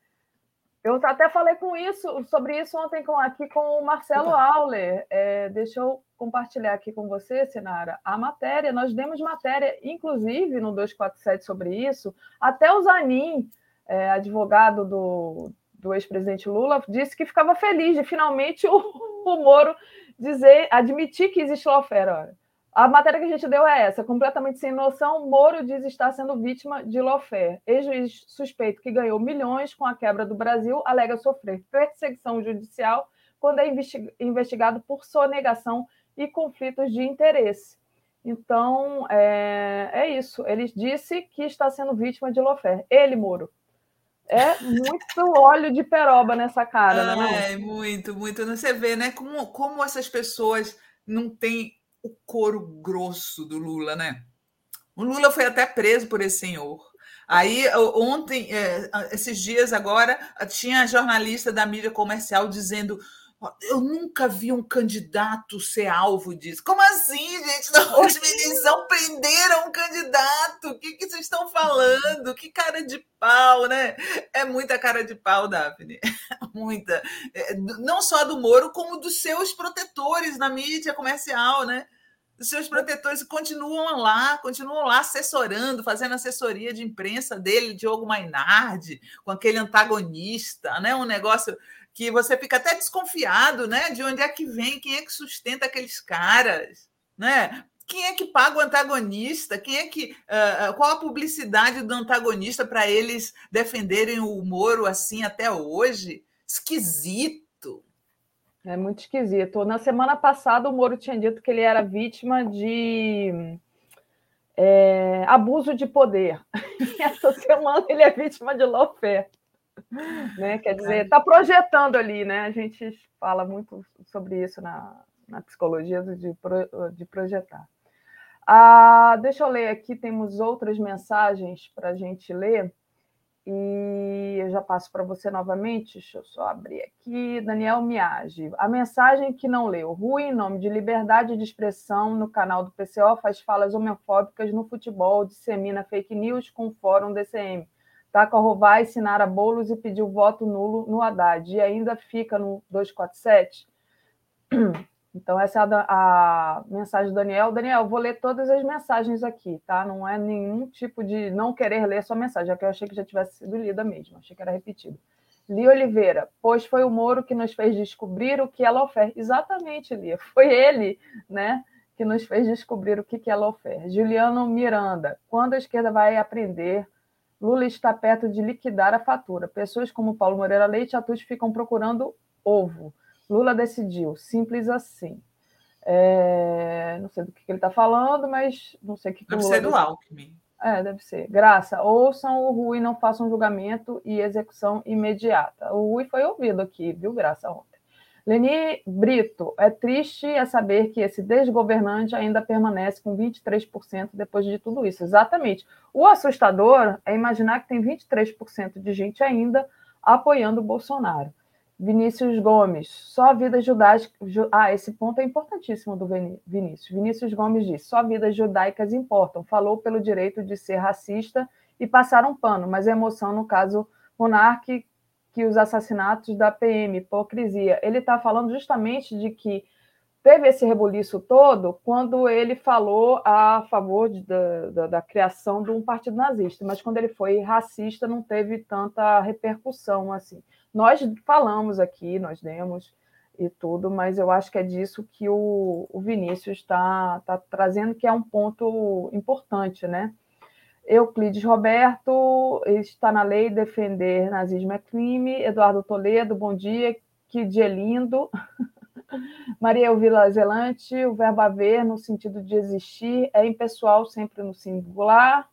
Eu até falei com isso, sobre isso ontem com, aqui com o Marcelo. Auler. É, deixa eu compartilhar aqui com você, Sinara, a matéria. Nós demos matéria, inclusive, no 247 sobre isso. Até o Zanin, é, advogado do, do ex-presidente Lula, disse que ficava feliz de finalmente o, o Moro dizer, admitir que existe lawfare. A matéria que a gente deu é essa, completamente sem noção. Moro diz estar sendo vítima de lawfare. Ex-juiz suspeito que ganhou milhões com a quebra do Brasil alega sofrer perseguição judicial quando é investigado por sonegação e conflitos de interesse. Então, é, é isso. Ele disse que está sendo vítima de lawfare. Ele, Moro. É muito óleo de peroba nessa cara, né? É, muito, muito. Você vê, né? Como, como essas pessoas não têm o couro grosso do Lula, né? O Lula foi até preso por esse senhor. Aí, ontem, é, esses dias agora, tinha jornalista da mídia comercial dizendo: Eu nunca vi um candidato ser alvo disso. Como assim, gente? Na última eleição prenderam um candidato. O que, que vocês estão falando? Que cara de pau, né? É muita cara de pau, Daphne. Muita. É, não só do Moro, como dos seus protetores na mídia comercial, né? Os seus protetores continuam lá, continuam lá assessorando, fazendo assessoria de imprensa dele, Diogo Mainardi, com aquele antagonista, né? Um negócio que você fica até desconfiado, né? De onde é que vem, quem é que sustenta aqueles caras, né? Quem é que paga o antagonista? Quem é que uh, qual a publicidade do antagonista para eles defenderem o Moro assim até hoje? Esquisito. É muito esquisito. Na semana passada, o Moro tinha dito que ele era vítima de é, abuso de poder. E essa semana ele é vítima de lawfare. Né? Quer dizer, está projetando ali, né? A gente fala muito sobre isso na, na psicologia de, pro, de projetar. Ah, deixa eu ler aqui, temos outras mensagens para a gente ler. E eu já passo para você novamente. Deixa eu só abrir aqui. Daniel Miage. A mensagem que não leu. Rui, em nome de liberdade de expressão, no canal do PCO, faz falas homofóbicas no futebol, dissemina fake news com o fórum DCM. Taca Rovai, Sinara Boulos e pediu voto nulo no Haddad. E ainda fica no 247. Então, essa é a, a, mensagem do Daniel. Daniel, vou ler todas as mensagens aqui, tá? Não é nenhum tipo de não querer ler sua mensagem, já que eu achei que já tivesse sido lida mesmo, achei que era repetido. Li Oliveira, pois foi o Moro que nos fez descobrir o que é lawfare. Exatamente, Lia, foi ele, né, que nos fez descobrir o que é lawfare. Juliano Miranda, quando a esquerda vai aprender, Lula está perto de liquidar a fatura. Pessoas como Paulo Moreira Leite e Atus ficam procurando ovo. Lula decidiu, simples assim. É, não sei do que, ele está falando, mas não sei o que, que Deve ser do Alckmin. É, deve ser. Graça, ouçam o Rui, não façam julgamento e execução imediata. O Rui foi ouvido aqui, viu, Graça, ontem. Leni Brito, é triste é saber que esse desgovernante ainda permanece com 23% depois de tudo isso. Exatamente. O assustador é imaginar que tem 23% de gente ainda apoiando o Bolsonaro. Vinícius Gomes, só vidas judaicas. Ah, esse ponto é importantíssimo do Vinícius. Vinícius Gomes diz: só vidas judaicas importam. Falou pelo direito de ser racista e passar um pano, mas a emoção, no caso Monarque, que os assassinatos da PM, hipocrisia. Ele está falando justamente de que teve esse rebuliço todo quando ele falou a favor de, da, da, da, criação de um partido nazista, mas quando ele foi racista não teve tanta repercussão assim. Nós falamos aqui, nós demos e tudo, mas eu acho que é disso que o, o Vinícius está tá trazendo, que é um ponto importante, né? Euclides Roberto, está na lei defender nazismo é crime. Eduardo Toledo, bom dia, que dia lindo. Maria Elvila Zelante, o verbo haver, no sentido de existir, é impessoal, sempre no singular.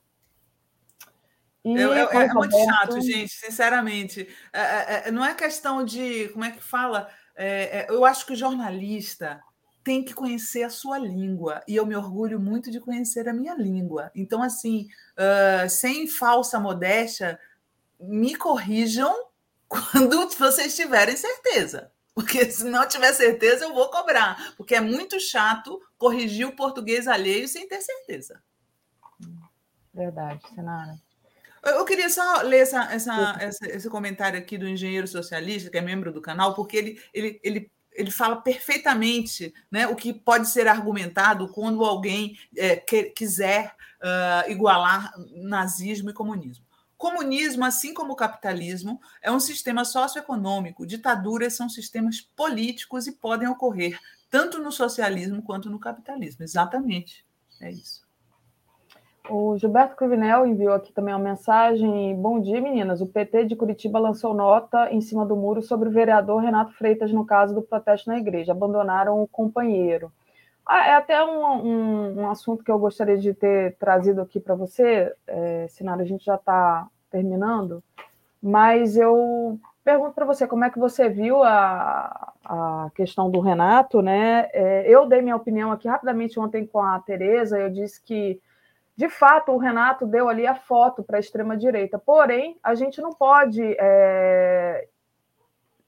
E é, é, é muito chato, gente, sinceramente. É, é, é, não é questão de. Como é que fala? É, eu acho que o jornalista tem que conhecer a sua língua. E eu me orgulho muito de conhecer a minha língua. Então, assim, uh, sem falsa modéstia, me corrijam quando vocês tiverem certeza. Porque se não tiver certeza, eu vou cobrar. Porque é muito chato corrigir o português alheio sem ter certeza. Verdade, Senara. Eu queria só ler essa, essa, essa, esse comentário aqui do engenheiro socialista, que é membro do canal, porque ele, ele, ele, ele fala perfeitamente né, o que pode ser argumentado quando alguém é, que, quiser uh, igualar nazismo e comunismo. Comunismo, assim como o capitalismo, é um sistema socioeconômico. Ditaduras são sistemas políticos e podem ocorrer tanto no socialismo quanto no capitalismo. Exatamente. É isso. O Gilberto Cruvinel enviou aqui também uma mensagem. Bom dia, meninas. O PT de Curitiba lançou nota em cima do muro sobre o vereador Renato Freitas no caso do protesto na igreja. Abandonaram o companheiro. Ah, é até um, um, um, assunto que eu gostaria de ter trazido aqui para você, é, Sinara, a gente já está terminando, mas eu pergunto para você como é que você viu a, a questão do Renato, né? É, eu dei minha opinião aqui rapidamente ontem com a Tereza, eu disse que de fato, o Renato deu ali a foto para a extrema-direita. Porém, a gente não pode é,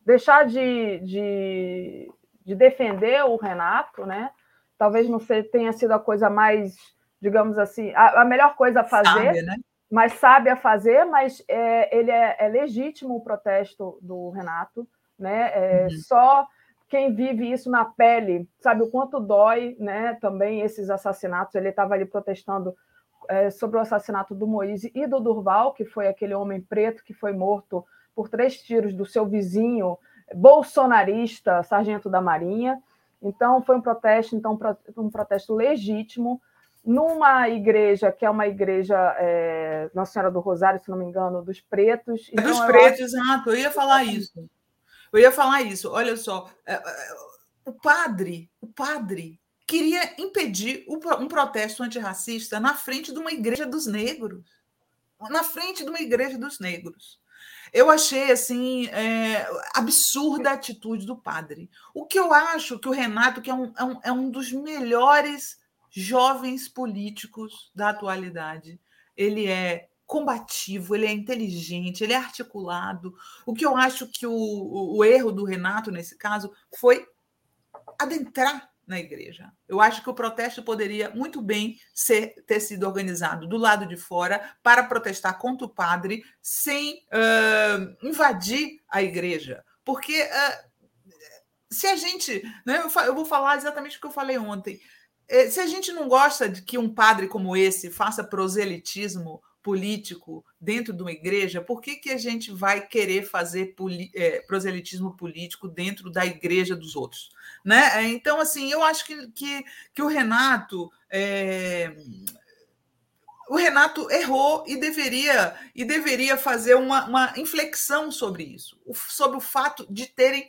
deixar de, de, de, defender o Renato, né? Talvez não tenha sido a coisa mais, digamos assim, a, a melhor coisa a fazer, sabe, né? mas sabe a fazer, mas é, ele é, é, legítimo o protesto do Renato, né? É, uhum. Só quem vive isso na pele sabe o quanto dói, né? Também esses assassinatos. Ele estava ali protestando é, sobre o assassinato do Moise e do Durval, que foi aquele homem preto que foi morto por três tiros do seu vizinho bolsonarista, sargento da Marinha. Então, foi um protesto, então, um protesto legítimo, numa igreja que é uma igreja é, Nossa Senhora do Rosário, se não me engano, dos pretos. É dos pretos, acho... exato, eu ia falar isso. Eu ia falar isso. Olha só, é, é, o padre, o padre queria impedir um protesto antirracista na frente de uma igreja dos negros. Na frente de uma igreja dos negros. Eu achei assim é, absurda a atitude do padre. O que eu acho que o Renato, que é um, é um, é um dos melhores jovens políticos da atualidade, ele é combativo, ele é inteligente, ele é articulado. O que eu acho que o, o, o erro do Renato, nesse caso, foi adentrar na igreja. Eu acho que o protesto poderia muito bem ser, ter sido organizado do lado de fora para protestar contra o padre sem uh, invadir a igreja. Porque uh, se a gente. Né, eu, eu vou falar exatamente o que eu falei ontem. Eh, se a gente não gosta de que um padre como esse faça proselitismo político dentro de uma igreja, por que, que a gente vai querer fazer é, proselitismo político dentro da igreja dos outros? Né? Então, assim, eu acho que, que, que o Renato. É, o Renato errou e deveria e deveria fazer uma, uma inflexão sobre isso, sobre o fato de terem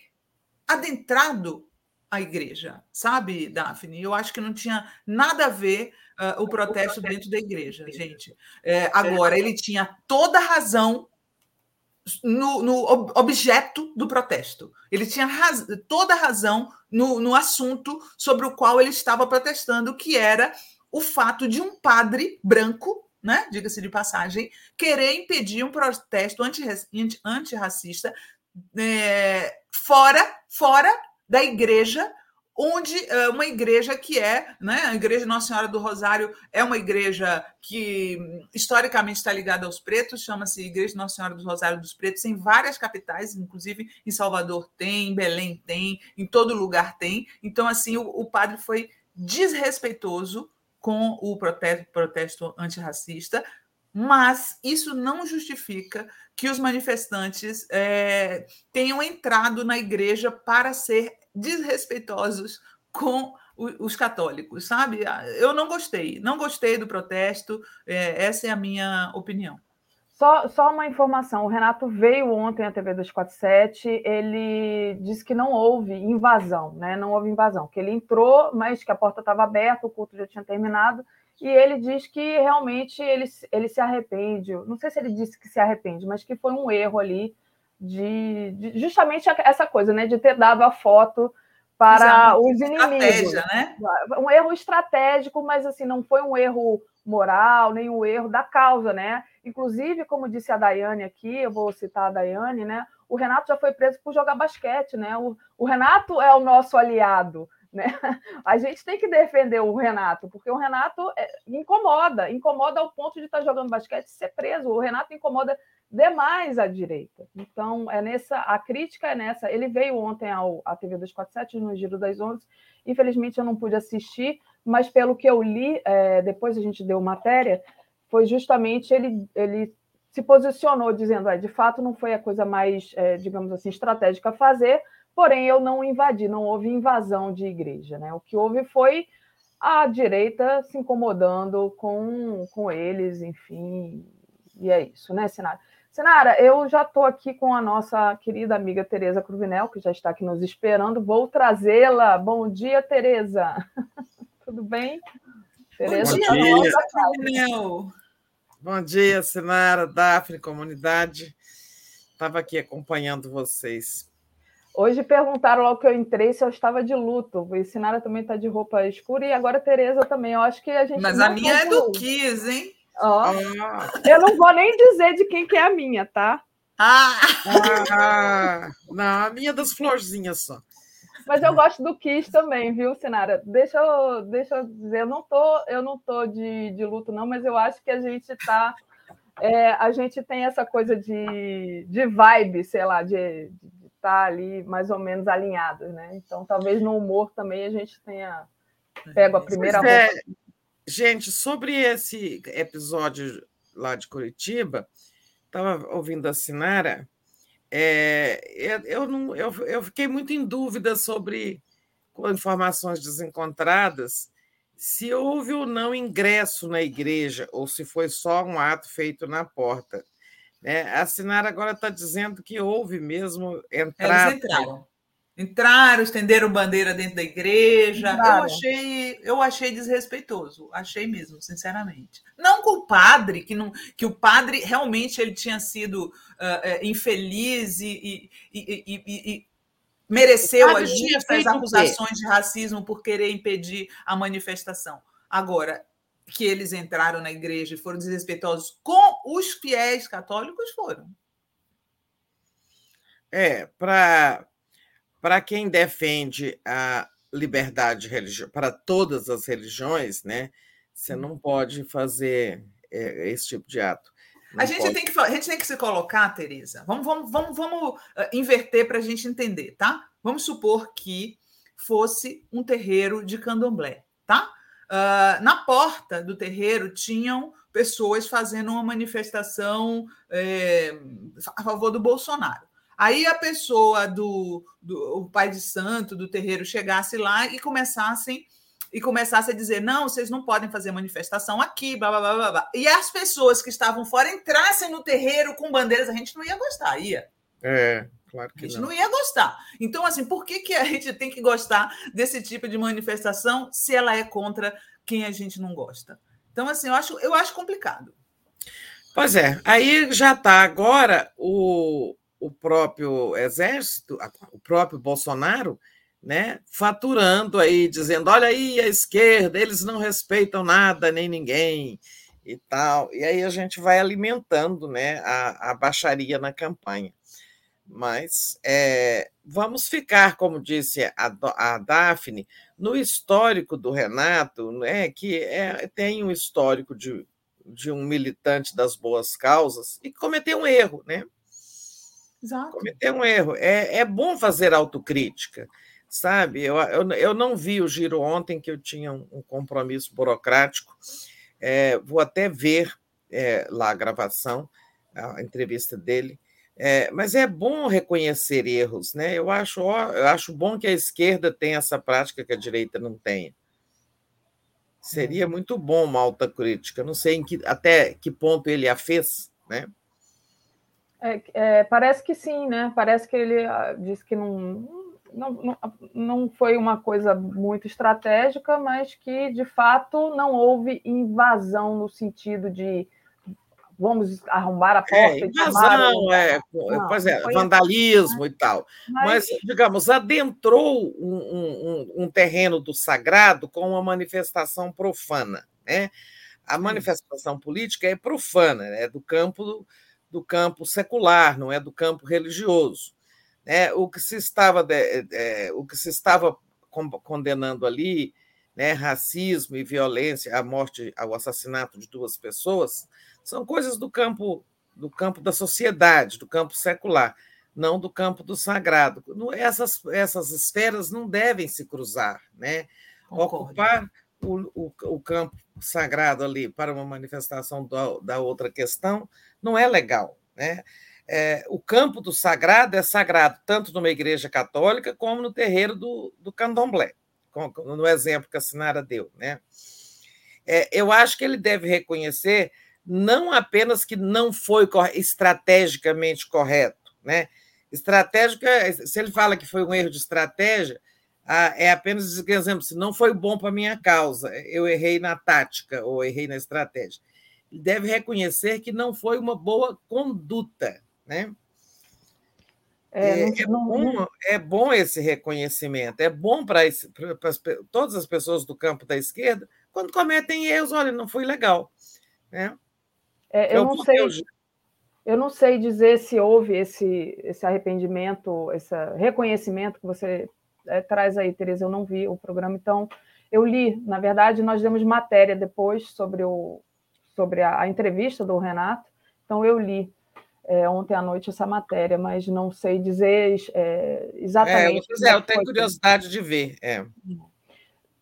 adentrado a igreja, sabe, Daphne? Eu acho que não tinha nada a ver uh, o protesto dentro da igreja, gente. É, agora, ele tinha toda a razão no, no, objeto do protesto. Ele tinha raz, toda a razão no, no assunto sobre o qual ele estava protestando, que era o fato de um padre branco né, diga-se de passagem, querer impedir um protesto antirracista é, fora, fora da igreja onde eh, uma igreja que é, né, a Igreja Nossa Senhora do Rosário é uma igreja que historicamente está ligada aos pretos, chama-se Igreja Nossa Senhora do Rosário dos Pretos, em várias capitais, inclusive em Salvador tem, em Belém tem, em todo lugar tem. Então, assim, o, o padre foi desrespeitoso com o protesto, protesto antirracista, mas isso não justifica que os manifestantes é, tenham entrado na igreja para ser desrespeitosos com os católicos, sabe? Ah, eu não gostei, não gostei do protesto, é, essa é a minha opinião. Só, só uma informação: o Renato veio ontem à TV 247, ele disse que não houve invasão, né? Não houve invasão, que ele entrou, mas que a porta estava aberta, o culto já tinha terminado, e ele diz que realmente ele, ele se arrepende. Não sei se ele disse que se arrepende, mas que foi um erro ali de, de justamente essa coisa, né? De ter dado a foto para os inimigos. Né? Um erro estratégico, mas assim, não foi um erro moral, nem um erro da causa, né? Inclusive, como disse a Daiane aqui, eu vou citar a Daiane, né? O Renato já foi preso por jogar basquete, né? O, o Renato é o nosso aliado. Né? A gente tem que defender o Renato, porque o Renato é, incomoda, incomoda ao ponto de estar jogando basquete e ser preso. O Renato incomoda demais a direita. Então, é nessa, a crítica é nessa. Ele veio ontem ao, à TV 247 no Giro das Onze. Infelizmente, eu não pude assistir, mas pelo que eu li, é, depois a gente deu matéria, foi justamente ele, ele se posicionou dizendo, é, de fato, não foi a coisa mais, é, digamos assim, estratégica a fazer, Porém, eu não invadi, não houve invasão de igreja. Né? O que houve foi a direita se incomodando com, com eles, enfim, e é isso, né, Sinara? Sinara, eu já estou aqui com a nossa querida amiga Tereza Cruvinel, que já está aqui nos esperando. Vou trazê-la. Bom dia, Tereza. Tudo bem? Tereza, Bom dia, Cruvinel. Bom dia, Sinara, Daphne, comunidade. Estava aqui acompanhando vocês. Hoje perguntaram logo que eu entrei se eu estava de luto. O Sinara também está de roupa escura e agora a Tereza também. Eu acho que a gente. Mas a minha é do Kiss, hein? Ó, ah. Eu não vou nem dizer de quem que é a minha, tá? Ah! ah! Não, a minha das florzinhas só. Mas eu gosto do Kiss também, viu, Sinara? Deixa eu, deixa eu dizer, eu não tô, eu não tô de, de luto, não, mas eu acho que a gente está é, a gente tem essa coisa de, de vibe, sei lá, de estar tá ali mais ou menos alinhados, né? Então, talvez no humor também a gente tenha pego a primeira é, Gente, sobre esse episódio lá de Curitiba, estava ouvindo a Sinara, é, eu, não, eu, eu fiquei muito em dúvida sobre, com informações desencontradas, se houve ou não ingresso na igreja, ou se foi só um ato feito na porta. É, a Sinara agora está dizendo que houve mesmo entrada. Eles entraram. Entraram, estenderam bandeira dentro da igreja. Eu achei, eu achei desrespeitoso, achei mesmo, sinceramente. Não com o padre, que, não, que o padre realmente ele tinha sido uh, infeliz e, e, e, e mereceu as acusações de racismo por querer impedir a manifestação. Agora, que eles entraram na igreja e foram desrespeitosos com os fiéis católicos, foram. É, para quem defende a liberdade religiosa para todas as religiões, né? Você não pode fazer é, esse tipo de ato. a gente, tem que, a gente tem que se colocar, Tereza. Vamos, vamos, vamos, vamos uh, inverter para a gente entender, tá? Vamos supor que fosse um terreiro de candomblé, tá? Uh, na porta do terreiro tinham pessoas fazendo uma manifestação é, a favor do Bolsonaro. Aí a pessoa do, do o pai de santo do terreiro chegasse lá e começassem e começasse a dizer: não, vocês não podem fazer manifestação aqui, blá, blá, blá, blá, blá. E as pessoas que estavam fora entrassem no terreiro com bandeiras, a gente não ia gostar, ia. É, claro que A gente não. não ia gostar. Então, assim, por que, que a gente tem que gostar desse tipo de manifestação se ela é contra quem a gente não gosta? Então, assim, eu acho, eu acho complicado. Pois é, aí já está agora o, o próprio Exército, o próprio Bolsonaro, né, faturando aí, dizendo: olha aí a esquerda, eles não respeitam nada nem ninguém e tal. E aí a gente vai alimentando né, a, a baixaria na campanha. Mas é, vamos ficar, como disse a, a Daphne, no histórico do Renato, né, que é, tem um histórico de, de um militante das boas causas e cometeu um erro, né? Exato. Cometeu um erro. É, é bom fazer autocrítica, sabe? Eu, eu, eu não vi o giro ontem, que eu tinha um compromisso burocrático. É, vou até ver é, lá a gravação, a entrevista dele. É, mas é bom reconhecer erros, né? Eu acho, eu acho bom que a esquerda tenha essa prática que a direita não tenha. Seria muito bom uma autocrítica. Não sei que, até que ponto ele a fez, né? É, é, parece que sim, né? Parece que ele ah, disse que não, não, não, não foi uma coisa muito estratégica, mas que de fato não houve invasão no sentido de vamos arrombar a é, porta. É, invasão, é, não, pois é, vandalismo assim, e tal. Mas, mas, digamos, adentrou um, um, um, terreno do sagrado com uma manifestação profana. Né? A manifestação política é profana, é do campo do campo secular, não é do campo religioso. Né? O que se estava é, o que se estava condenando ali, né, racismo e violência, a morte, o assassinato de duas pessoas, são coisas do campo do campo da sociedade, do campo secular, não do campo do sagrado. Essas, essas esferas não devem se cruzar, né? Ocupar o, o, o, campo sagrado ali para uma manifestação da, da outra questão não é legal. Né? É, o campo do sagrado é sagrado tanto numa igreja católica como no terreiro do, do candomblé, no exemplo que a Sinara deu. Né? É, eu acho que ele deve reconhecer não apenas que não foi estrategicamente correto, né? Estratégica, se ele fala que foi um erro de estratégia, é apenas exemplo, se não foi bom para minha causa, eu errei na tática ou errei na estratégia. Ele deve reconhecer que não foi uma boa conduta, né? É, é, é bom, é bom esse reconhecimento, é bom para todas as pessoas do campo da esquerda, quando cometem erros, olha, não foi legal. Né? É, eu, não sei, Eu não sei dizer se houve esse, esse arrependimento, esse reconhecimento que você é, traz aí, Tereza. Eu não vi o programa, então eu li. Na verdade, nós demos matéria depois sobre, o, sobre a, a entrevista do Renato, então eu li é, ontem à noite essa matéria, mas não sei dizer é, exatamente. É, eu, eu tenho curiosidade de ver. É.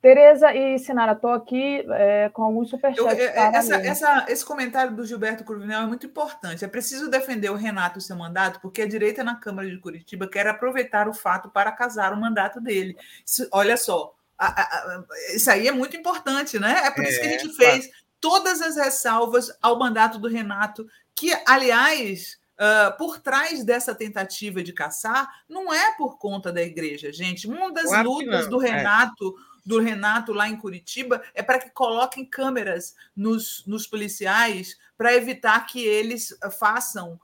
Tereza e Sinara, estou aqui é, com alguns superchats. É, essa, essa, esse comentário do Gilberto Cruvinel é muito importante. É preciso defender o Renato e o seu mandato, porque a direita na Câmara de Curitiba quer aproveitar o fato para casar o mandato dele. Isso, olha só, a, a, a, isso aí é muito importante, né? É por isso que a gente é, fez todas as ressalvas ao mandato do Renato, que, aliás, Uh, por trás dessa tentativa de caçar não é por conta da igreja, gente. Uma das claro lutas do é. Renato é do Renato lá em Curitiba é para que coloquem câmeras nos, nos policiais para evitar que eles façam.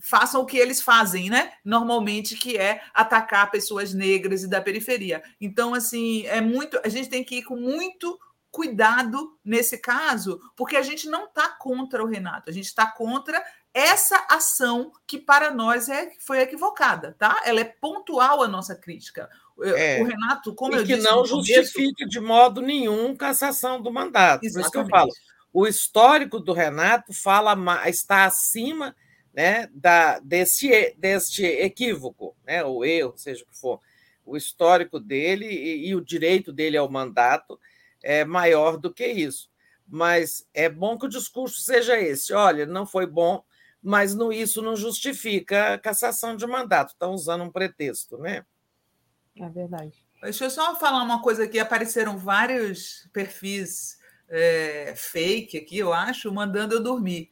façam o que eles fazem, né? Normalmente, que é atacar pessoas negras e da periferia. Então, assim, é muito. A gente tem que ir com muito cuidado nesse caso, porque a gente não está contra o Renato, a gente está contra essa ação que para nós é, foi equivocada, tá? Ela é pontual a nossa crítica. É, o Renato, como e eu que disse, não justifique de modo nenhum cassação do mandato. Exatamente. Por isso que eu falo. O histórico do Renato fala está acima né, da, desse, deste equívoco, né, ou erro, seja o que for. O histórico dele e, e o direito dele ao mandato é maior do que isso. Mas é bom que o discurso seja esse. Olha, não foi bom, mas não, isso não justifica a cassação de mandato. Estão usando um pretexto, né? É verdade. Deixa eu só falar uma coisa aqui. Apareceram vários perfis é, fake aqui, eu acho, mandando eu dormir.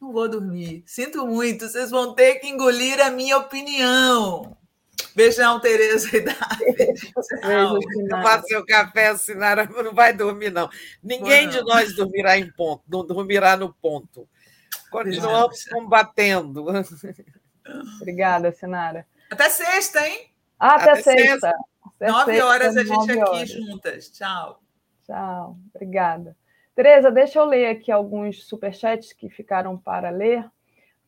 Não vou dormir. Sinto muito. Vocês vão ter que engolir a minha opinião. Beijão, Tereza e Davi. Não faça seu café, Sinara, não vai dormir, não. Ninguém não. de nós dormirá em ponto, não dormirá no ponto. Continuamos combatendo. Obrigada, Sinara. Até sexta, hein? Até, até sexta. Até Nove sexta, horas a gente aqui horas. juntas. Tchau. Tchau. Obrigada. Tereza, deixa eu ler aqui alguns superchats que ficaram para ler.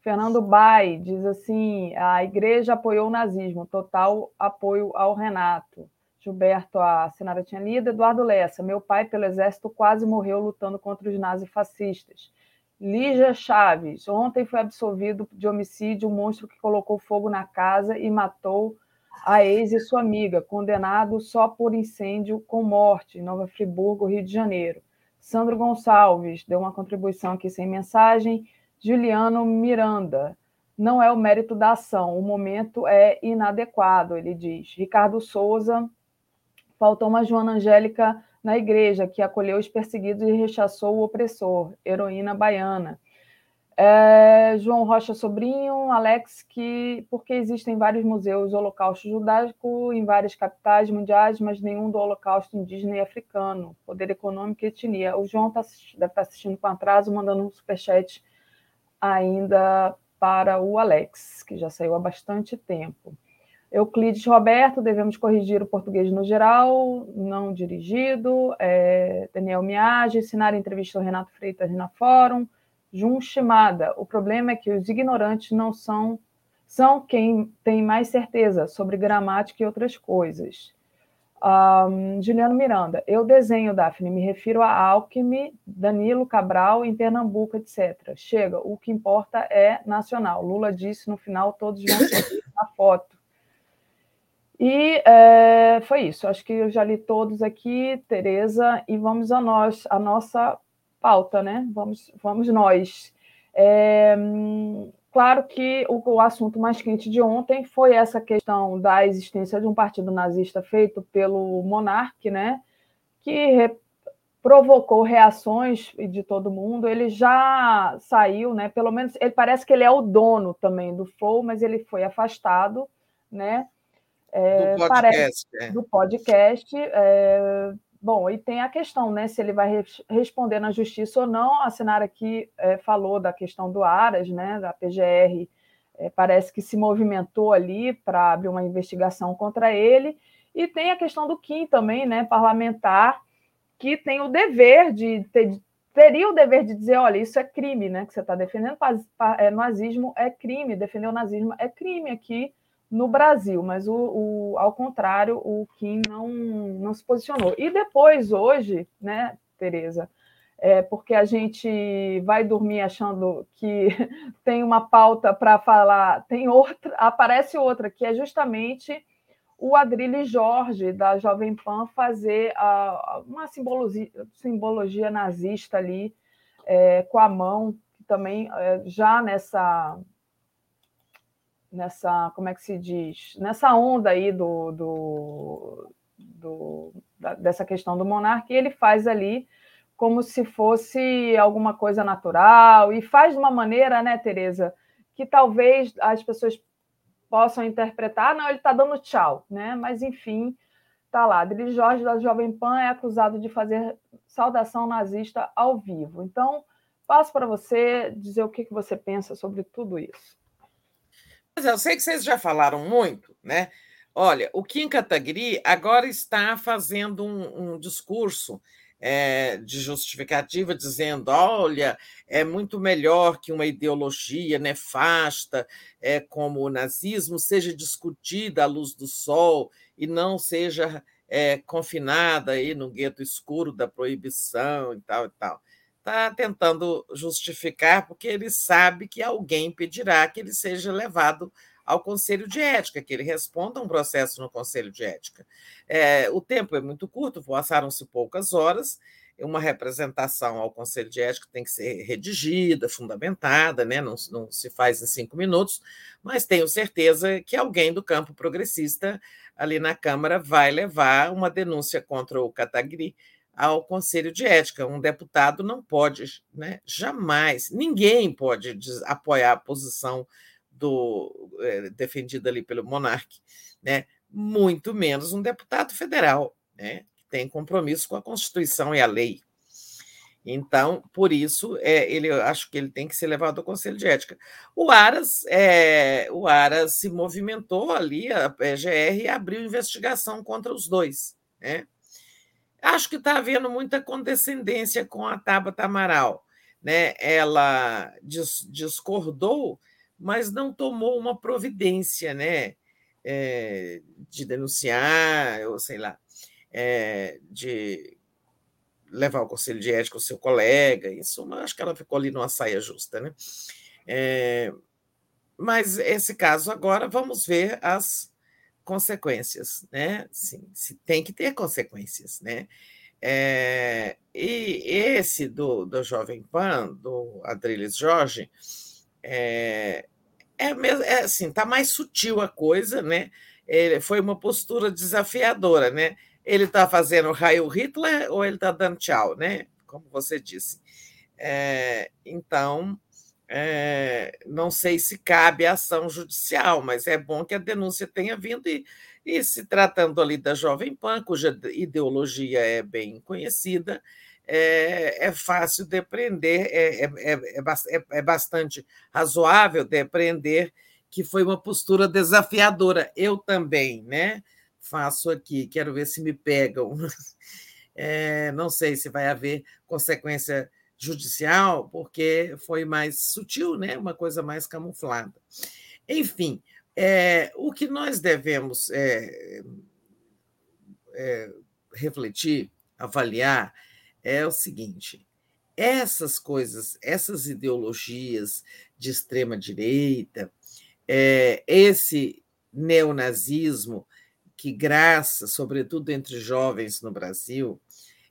Fernando Bai diz assim: a igreja apoiou o nazismo, total apoio ao Renato. Gilberto, a senhora tinha lido. Eduardo Lessa, meu pai, pelo exército, quase morreu lutando contra os nazifascistas. Lígia Chaves, ontem foi absolvido de homicídio um monstro que colocou fogo na casa e matou a ex e sua amiga, condenado só por incêndio com morte em Nova Friburgo, Rio de Janeiro. Sandro Gonçalves deu uma contribuição aqui sem mensagem. Juliano Miranda, não é o mérito da ação, o momento é inadequado, ele diz. Ricardo Souza, faltou uma Joana Angélica na igreja, que acolheu os perseguidos e rechaçou o opressor, heroína baiana. É, João Rocha Sobrinho, Alex, que porque existem vários museus do Holocausto judaico em várias capitais mundiais, mas nenhum do Holocausto indígena e africano, poder econômico e etnia. O João tá, deve estar tá assistindo com atraso, mandando um superchat ainda para o Alex, que já saiu há bastante tempo. Euclides Roberto, devemos corrigir o português no geral, não dirigido. É, Daniel Miage, ensinar entrevista ao Renato Freitas na Fórum. Jun Shimada. O problema é que os ignorantes não são são quem tem mais certeza sobre gramática e outras coisas. Um, Juliano Miranda, eu desenho, Daphne, me refiro a Alckmin, Danilo Cabral, em Pernambuco, etc. Chega, o que importa é nacional. Lula disse no final, todos vão ser na foto. E é, foi isso, acho que eu já li todos aqui, Tereza, e vamos a nós, a nossa pauta, né? Vamos, vamos nós. É, claro que o, o, assunto mais quente de ontem foi essa questão da existência de um partido nazista feito pelo monarque, né? Que re, provocou reações de todo mundo. Ele já saiu, né? Pelo menos ele parece que ele é o dono também do Flow, mas ele foi afastado, né? É, do podcast. Parece, é. Do podcast é, Bom, e tem a questão, né, se ele vai responder na justiça ou não. A Sinara aqui é, falou da questão do Aras, né, da PGR, é, parece que se movimentou ali para abrir uma investigação contra ele. E tem a questão do Kim também, né, parlamentar, que tem o dever de ter, teria o dever de dizer, olha, isso é crime, né? Que você está defendendo é, nazismo é crime, defender o nazismo é crime aqui no Brasil, mas o, o, ao contrário, o Kim não, não se posicionou. E depois, hoje, né, Tereza, é porque a gente vai dormir achando que tem uma pauta para falar, tem outra, aparece outra, que é justamente o Adrilles Jorge, da Jovem Pan, fazer a, uma simbologia, simbologia nazista ali, é, com a mão, que também é, já nessa nessa, como é que se diz, nessa onda aí do, do, do da, dessa questão do monarca, ele faz ali como se fosse alguma coisa natural e faz de uma maneira, né, Tereza, que talvez as pessoas possam interpretar, não, ele está dando tchau, né? Mas enfim, tá lá. Adri Jorge da Jovem Pan é acusado de fazer saudação nazista ao vivo. Então, passo para você dizer o que, que você pensa sobre tudo isso. Eu sei que vocês já falaram muito, né? Olha, o Kim Kataguiri agora está fazendo um, um discurso é, de justificativa, dizendo: olha, é muito melhor que uma ideologia nefasta é, como o nazismo seja discutida à luz do sol e não seja é, confinada aí no gueto escuro da proibição e tal e tal está tentando justificar, porque ele sabe que alguém pedirá que ele seja levado ao Conselho de Ética, que ele responda a um processo no Conselho de Ética. É, o tempo é muito curto, passaram-se poucas horas, uma representação ao Conselho de Ética tem que ser redigida, fundamentada, né? não, não se faz em cinco minutos, mas tenho certeza que alguém do campo progressista ali na Câmara vai levar uma denúncia contra o Catagri ao Conselho de Ética. Um deputado não pode, né, jamais, ninguém pode apoiar a posição do é, defendida ali pelo monarca, né, muito menos um deputado federal, né, que tem compromisso com a Constituição e a lei. Então, por isso, é, ele, eu acho que ele tem que ser levado ao Conselho de Ética. O Aras, é, o Aras se movimentou ali, a PGR, e abriu investigação contra os dois. Né? Acho que está havendo muita condescendência com a Tabata Amaral. Né? Ela discordou, mas não tomou uma providência né? É, de denunciar, ou sei lá, é, de levar ao conselho de ética o seu colega, isso, acho que ela ficou ali numa saia justa. Né? É, mas esse caso agora, vamos ver as consequências, né? Sim, tem que ter consequências, né? É, e esse do, do Jovem Pan, do Adriles Jorge, é, é, é assim, tá mais sutil a coisa, né? Ele, foi uma postura desafiadora, né? Ele está fazendo raio Hitler ou ele está dando tchau, né? Como você disse. É, então, é, não sei se cabe ação judicial, mas é bom que a denúncia tenha vindo e, e se tratando ali da Jovem Pan, cuja ideologia é bem conhecida, é, é fácil depreender, é, é, é, é, é bastante razoável depreender que foi uma postura desafiadora. Eu também, né? Faço aqui, quero ver se me pegam. É, não sei se vai haver consequência judicial, porque foi mais sutil, né? uma coisa mais camuflada. Enfim, é, o que nós devemos é, é, refletir, avaliar, é o seguinte: essas coisas, essas ideologias de extrema direita, esse neonazismo que graça, sobretudo entre jovens no Brasil,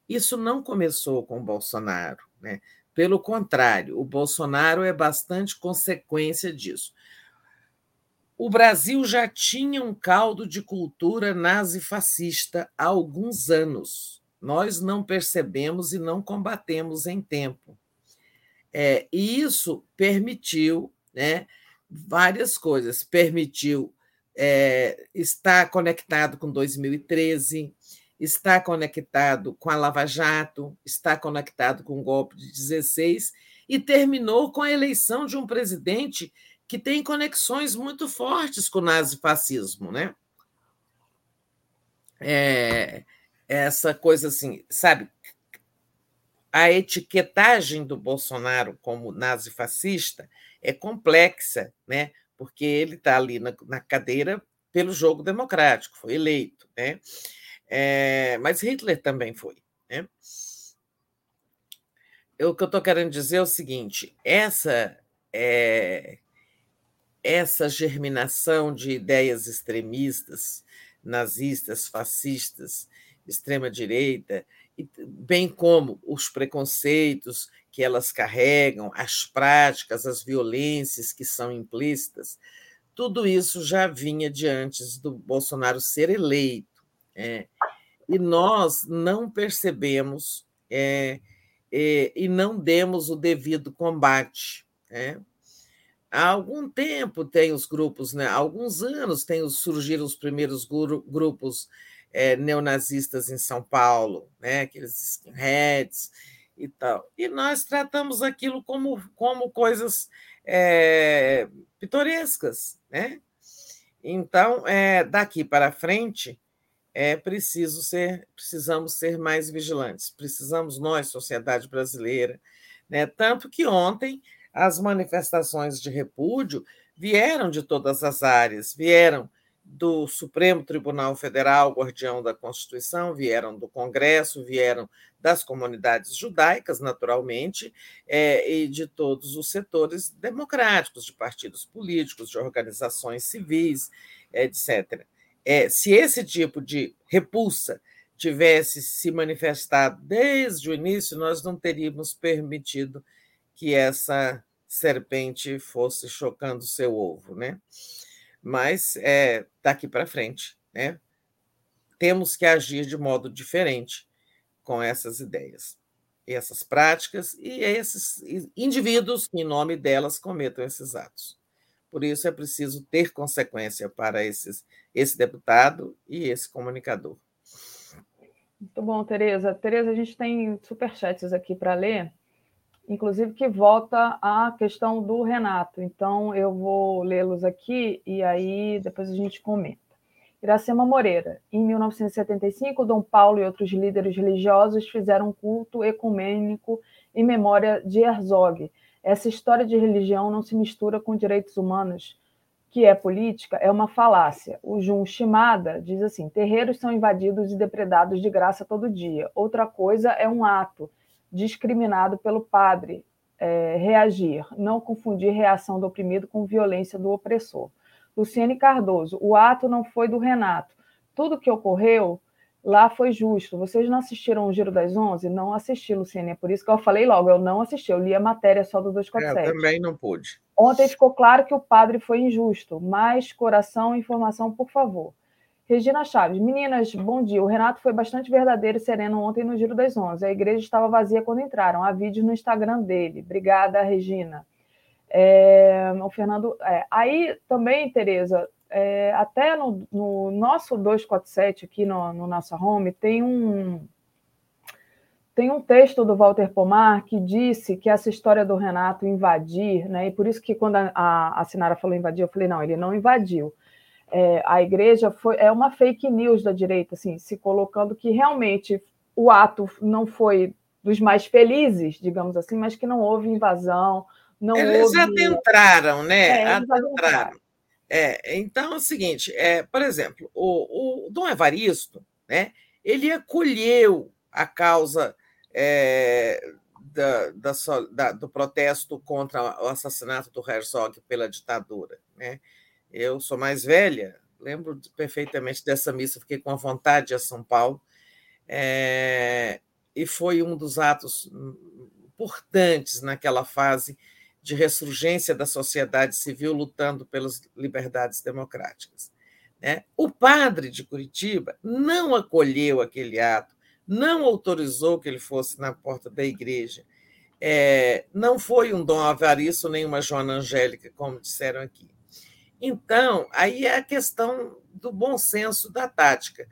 isso não começou com Bolsonaro. Né? Pelo contrário, o Bolsonaro é bastante consequência disso. O Brasil já tinha um caldo de cultura nazifascista há alguns anos. Nós não percebemos e não combatemos em tempo. É, e isso permitiu né, várias coisas. Permitiu é, estar conectado com 2013, está conectado com a Lava Jato, está conectado com o golpe de 16 e terminou com a eleição de um presidente que tem conexões muito fortes com o nazifascismo, né? É, essa coisa assim, sabe? a etiquetagem do Bolsonaro como nazifascista é complexa, né? porque ele está ali na, na, cadeira pelo jogo democrático, foi eleito. Né? É, mas Hitler também foi. Né? o que eu estou querendo dizer é o seguinte: essa é, essa germinação de ideias extremistas, nazistas, fascistas, extrema-direita, bem como os preconceitos que elas carregam, as práticas, as violências que são implícitas, tudo isso já vinha de antes do Bolsonaro ser eleito. É, e nós não percebemos é, é, e não demos o devido combate. É. Há algum tempo tem os grupos, né? há alguns anos tem surgiram os primeiros grupos é, neonazistas em São Paulo, né? aqueles skinheads e tal. E nós tratamos aquilo como, como coisas é, pitorescas. Né? Então, é, daqui para frente, é preciso ser, precisamos ser mais vigilantes. Precisamos nós, sociedade brasileira, né? Tanto que ontem as manifestações de repúdio vieram de todas as áreas, vieram do Supremo Tribunal Federal, guardião da Constituição, vieram do Congresso, vieram das comunidades judaicas, naturalmente, é, e de todos os setores democráticos, de partidos políticos, de organizações civis, etc. É, se esse tipo de repulsa tivesse se manifestado desde o início, nós não teríamos permitido que essa serpente fosse chocando seu ovo, né? mas é, daqui para frente, né? Temos que agir de modo diferente com essas ideias, essas práticas e esses indivíduos que, em nome delas, cometam esses atos. Por isso é preciso ter consequência para esses, esse deputado e esse comunicador. Muito bom, Tereza. Tereza, a gente tem superchats aqui para ler inclusive que volta à questão do Renato. Então, eu vou lê-los aqui e aí depois a gente comenta. Iracema Moreira. Em 1975, Dom Paulo e outros líderes religiosos fizeram um culto ecumênico em memória de Herzog. Essa história de religião não se mistura com direitos humanos, que é política, é uma falácia. O Jun Shimada diz assim: terreiros são invadidos e depredados de graça todo dia. Outra coisa é um ato discriminado pelo padre é, reagir, não confundir reação do oprimido com violência do opressor. Luciane Cardoso, o ato não foi do Renato. Tudo que ocorreu lá foi justo. Vocês não assistiram o Giro das Onze? Não assisti, Luciane. É por isso que eu falei logo, eu não assisti. Eu li a matéria só do 247. É, eu também não pude. Ontem ficou claro que o padre foi injusto. Mais coração e informação, por favor. Regina Chaves, meninas, bom dia. O Renato foi bastante verdadeiro e sereno ontem no Giro das Onze. A igreja estava vazia quando entraram. Há vídeos no Instagram dele. Obrigada, Regina. É, o Fernando. É, aí também, Tereza, é, até no, no, nosso 247 aqui no, no nossa home, tem um. Tem um texto do Walter Pomar que disse que essa história do Renato invadir, né? E por isso que quando a, a, a Sinara falou invadir, eu falei, não, ele não invadiu é, a igreja foi é uma fake news da direita, assim, se colocando que realmente o ato não foi dos mais felizes, digamos assim, mas que não houve invasão, não eles houve... adentraram, né? É, adentraram. É, então é o seguinte, é, por exemplo, o, o Dom Evaristo, né? Ele acolheu a causa é, da, da, da, do protesto contra o assassinato do Herzog pela ditadura, né? Eu sou mais velha, lembro perfeitamente dessa missa, fiquei com a vontade a São Paulo, é, e foi um dos atos importantes naquela fase de ressurgência da sociedade civil lutando pelas liberdades democráticas. Né? O padre de Curitiba não acolheu aquele ato, não autorizou que ele fosse na porta da igreja. É, não foi um Dom Avariço nem uma Joana Angélica, como disseram aqui. Então, aí é a questão do bom senso da tática.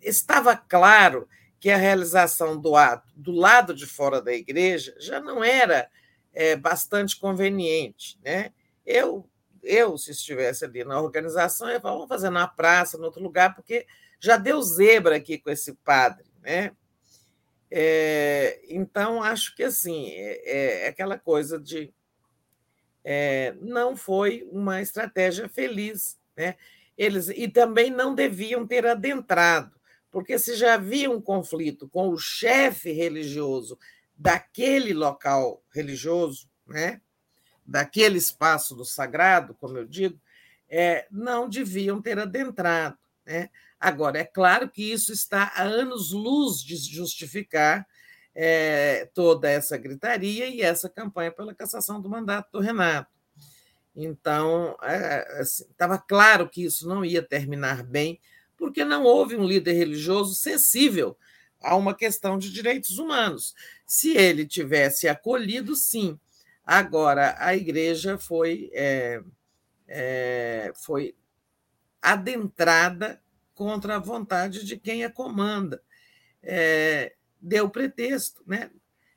Estava claro que a realização do ato do lado de fora da igreja já não era é, bastante conveniente. Né? Eu, eu, se estivesse ali na organização, eu ia falar, vamos fazer na praça, em outro lugar, porque já deu zebra aqui com esse padre. Né? É, então, acho que assim, é, é aquela coisa de. É, não foi uma estratégia feliz. Né? Eles, e também não deviam ter adentrado, porque se já havia um conflito com o chefe religioso daquele local religioso, né? daquele espaço do sagrado, como eu digo, é, não deviam ter adentrado. Né? Agora, é claro que isso está a anos-luz de justificar é, toda essa gritaria e essa campanha pela cassação do mandato do Renato. Então, estava é, assim, claro que isso não ia terminar bem, porque não houve um líder religioso sensível a uma questão de direitos humanos. Se ele tivesse acolhido, sim. Agora, a igreja foi, é, é, foi adentrada contra a vontade de quem a comanda. É, deu pretexto. Né?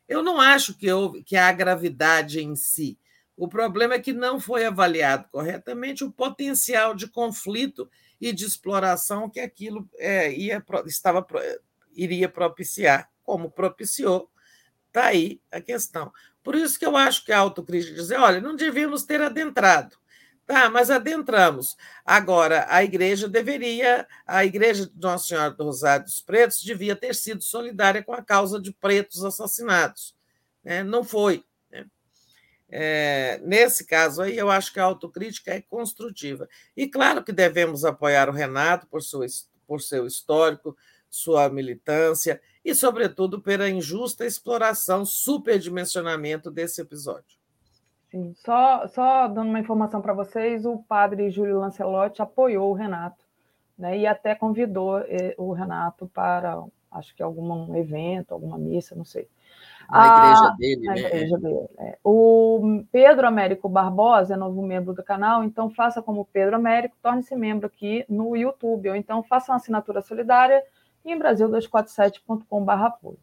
Eu não acho que, houve, que há gravidade em si. O problema é que não foi avaliado corretamente o potencial de conflito e de exploração que aquilo é, ia, estava, iria propiciar, como propiciou. Está aí a questão. Por isso que eu acho que a autocrítica dizer, olha, não devíamos ter adentrado. Tá, mas adentramos. Agora, a igreja deveria, a igreja de Nossa Senhora do Rosário dos Pretos devia ter sido solidária com a causa de pretos assassinados. Né? Não foi. Né? É, nesse caso aí, eu acho que a autocrítica é construtiva. E claro que devemos apoiar o Renato por, sua, por seu histórico, sua militância e, sobretudo, pela injusta exploração, superdimensionamento desse episódio. Sim, só, só dando uma informação para vocês, o padre Júlio Lancelotti apoiou o Renato, né, e até convidou eh, o Renato para, acho que algum evento, alguma missa, não sei. Na igreja ah, dele, na né? Igreja dele, é. O Pedro Américo Barbosa é novo membro do canal, então faça como Pedro Américo, torne-se membro aqui no YouTube, ou então faça uma assinatura solidária em brasil247.com.br apoio.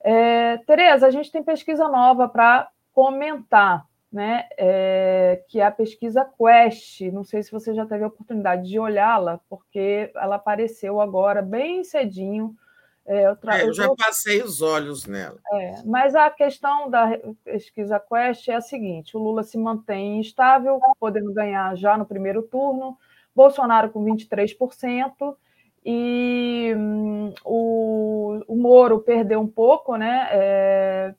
É, Tereza, a gente tem pesquisa nova para comentar né, é, que é a pesquisa Quest. Não sei se você já teve a oportunidade de olhá-la, porque ela apareceu agora bem cedinho. É, eu, tra... é, eu já passei os olhos nela. É, mas a questão da pesquisa Quest é a seguinte: o Lula se mantém instável, podendo ganhar já no primeiro turno, Bolsonaro com 23%. E hum, o, o Moro perdeu um pouco, né? É,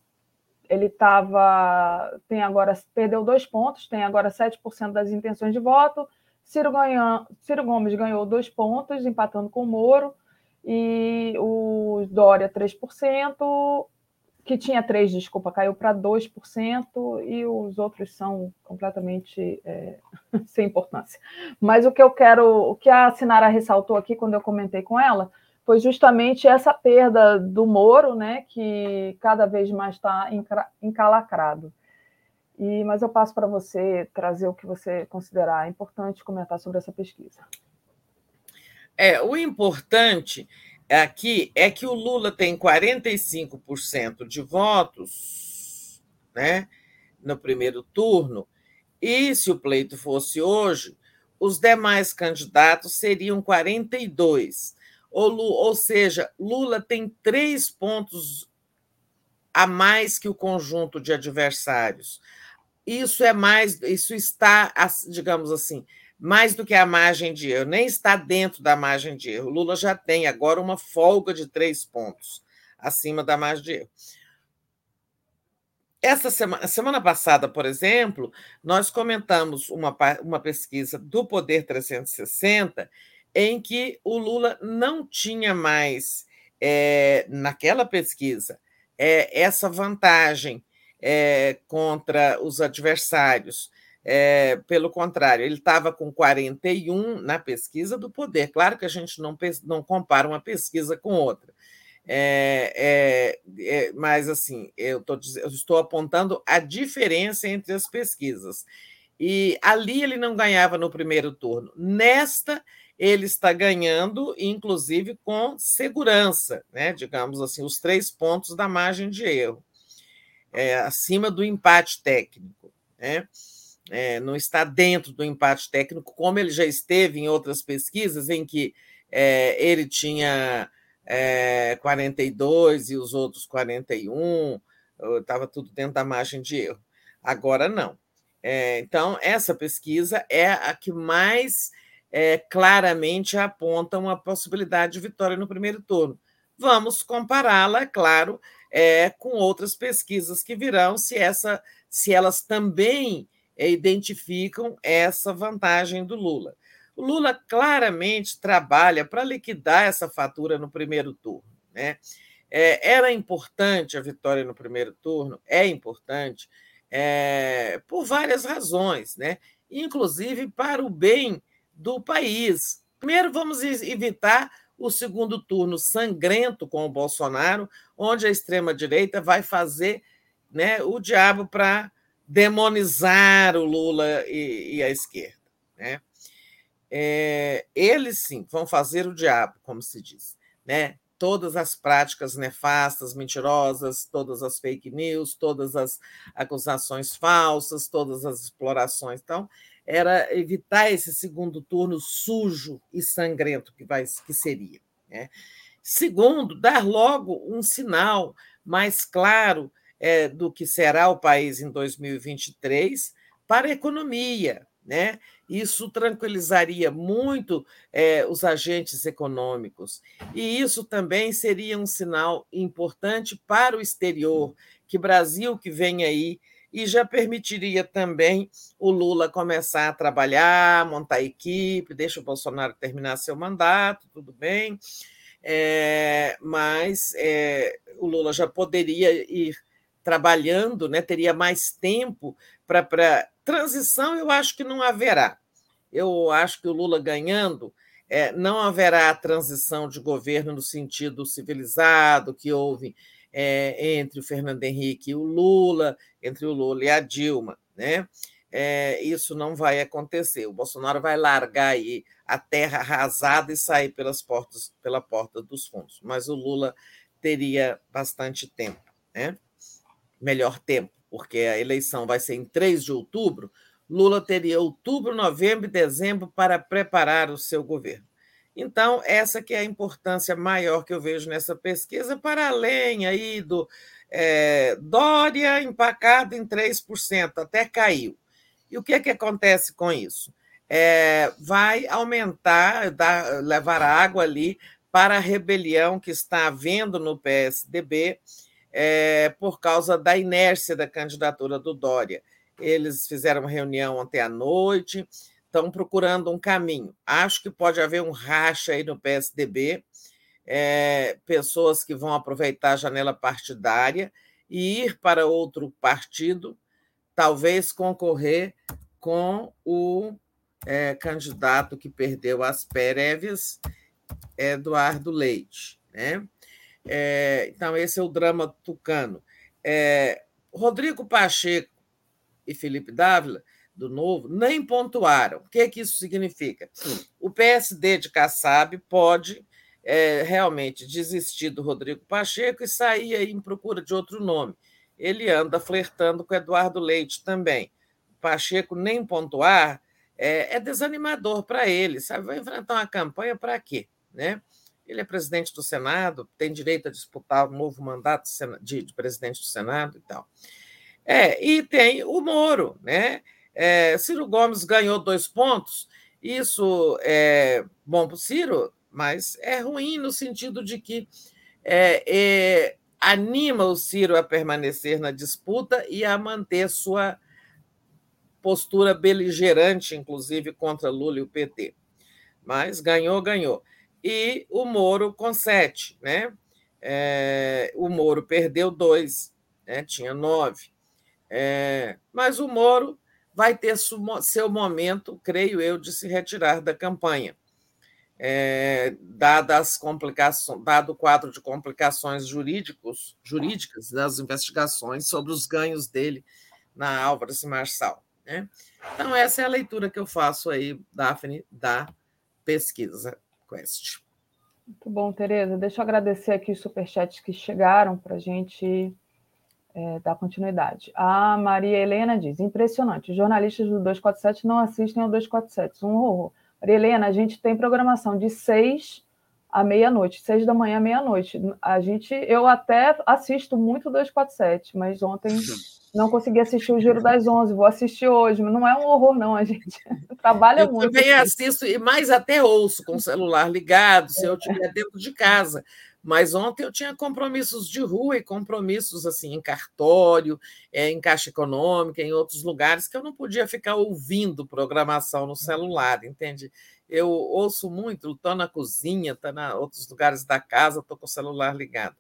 ele estava. tem agora, perdeu dois pontos, tem agora 7% das intenções de voto. Ciro, ganha, Ciro Gomes ganhou dois pontos, empatando com o Moro, e o Dória 3%, que tinha 3%, desculpa, caiu para 2%, e os outros são completamente é, sem importância. Mas o que eu quero, o que a Sinara ressaltou aqui quando eu comentei com ela, foi justamente essa perda do Moro, né, que cada vez mais está encalacrado. E, mas eu passo para você trazer o que você considerar importante comentar sobre essa pesquisa. É, o importante aqui é que o Lula tem 45% de votos né, no primeiro turno, e se o pleito fosse hoje, os demais candidatos seriam 42%. Ou, ou seja, Lula tem três pontos a mais que o conjunto de adversários. Isso é mais, isso está, digamos assim, mais do que a margem de erro, nem está dentro da margem de erro. Lula já tem agora uma folga de três pontos acima da margem de erro. Essa semana, semana passada, por exemplo, nós comentamos uma, uma pesquisa do Poder 360 em que o Lula não tinha mais, é, naquela pesquisa, é, essa vantagem é, contra os adversários. Pelo contrário, ele estava com 41 na pesquisa do poder. Claro que a gente não, não compara uma pesquisa com outra. É, é, é, mas assim, eu, tô, eu, estou apontando a diferença entre as pesquisas. E ali ele não ganhava no primeiro turno. Nesta, ele está ganhando, inclusive com segurança, né? digamos assim, os três pontos da margem de erro, é, acima do empate técnico. Né? É, não está dentro do empate técnico, como ele já esteve em outras pesquisas, em que é, ele tinha é, 42 e os outros 41, estava tudo dentro da margem de erro. Agora não. É, então, essa pesquisa é a que mais é, claramente aponta uma possibilidade de vitória no primeiro turno. Vamos compará-la, é claro, com outras pesquisas que virão, se, essa, se elas também identificam essa vantagem do Lula. O Lula claramente trabalha para liquidar essa fatura no primeiro turno. Né? É, era importante a vitória no primeiro turno, é importante, é, por várias razões, né? inclusive para o bem do país. Primeiro, vamos evitar o segundo turno sangrento com o Bolsonaro, onde a extrema-direita vai fazer né, o diabo para demonizar o Lula e, e a esquerda. Né? É, eles sim vão fazer o diabo, como se diz. Né? Todas as práticas nefastas, mentirosas, todas as fake news, todas as acusações falsas, todas as explorações. Então, era evitar esse segundo turno sujo e sangrento que, vai, que seria. Né? Segundo, dar logo um sinal mais claro é, do que será o país em 2023 para a economia. Né? Isso tranquilizaria muito é, os agentes econômicos. E isso também seria um sinal importante para o exterior, que Brasil que vem aí e já permitiria também o Lula começar a trabalhar, montar equipe, deixa o Bolsonaro terminar seu mandato, tudo bem, é, mas é, o Lula já poderia ir trabalhando, né, teria mais tempo para transição, eu acho que não haverá. Eu acho que o Lula ganhando, é, não haverá transição de governo no sentido civilizado que houve é, entre o Fernando Henrique e o Lula, entre o Lula e a Dilma, né? É, isso não vai acontecer. O Bolsonaro vai largar aí a terra arrasada e sair pelas portas, pela porta dos fundos. Mas o Lula teria bastante tempo, né? Melhor tempo, porque a eleição vai ser em 3 de outubro. Lula teria outubro, novembro e dezembro para preparar o seu governo. Então, essa que é a importância maior que eu vejo nessa pesquisa, para além aí do é, Dória empacado em 3%, até caiu. E o que, é que acontece com isso? É, vai aumentar, dar, levar água ali para a rebelião que está havendo no PSDB é, por causa da inércia da candidatura do Dória. Eles fizeram uma reunião ontem à noite, estão procurando um caminho. Acho que pode haver um racha aí no PSDB, é, pessoas que vão aproveitar a janela partidária e ir para outro partido, talvez concorrer com o é, candidato que perdeu as prévias, Eduardo Leite. Né? É, então, esse é o drama tucano. É, Rodrigo Pacheco e Felipe Dávila do Novo nem pontuaram. O que, é que isso significa? O PSD de Kassab pode é, realmente desistir do Rodrigo Pacheco e sair aí em procura de outro nome. Ele anda flertando com Eduardo Leite também. Pacheco nem pontuar é, é desanimador para ele, sabe? Vai enfrentar uma campanha para quê? Né? Ele é presidente do Senado, tem direito a disputar um novo mandato de, de presidente do Senado e tal. É, e tem o Moro, né? É, Ciro Gomes ganhou dois pontos, isso é bom para o Ciro, mas é ruim no sentido de que é, é, anima o Ciro a permanecer na disputa e a manter sua postura beligerante, inclusive contra Lula e o PT. Mas ganhou, ganhou. E o Moro com sete, né? É, o Moro perdeu dois, né? tinha nove. É, mas o Moro vai ter seu momento, creio eu, de se retirar da campanha, é, dadas complicações, dado o quadro de complicações jurídicos, jurídicas das investigações sobre os ganhos dele na Álvares Marçal. Né? Então, essa é a leitura que eu faço aí, Daphne, da pesquisa Quest. Muito bom, Tereza. Deixa eu agradecer aqui os superchats que chegaram para a gente é, dar continuidade. A Maria Helena diz: impressionante, os jornalistas do 247 não assistem ao 247, um horror. Maria Helena, a gente tem programação de 6 à meia-noite, seis da manhã à meia-noite. A gente, eu até assisto muito 247, mas ontem não consegui assistir o Giro das Onze, vou assistir hoje, mas não é um horror, não, a gente trabalha eu muito. Eu também assisto, e mais até ouço com o celular ligado, se eu estiver dentro de casa. Mas ontem eu tinha compromissos de rua e compromissos assim em cartório, é, em caixa econômica, em outros lugares que eu não podia ficar ouvindo programação no celular, entende? Eu ouço muito, estou na cozinha, estou em outros lugares da casa, estou com o celular ligado.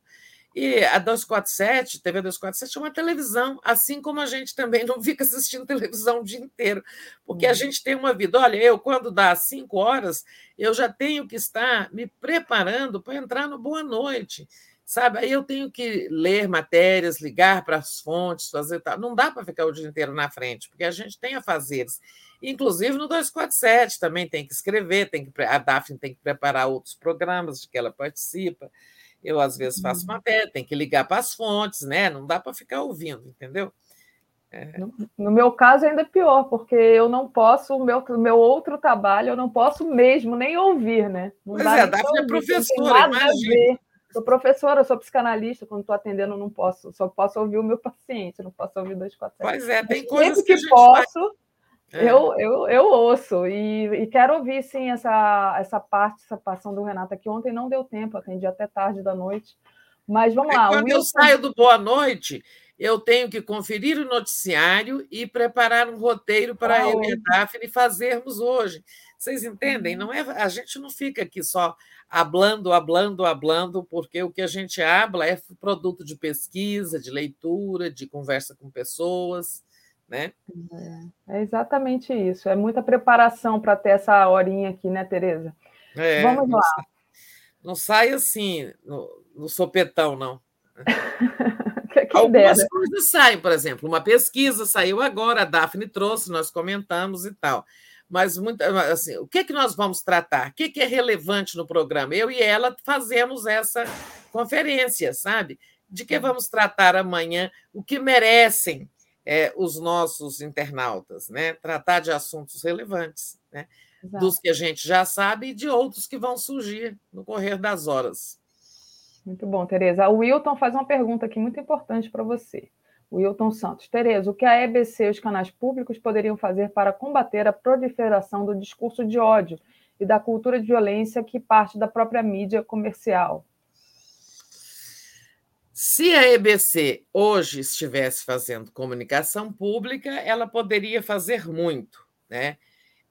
E a 247, TV 247 é uma televisão, assim como a gente também não fica assistindo televisão o dia inteiro, porque a uhum. gente tem uma vida. Olha, eu, quando dá cinco horas, eu já tenho que estar me preparando para entrar no Boa Noite, sabe? Aí eu tenho que ler matérias, ligar para as fontes, fazer tal. Não dá para ficar o dia inteiro na frente, porque a gente tem a fazeres. Inclusive no 247 também tem que escrever, tem que, a Daphne tem que preparar outros programas de que ela participa. Eu, às vezes, faço uhum. matéria, tem que ligar para as fontes, né? Não dá para ficar ouvindo, entendeu? É. No, no, meu caso, ainda é pior, porque eu não posso, o meu, meu outro trabalho, eu não posso mesmo nem ouvir, né? Não pois é, a Daphne é professora, imagina. Sou professora, sou psicanalista, quando estou atendendo, não posso, só posso ouvir o meu paciente, não posso ouvir dois quatro. Pois é, tem coisas que, que posso. É. Eu, eu, eu ouço e, e, quero ouvir sim essa, essa parte, essa passão do Renato aqui. Ontem não deu tempo, atendi até tarde da noite. Mas vamos é lá. Quando Wilson... eu saio do Boa Noite, eu tenho que conferir o noticiário e preparar um roteiro para ah, eu e a Daphne fazermos hoje. Vocês entendem? Uhum. Não é, a gente não fica aqui só hablando, hablando, hablando, porque o que a gente habla é produto de pesquisa, de leitura, de conversa com pessoas né? É, é exatamente isso. É muita preparação para ter essa horinha aqui, né, Tereza? É, Vamos lá. Não, não sai assim no, no sopetão, não. Algumas dera. coisas saem, por exemplo, uma pesquisa saiu agora, a Daphne trouxe, nós comentamos e tal. Mas muito, assim, o que, é que nós vamos tratar? O que, é que é relevante no programa? Eu e ela fazemos essa conferência, sabe? De que vamos tratar amanhã, o que merecem é, os nossos internautas, né? tratar de assuntos relevantes, né? dos que a gente já sabe e de outros que vão surgir no correr das horas. Muito bom, Tereza. O Wilton faz uma pergunta aqui muito importante para você. O Wilton Santos. Tereza, o que a EBC e os canais públicos poderiam fazer para combater a proliferação do discurso de ódio e da cultura de violência que parte da própria mídia comercial? Se a EBC hoje estivesse fazendo comunicação pública, ela poderia fazer muito. Né?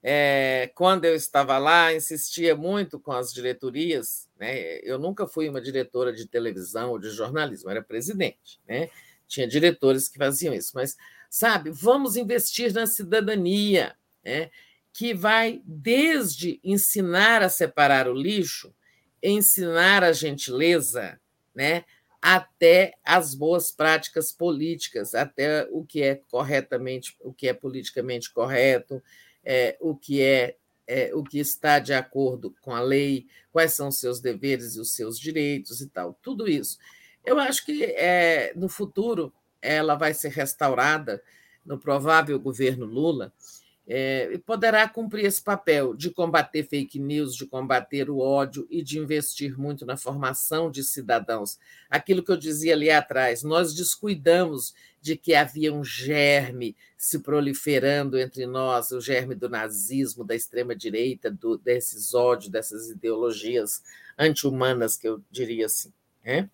É, quando eu estava lá, insistia muito com as diretorias. Né? Eu nunca fui uma diretora de televisão ou de jornalismo, era presidente. Né? Tinha diretores que faziam isso, mas, sabe, vamos investir na cidadania, né? que vai desde ensinar a separar o lixo, ensinar a gentileza, né? Até as boas práticas políticas, até o que é corretamente, o que é politicamente correto, é, o que é, é, o que está de acordo com a lei, quais são os seus deveres e os seus direitos e tal, tudo isso. Eu acho que é, no futuro ela vai ser restaurada no provável governo Lula é, poderá cumprir esse papel de combater fake news, de combater o ódio e de investir muito na formação de cidadãos. Aquilo que eu dizia ali atrás, nós descuidamos de que havia um germe se proliferando entre nós, o germe do nazismo, da extrema-direita, desses ódios, dessas ideologias anti-humanas, que eu diria assim. Né?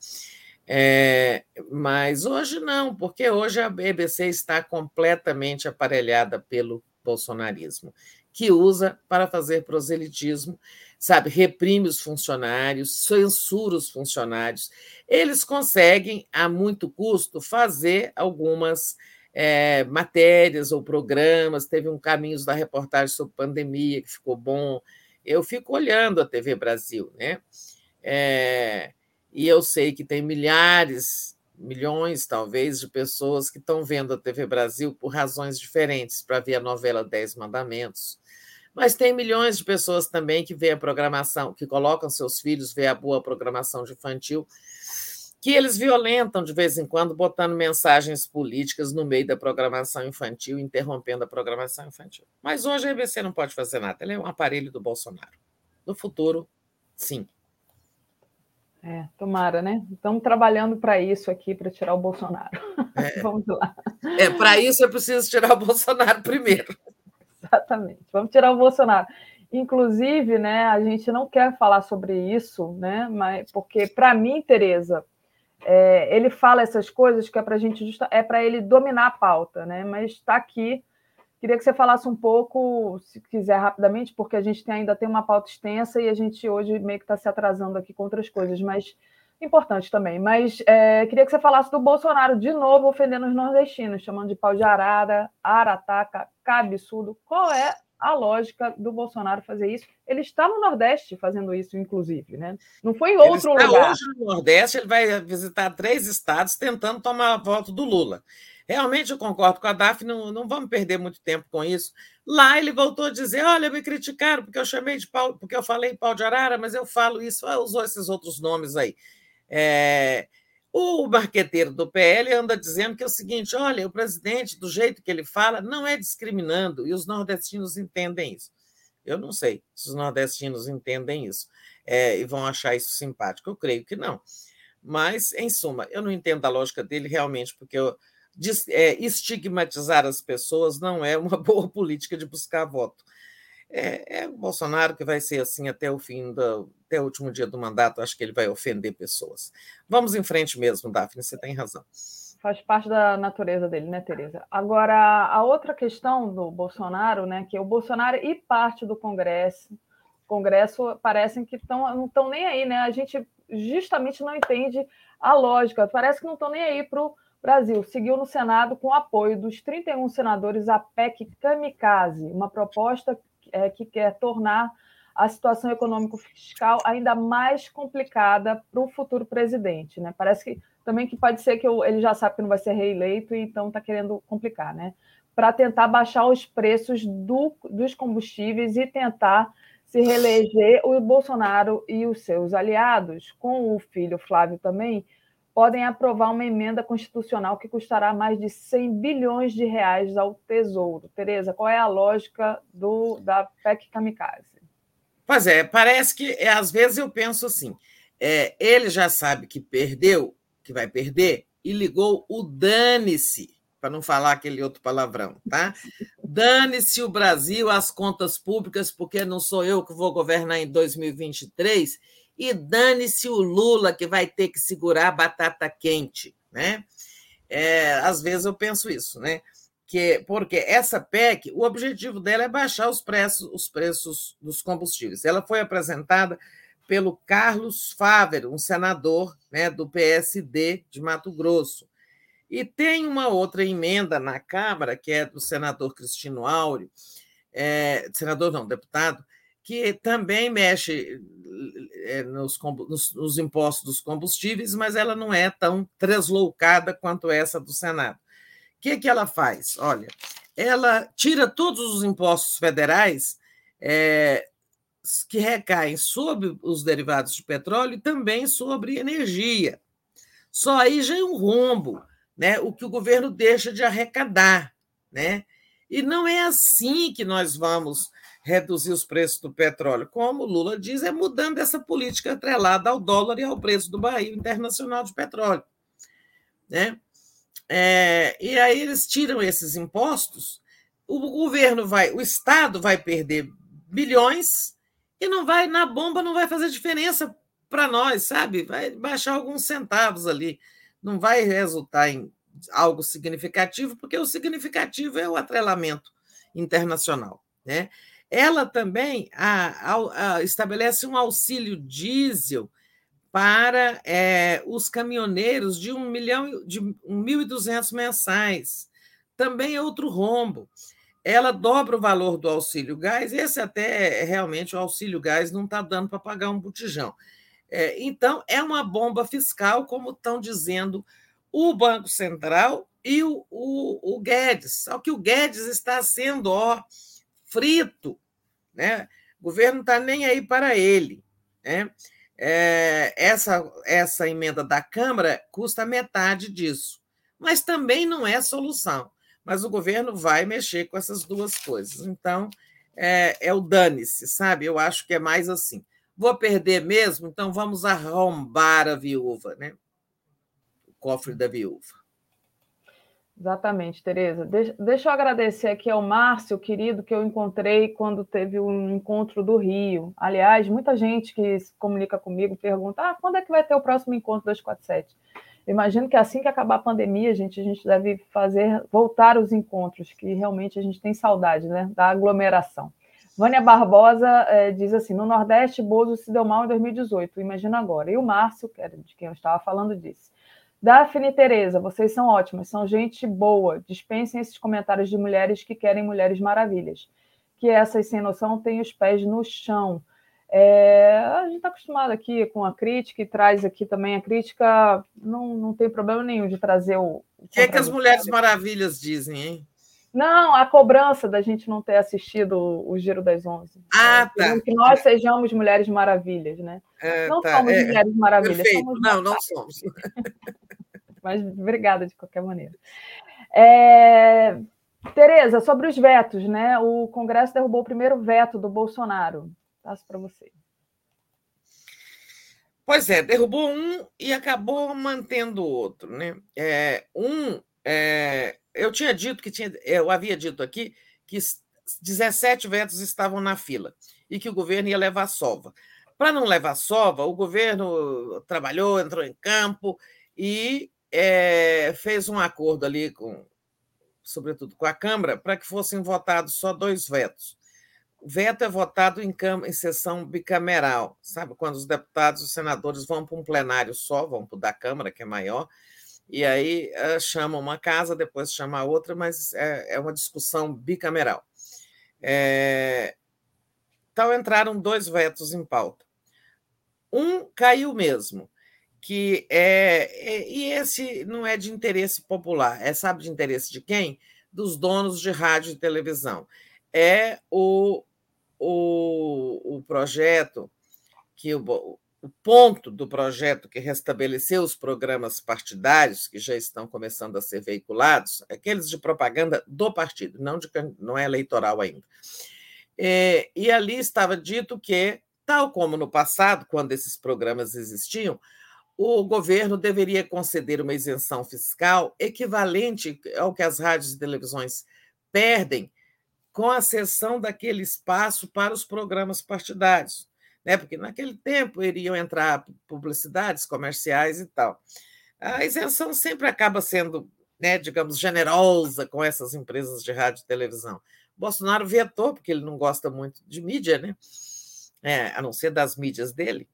É, mas hoje não, porque hoje a BBC está completamente aparelhada pelo bolsonarismo, que usa para fazer proselitismo, sabe, reprime os funcionários, censura os funcionários. Eles conseguem, a muito custo, fazer algumas é, matérias ou programas. Teve um Caminhos da Reportagem sobre pandemia, que ficou bom. Eu fico olhando a TV Brasil, né? É, e eu sei que tem milhares milhões, talvez, de pessoas que estão vendo a TV Brasil por razões diferentes, para ver a novela Dez Mandamentos. Mas tem milhões de pessoas também que vê a programação, que colocam seus filhos ver a boa programação infantil, que eles violentam de vez em quando, botando mensagens políticas no meio da programação infantil, interrompendo a programação infantil. Mas hoje a EBC não pode fazer nada, ela é um aparelho do Bolsonaro. No futuro, sim. É, tomara, né? Estamos trabalhando para isso aqui, para tirar o Bolsonaro. É. Vamos lá. É, para isso é preciso tirar o Bolsonaro primeiro. Exatamente. Vamos tirar o Bolsonaro. Inclusive, né, a gente não quer falar sobre isso, né? Mas porque para mim, Tereza, é, ele fala essas coisas que é para a gente justa, é para ele dominar a pauta, né? Mas está aqui Queria que você falasse um pouco, se quiser rapidamente, porque a gente tem, ainda tem uma pauta extensa e a gente hoje meio que está se atrasando aqui com outras coisas, mas importante também. Mas é, queria que você falasse do Bolsonaro de novo ofendendo os nordestinos, chamando de pau de arara, arataca, cabeçudo. Qual é a lógica do Bolsonaro fazer isso? Ele está no Nordeste fazendo isso, inclusive, né? Não foi em outro ele está lugar. Hoje no Nordeste, ele vai visitar três estados tentando tomar a volta do Lula. Realmente eu concordo com a Daphne, não, não vamos perder muito tempo com isso. Lá ele voltou a dizer: olha, me criticaram porque eu chamei de pau, porque eu falei pau de arara, mas eu falo isso, ah, usou esses outros nomes aí. É, o marqueteiro do PL anda dizendo que é o seguinte: olha, o presidente, do jeito que ele fala, não é discriminando, e os nordestinos entendem isso. Eu não sei se os nordestinos entendem isso é, e vão achar isso simpático. Eu creio que não. Mas, em suma, eu não entendo a lógica dele realmente, porque eu, estigmatizar as pessoas não é uma boa política de buscar voto. É, é, o Bolsonaro que vai ser assim até o fim do, até o último dia do mandato, acho que ele vai ofender pessoas. Vamos em frente mesmo, Daphne, você tem razão. Faz parte da natureza dele, né, Tereza? Agora, a outra questão do Bolsonaro, né, que o Bolsonaro e parte do Congresso, Congresso parecem que tão, não estão nem aí, né? A gente justamente não entende a lógica, parece que não estão nem aí para o Brasil seguiu no Senado com apoio dos 31 senadores a PEC Kamikaze, uma proposta é, que quer tornar a situação econômico-fiscal ainda mais complicada para o futuro presidente. Né? Parece que também que pode ser que ele já sabe que não vai ser reeleito e então está querendo complicar, né? Para tentar baixar os preços do, dos combustíveis e tentar se reeleger o Bolsonaro e os seus aliados, com o filho Flávio também, podem aprovar uma emenda constitucional que custará mais de 100 bilhões de reais ao Tesouro. Tereza, qual é a lógica do, da PEC Kamikaze? Pois é, parece que é, às vezes eu penso assim: é, ele já sabe que perdeu, que vai perder, e ligou o dane-se, para não falar aquele outro palavrão, tá? Dane-se o Brasil, as contas públicas, porque não sou eu que vou governar em 2023 e dane-se o Lula que vai ter que segurar a batata quente, né? É, às vezes eu penso isso, né? Que, porque essa PEC, o objetivo dela é baixar os preços, os preços dos combustíveis. Ela foi apresentada pelo Carlos Fávero, um senador né, do PSD de Mato Grosso. E tem uma outra emenda na Câmara, que é do senador Cristino Áureo, é, senador não, deputado, que também mexe eh, nos, nos, nos, impostos dos combustíveis, mas ela não é tão tresloucada quanto essa do Senado. O que, que ela faz? Olha, ela tira todos os impostos federais é, que recaem sobre os derivados de petróleo e também sobre energia. Só aí já é um rombo, né? o que o governo deixa de arrecadar. Né? E não é assim que nós vamos reduzir os preços do petróleo. Como Lula diz, é mudando essa política atrelada ao dólar e ao preço do barril internacional de petróleo. Né? É, e aí eles tiram esses impostos, o governo vai, o Estado vai perder bilhões e não vai, na bomba não vai fazer diferença para nós, sabe? Vai baixar alguns centavos ali. Não vai resultar em algo significativo, porque o significativo é o atrelamento internacional. Né? Ela também a, a, a, estabelece um auxílio diesel para é, os caminhoneiros de um milhão de 1.200 mensais. Também é outro rombo. Ela dobra o valor do auxílio gás, esse até realmente o auxílio gás não está dando para pagar um botijão. É, então, é uma bomba fiscal, como estão dizendo o Banco Central e o, o, o Guedes. Só que o Guedes está sendo ó, frito né? O governo não está nem aí para ele. Né? É, essa, essa emenda da Câmara custa metade disso, mas também não é solução. Mas o governo vai mexer com essas duas coisas. Então, é, é o dane-se, sabe? Eu acho que é mais assim. vou perder mesmo, então vamos arrombar a viúva, né? O cofre da viúva. Exatamente, Tereza. Deixa, eu agradecer aqui ao Márcio, querido, que eu encontrei quando teve um encontro do Rio. Aliás, muita gente que se comunica comigo pergunta: ah, quando é que vai ter o próximo encontro das 47? Eu imagino que assim que acabar a pandemia, gente, a gente deve fazer voltar os encontros, que realmente a gente tem saudade né, da aglomeração. Vânia Barbosa é, diz assim: no Nordeste, Bozo se deu mal em 2018, imagina agora. E o Márcio, que era de quem eu estava falando, disse: Daphne e Tereza, vocês são ótimas, são gente boa. Dispensem esses comentários de mulheres que querem mulheres maravilhas. Que essas sem noção têm os pés no chão. É, a gente está acostumado aqui com a crítica e traz aqui também a crítica, não, não tem problema nenhum de trazer o. O que é que as Mulheres Maravilhas dizem, hein? Não, a cobrança da gente não ter assistido o Giro das Onze. Ah, é, tá. Que nós sejamos Mulheres Maravilhas, né? É, não tá. somos é, Mulheres Maravilhas. Perfeito. Somos não, não somos. Mas obrigada de qualquer maneira. É... Tereza, sobre os vetos, né? O Congresso derrubou o primeiro veto do Bolsonaro. Passo para você. Pois é, derrubou um e acabou mantendo o outro, né? É, um, é, eu tinha dito que tinha, eu havia dito aqui que 17 vetos estavam na fila e que o governo ia levar sova. Para não levar sova, o governo trabalhou, entrou em campo e é, fez um acordo ali com, sobretudo com a Câmara, para que fossem votados só dois vetos. O veto é votado em, em sessão bicameral, sabe? Quando os deputados e os senadores vão para um plenário só, vão para o da Câmara, que é maior, e aí chama uma casa, depois chama a outra, mas é, é uma discussão bicameral. É... Então entraram dois vetos em pauta. Um caiu mesmo, que é, é, e esse não é de interesse popular, é sabe de interesse de quem? Dos donos de rádio e televisão. É o o, o projeto, que o, o ponto do projeto que restabeleceu os programas partidários, que já estão começando a ser veiculados, aqueles de propaganda do partido, não, de, não é eleitoral ainda. É, e ali estava dito que, tal como no passado, quando esses programas existiam, o governo deveria conceder uma isenção fiscal equivalente ao que as rádios e televisões perdem com a cessão daquele espaço para os programas partidários, né? porque naquele tempo iriam entrar publicidades comerciais e tal. A isenção sempre acaba sendo, né, digamos, generosa com essas empresas de rádio e televisão. Bolsonaro vetou, porque ele não gosta muito de mídia, né? É, a não ser das mídias dele.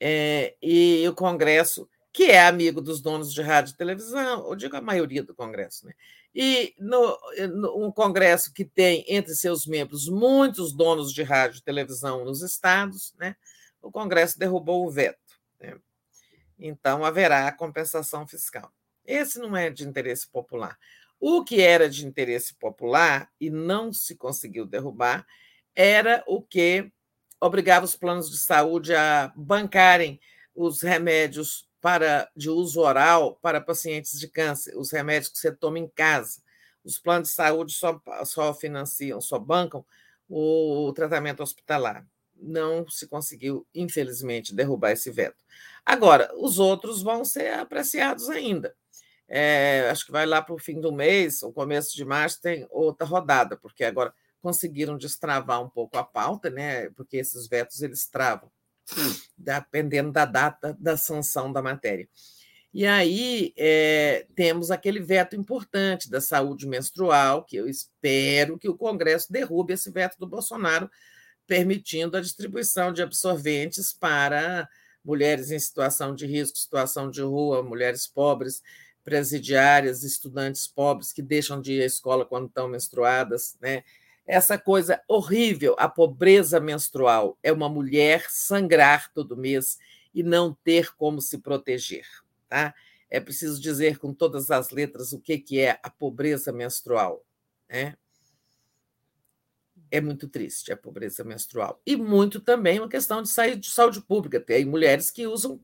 É, e o Congresso, que é amigo dos donos de rádio e televisão, ou digo a maioria do Congresso, né? E no, no, um Congresso que tem entre seus membros muitos donos de rádio e televisão nos estados, né, o Congresso derrubou o veto. Né? Então, haverá compensação fiscal. Esse não é de interesse popular. O que era de interesse popular e não se conseguiu derrubar era o que obrigava os planos de saúde a bancarem os remédios para de uso oral para pacientes de câncer, os remédios que você toma em casa. Os planos de saúde só, só financiam, só bancam o tratamento hospitalar. Não se conseguiu, infelizmente, derrubar esse veto. Agora, os outros vão ser apreciados ainda. É, acho que vai lá para o fim do mês, o começo de março, tem outra rodada, porque agora conseguiram destravar um pouco a pauta, né? Porque esses vetos eles travam dependendo da data da sanção da matéria. E aí é, temos aquele veto importante da saúde menstrual, que eu espero que o Congresso derrube esse veto do Bolsonaro, permitindo a distribuição de absorventes para mulheres em situação de risco, situação de rua, mulheres pobres, presidiárias, estudantes pobres que deixam de ir à escola quando estão menstruadas, né? Essa coisa horrível, a pobreza menstrual, é uma mulher sangrar todo mês e não ter como se proteger. Tá? É preciso dizer com todas as letras o que, que é a pobreza menstrual. Né? É muito triste a pobreza menstrual. E muito também uma questão de saúde, de saúde pública. Tem mulheres que usam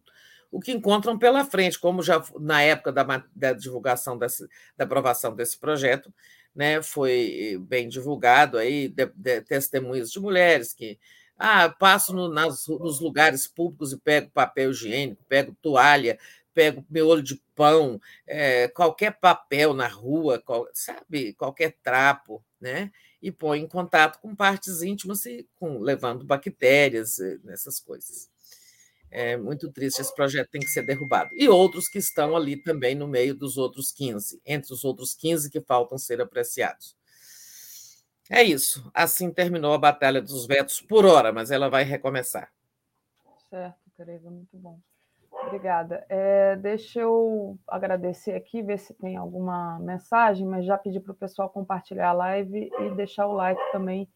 o que encontram pela frente, como já na época da, da divulgação desse, da aprovação desse projeto, né, foi bem divulgado aí de, de, testemunhos de mulheres que Ah, passo no, nas, nos lugares públicos e pego papel higiênico, pego toalha, pego miolo de pão, é, qualquer papel na rua, qual, sabe, qualquer trapo, né? E põe em contato com partes íntimas e com, levando bactérias, essas coisas. É muito triste, esse projeto tem que ser derrubado. E outros que estão ali também no meio dos outros 15, entre os outros 15 que faltam ser apreciados. É isso. Assim terminou a Batalha dos Vetos por hora, mas ela vai recomeçar. Certo, Tereza, muito bom. Obrigada. É, deixa eu agradecer aqui, ver se tem alguma mensagem, mas já pedi para o pessoal compartilhar a live e deixar o like também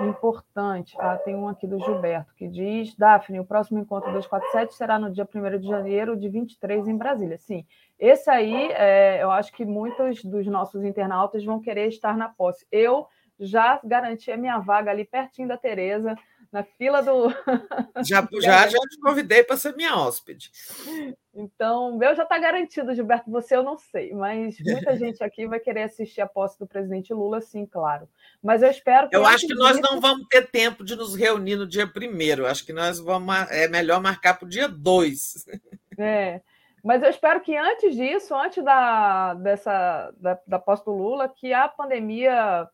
importante. Ah, tem um aqui do Gilberto que diz: Daphne, o próximo encontro 247 será no dia 1 de janeiro de 23 em Brasília. Sim, esse aí é, eu acho que muitos dos nossos internautas vão querer estar na posse. Eu já garanti a minha vaga ali pertinho da Tereza na fila do. Já, já, já te convidei para ser minha hóspede. Então, meu já está garantido, Gilberto. Você eu não sei, mas muita gente aqui vai querer assistir a posse do presidente Lula, sim, claro. Mas eu espero que. Eu acho que nós disso... não vamos ter tempo de nos reunir no dia primeiro. Acho que nós vamos. É melhor marcar para o dia 2. É. Mas eu espero que antes disso, antes da, dessa, da, da posse do Lula, que a pandemia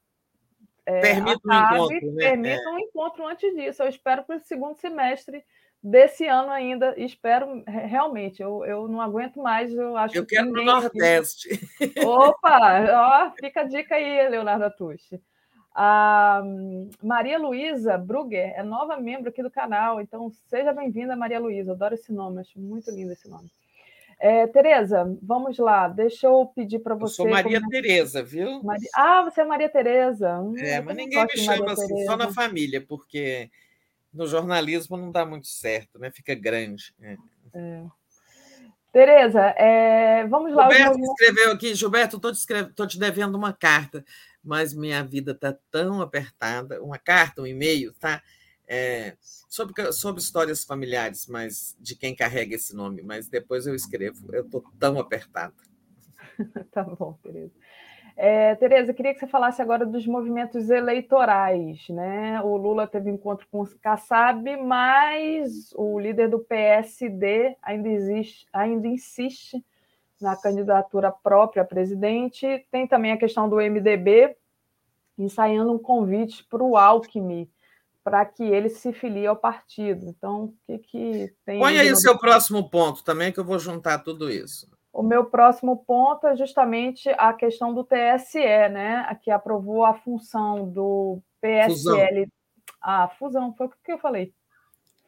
é, permita um encontro. Né? Permita é. um encontro antes disso. Eu espero para o segundo semestre desse ano ainda. Espero realmente. Eu, eu não aguento mais. Eu acho. Eu quero no Nordeste. Opa, ó, fica a dica aí, Leonardo Atushi. A Maria Luísa Brugger é nova membro aqui do canal, então seja bem-vinda, Maria Luísa. Adoro esse nome, acho muito lindo esse nome. É, Tereza, vamos lá, deixa eu pedir para você. Eu sou Maria como... Tereza, viu? Maria... Ah, você é Maria Tereza. Hum, é, mas ninguém me chama assim, Tereza. só na família, porque no jornalismo não dá muito certo, né? Fica grande. É. É. Tereza, é... vamos lá. Gilberto escreveu aqui, Gilberto, estou te, escreve... te devendo uma carta, mas minha vida está tão apertada. Uma carta, um e-mail, tá? é, sobre, sobre histórias familiares, mas de quem carrega esse nome, mas depois eu escrevo. Eu estou tão apertada. tá bom, Tereza. É, Tereza, queria que você falasse agora dos movimentos eleitorais. Né? O Lula teve encontro com o Kassab, mas o líder do PSD ainda, existe, ainda insiste na candidatura própria a presidente. Tem também a questão do MDB, ensaiando um convite para o Alckmin para que ele se filie ao partido. Então, o que, que tem. Põe aí o seu próximo ponto também, que eu vou juntar tudo isso. O meu próximo ponto é justamente a questão do TSE, né? Que aprovou a função do PSL. Fusão. A fusão, foi o que eu falei?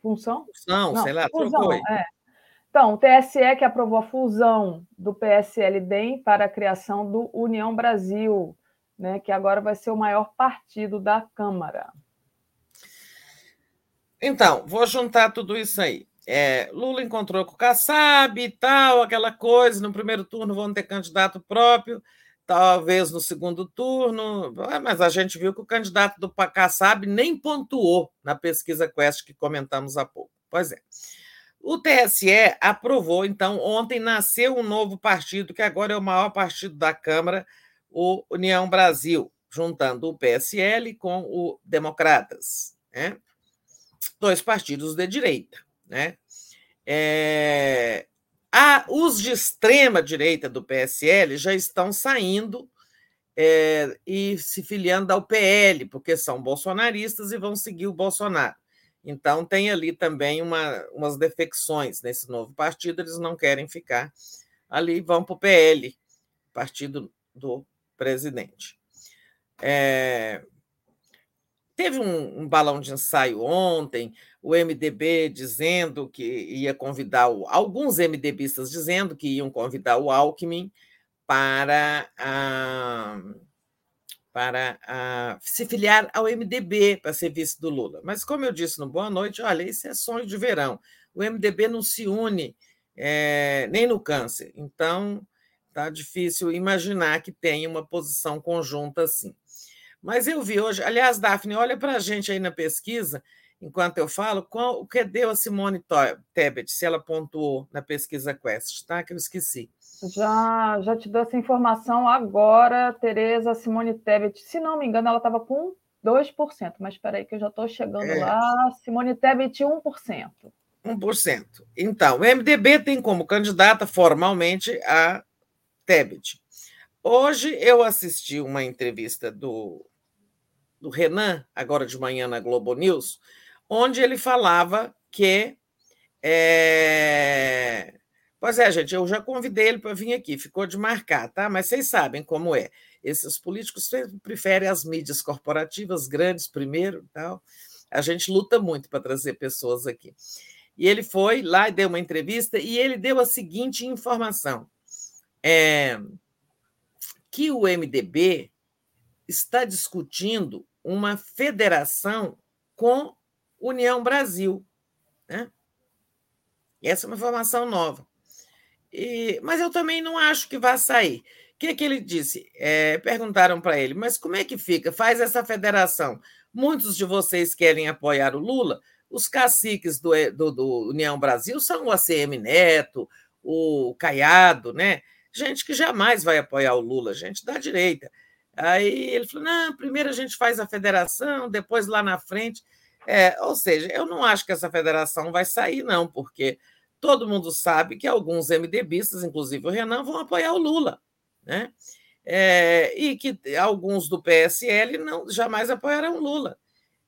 Função? Função, Não, sei lá, fusão, é. Então, o TSE que aprovou a fusão do PSL-DEM para a criação do União Brasil, né, que agora vai ser o maior partido da Câmara. Então, vou juntar tudo isso aí. É, Lula encontrou com o Kassab e tal, aquela coisa. No primeiro turno vão ter candidato próprio, talvez no segundo turno, ah, mas a gente viu que o candidato do Kassab nem pontuou na pesquisa Quest que comentamos há pouco. Pois é. O TSE aprovou, então, ontem nasceu um novo partido, que agora é o maior partido da Câmara, o União Brasil, juntando o PSL com o Democratas. Né? dois partidos de direita. Né? É, a, os de extrema direita do PSL já estão saindo é, e se filiando ao PL, porque são bolsonaristas e vão seguir o Bolsonaro. Então, tem ali também uma, umas defecções nesse novo partido, eles não querem ficar ali, vão para o PL, partido do presidente. É, Teve um, um, balão de ensaio ontem, o MDB dizendo que ia convidar, o, alguns MDBistas dizendo que iam convidar o Alckmin para, a, para a, se filiar ao MDB, para ser vice do Lula. Mas, como eu disse no Boa Noite, olha, isso é sonho de verão. O MDB não se une é, nem no câncer. Então, está difícil imaginar que tenha uma posição conjunta assim. Mas eu vi hoje, aliás, Daphne, olha para a gente aí na pesquisa, enquanto eu falo, qual, o que deu a Simone Tebet, se ela pontuou na pesquisa Quest, tá? Que eu esqueci. Já, já te dou essa informação agora, Tereza Simone Tebet. Se não me engano, ela estava com 2%. Mas espera aí que eu já estou chegando é. lá. Simone Tebet, 1%. 1%. Então, o MDB tem como candidata formalmente a Tebet. Hoje eu assisti uma entrevista do, do Renan, agora de manhã na Globo News, onde ele falava que. É... Pois é, gente, eu já convidei ele para vir aqui, ficou de marcar, tá? Mas vocês sabem como é. Esses políticos preferem as mídias corporativas grandes primeiro, tal. A gente luta muito para trazer pessoas aqui. E ele foi lá e deu uma entrevista e ele deu a seguinte informação: é, que o MDB está discutindo uma federação com União Brasil. Né? Essa é uma informação nova. E, mas eu também não acho que vai sair. O que, que ele disse? É, perguntaram para ele, mas como é que fica? Faz essa federação. Muitos de vocês querem apoiar o Lula. Os caciques do, do, do União Brasil são o ACM Neto, o Caiado, né? Gente que jamais vai apoiar o Lula, gente da direita. Aí ele falou: não, primeiro a gente faz a federação, depois lá na frente. É, ou seja, eu não acho que essa federação vai sair, não, porque todo mundo sabe que alguns MDBistas, inclusive o Renan, vão apoiar o Lula, né? É, e que alguns do PSL não jamais apoiarão o Lula.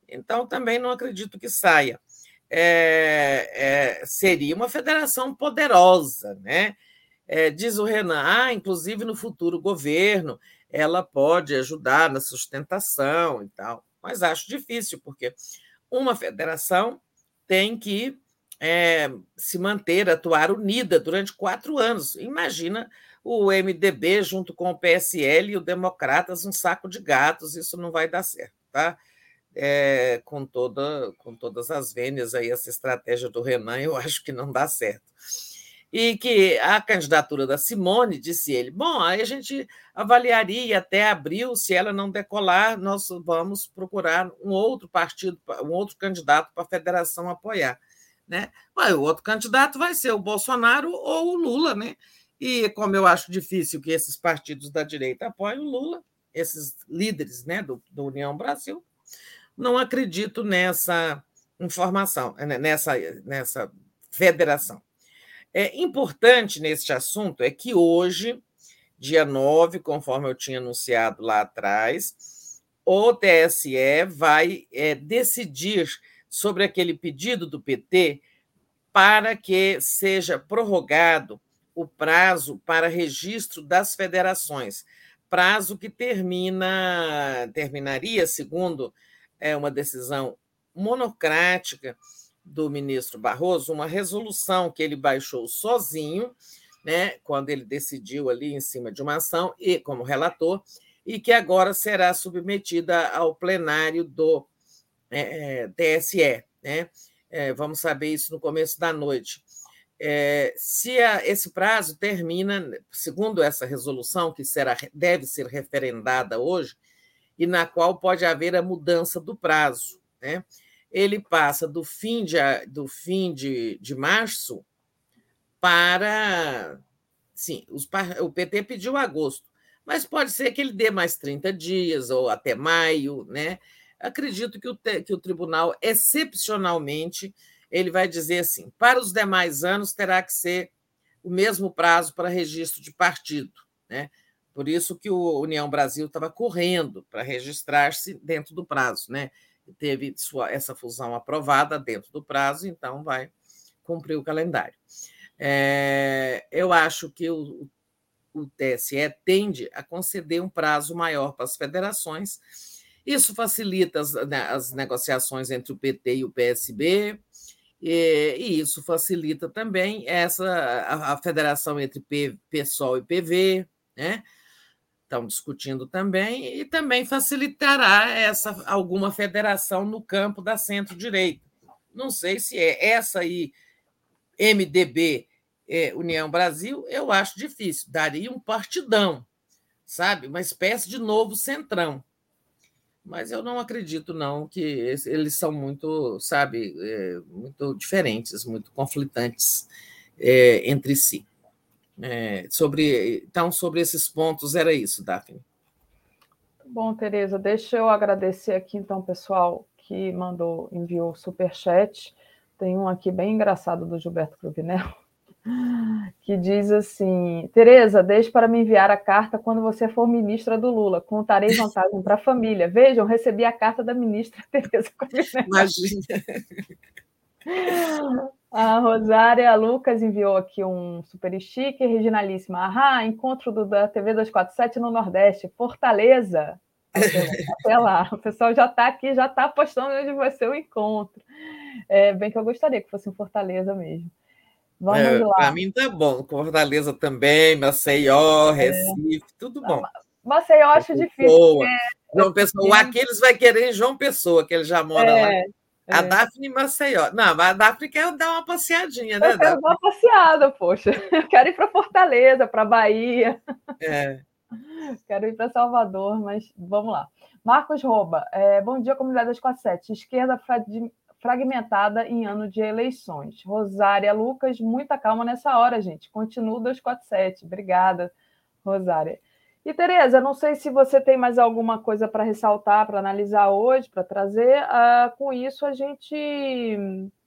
Então, também não acredito que saia. É, é, seria uma federação poderosa, né? É, diz o Renan, ah, inclusive no futuro governo, ela pode ajudar na sustentação e tal, mas acho difícil, porque uma federação tem que é, se manter, atuar unida durante quatro anos. Imagina o MDB junto com o PSL e o Democratas, um saco de gatos, isso não vai dar certo, tá? É, com, toda, com todas as vênias aí, essa estratégia do Renan, eu acho que não dá certo e que a candidatura da Simone, disse ele, bom, aí a gente avaliaria até abril, se ela não decolar, nós vamos procurar um outro partido, um outro candidato para a federação apoiar. Né? Mas o outro candidato vai ser o Bolsonaro ou o Lula, né? E como eu acho difícil que esses partidos da direita apoiem o Lula, esses líderes né, do, do União Brasil, não acredito nessa informação, né, nessa, nessa federação. É importante neste assunto é que hoje, dia 9, conforme eu tinha anunciado lá atrás, o TSE vai é, decidir sobre aquele pedido do PT para que seja prorrogado o prazo para registro das federações, prazo que termina terminaria, segundo é, uma decisão monocrática do ministro Barroso uma resolução que ele baixou sozinho, né, quando ele decidiu ali em cima de uma ação e como relator, e que agora será submetida ao plenário do é, é TSE. Né? É, vamos saber isso no começo da noite. É, se a, esse prazo termina, segundo essa resolução, que será, deve ser referendada hoje, e na qual pode haver a mudança do prazo. Né? Ele passa do fim de, do fim de, de março para. Sim, os, o PT pediu agosto, mas pode ser que ele dê mais 30 dias ou até maio, né? Acredito que o, que o tribunal, excepcionalmente, ele vai dizer assim: para os demais anos terá que ser o mesmo prazo para registro de partido, né? Por isso que o União Brasil estava correndo para registrar-se dentro do prazo, né? Teve sua, essa fusão aprovada dentro do prazo, então vai cumprir o calendário. É, eu acho que o, o TSE tende a conceder um prazo maior para as federações. Isso facilita as, né, as negociações entre o PT e o PSB, e, e isso facilita também essa a, a federação entre P, PSOL e PV, né? Estão discutindo também, e também facilitará essa alguma federação no campo da centro-direita. Não sei se é essa aí, MDB, é, União Brasil, eu acho difícil. Daria um partidão, sabe? Uma espécie de novo centrão. Mas eu não acredito, não, que eles são muito, sabe, é, muito diferentes, muito conflitantes é, entre si. É, sobre, então, sobre esses pontos, era isso, Daphne. Bom, Tereza, deixa eu agradecer aqui, então, pessoal que mandou, enviou super chat. Tem um aqui bem engraçado do Gilberto Cruvinel, que diz assim: Tereza, deixe para me enviar a carta quando você for ministra do Lula. Contarei vantagem para a família. Vejam, recebi a carta da ministra Tereza Cruvinel. Imagina. A Rosária Lucas enviou aqui um super sticker, Reginalíssima. Ahá, encontro do, da TV 247 no Nordeste, Fortaleza. Até lá, o pessoal já está aqui, já está apostando onde vai ser o encontro. É, bem que eu gostaria que fosse em Fortaleza mesmo. Vamos é, lá. Para mim tá bom. Fortaleza também, Maceió, é. Recife, é. tudo bom. Maceió acho difícil. Boa. João Pessoa, o Aquiles vai querer João Pessoa, que ele já mora é. A é. Daphne Maceió. Não, a Daphne quer dar uma passeadinha, né? Eu quero dar uma passeada, poxa. Eu quero ir para Fortaleza, para Bahia. É. Quero ir para Salvador, mas vamos lá. Marcos Rouba. É, bom dia, comunidade 247. Esquerda fragmentada em ano de eleições. Rosária Lucas, muita calma nessa hora, gente. Continua 247. Obrigada, Rosária. E, Tereza, não sei se você tem mais alguma coisa para ressaltar, para analisar hoje, para trazer. Uh, com isso, a gente,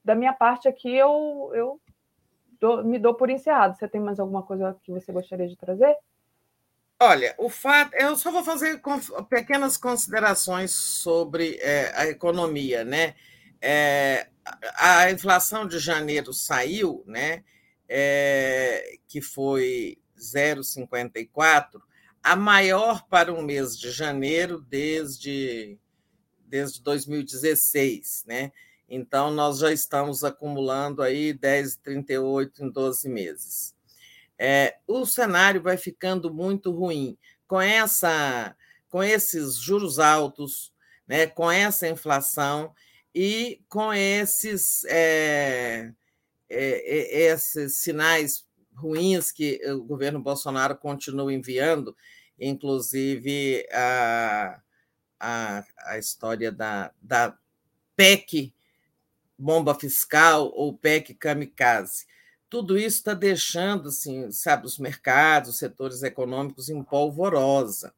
da minha parte aqui, eu, eu dou, me dou por encerrado. Você tem mais alguma coisa que você gostaria de trazer? Olha, o fato, eu só vou fazer pequenas considerações sobre é, a economia, né? É, a inflação de janeiro saiu, né? É, que foi 0,54 a maior para um mês de janeiro desde, desde 2016, né? Então, nós já estamos acumulando aí 10,38 em 12 meses. É, o cenário vai ficando muito ruim com essa, com esses juros altos, né, com essa inflação e com esses, é, é, é esses sinais ruins que o governo Bolsonaro continua enviando, inclusive a, a, a história da, da PEC bomba fiscal ou PEC kamikaze. Tudo isso está deixando, assim, sabe, os mercados, os setores econômicos em polvorosa.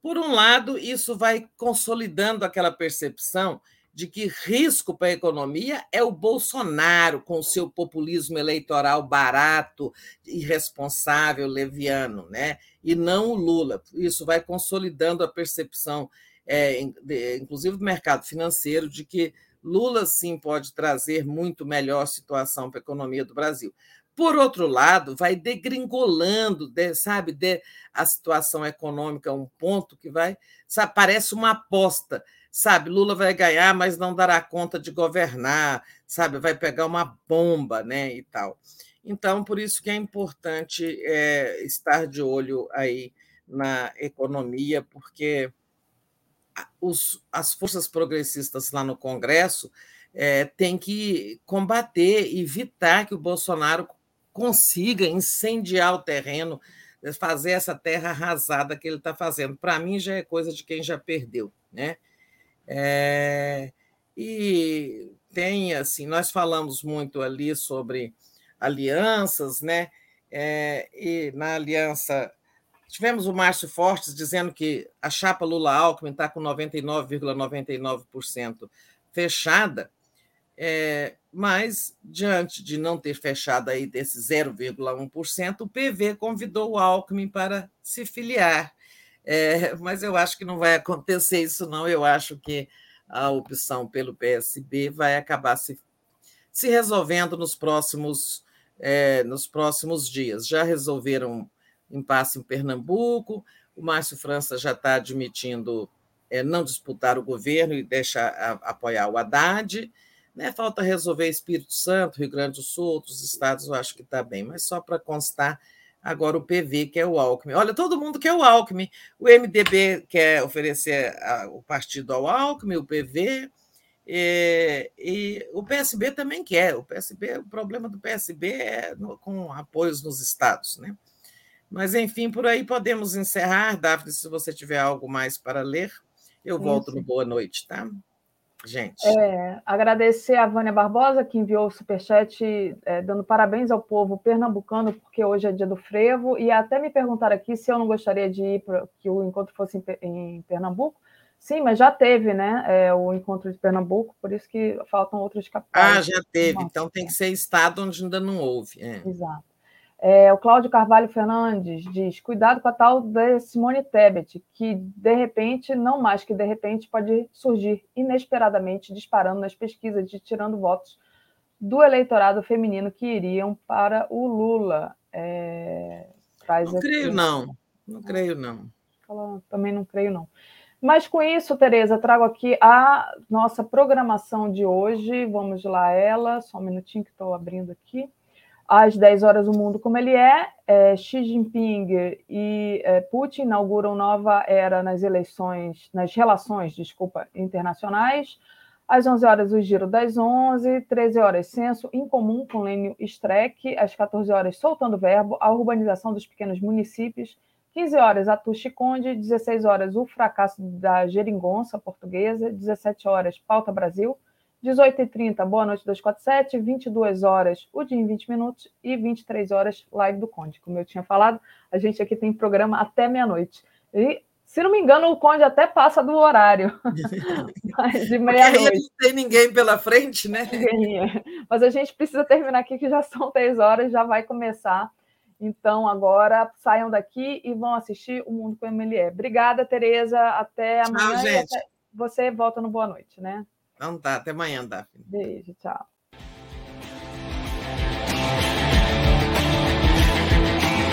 Por um lado, isso vai consolidando aquela percepção de que risco para a economia é o Bolsonaro, com o seu populismo eleitoral barato, irresponsável, leviano, né? e não o Lula. Isso vai consolidando a percepção, é, inclusive do mercado financeiro, de que Lula sim pode trazer muito melhor situação para a economia do Brasil. Por outro lado, vai degringolando, sabe, de, a situação econômica a um ponto que vai, sabe, parece uma aposta sabe? Lula vai ganhar, mas não dará conta de governar, sabe? Vai pegar uma bomba, né? E tal. Então, por isso que é importante é, estar de olho aí na economia, porque os, as forças progressistas lá no Congresso é, têm que combater, evitar que o Bolsonaro consiga incendiar o terreno, fazer essa terra arrasada que ele está fazendo. Para mim, já é coisa de quem já perdeu, né? É, e tem, assim, nós falamos muito ali sobre alianças, né? É, e na aliança tivemos o Márcio Fortes dizendo que a chapa Lula-Alckmin está com 99,99% ,99 fechada, é, mas diante de não ter fechado aí desse 0,1%, o PV convidou o Alckmin para se filiar. É, mas eu acho que não vai acontecer isso, não. Eu acho que a opção pelo PSB vai acabar se, se resolvendo nos próximos, é, nos próximos dias. Já resolveram impasse em Pernambuco, o Márcio França já está admitindo é, não disputar o governo e deixar a, apoiar o Haddad. Né? Falta resolver Espírito Santo, Rio Grande do Sul, outros estados, eu acho que está bem, mas só para constar agora o PV, que é o Alckmin. Olha, todo mundo quer o Alckmin. O MDB quer oferecer a, o partido ao Alckmin, o PV, e, e, o PSB também quer. O PSB, o problema do PSB é no, com apoios nos estados, né? Mas, enfim, por aí podemos encerrar. Daphne, se você tiver algo mais para ler, eu volto no Boa Noite, tá? Gente. É, agradecer a Vânia Barbosa, que enviou o superchat é, dando parabéns ao povo pernambucano, porque hoje é dia do frevo, e até me perguntaram aqui se eu não gostaria de ir para que o encontro fosse em, Pernambuco. Sim, mas já teve, né? É, o encontro de Pernambuco, por isso que faltam outros capitais. Ah, já teve, então tem que ser estado onde ainda não houve. É. Exato. É, o Cláudio Carvalho Fernandes diz: cuidado com a tal da Simone Tebet, que de repente, não mais que de repente, pode surgir inesperadamente disparando nas pesquisas e tirando votos do eleitorado feminino que iriam para o Lula. É, não creio, não. Não creio, não. Também não creio, não. Mas com isso, Tereza, trago aqui a nossa programação de hoje. Vamos lá, ela. Só um minutinho que estou abrindo aqui às 10 horas o mundo como ele é, é Xi Jinping e é, Putin inauguram nova era nas eleições, nas relações, desculpa, internacionais. Às 11 horas o giro das 11, 13 horas censo em comum com Lênio Streck, às 14 horas soltando verbo, a urbanização dos pequenos municípios, 15 horas a Tuxi Conde, 16 horas o fracasso da geringonça portuguesa, 17 horas pauta Brasil, 18h30, Boa Noite 247, 22 horas, o dia em 20 minutos e 23 horas, live do Conde. Como eu tinha falado, a gente aqui tem programa até meia-noite. E, se não me engano, o Conde até passa do horário. Mas de meia-noite. Não tem ninguém pela frente, né? Ninguém. Mas a gente precisa terminar aqui, que já são 10 horas, já vai começar. Então, agora, saiam daqui e vão assistir o Mundo com MLE. Obrigada, Tereza. Até amanhã. Tchau, gente. Você volta no Boa Noite, né? Então tá, até amanhã, Daphne. Beijo, tchau.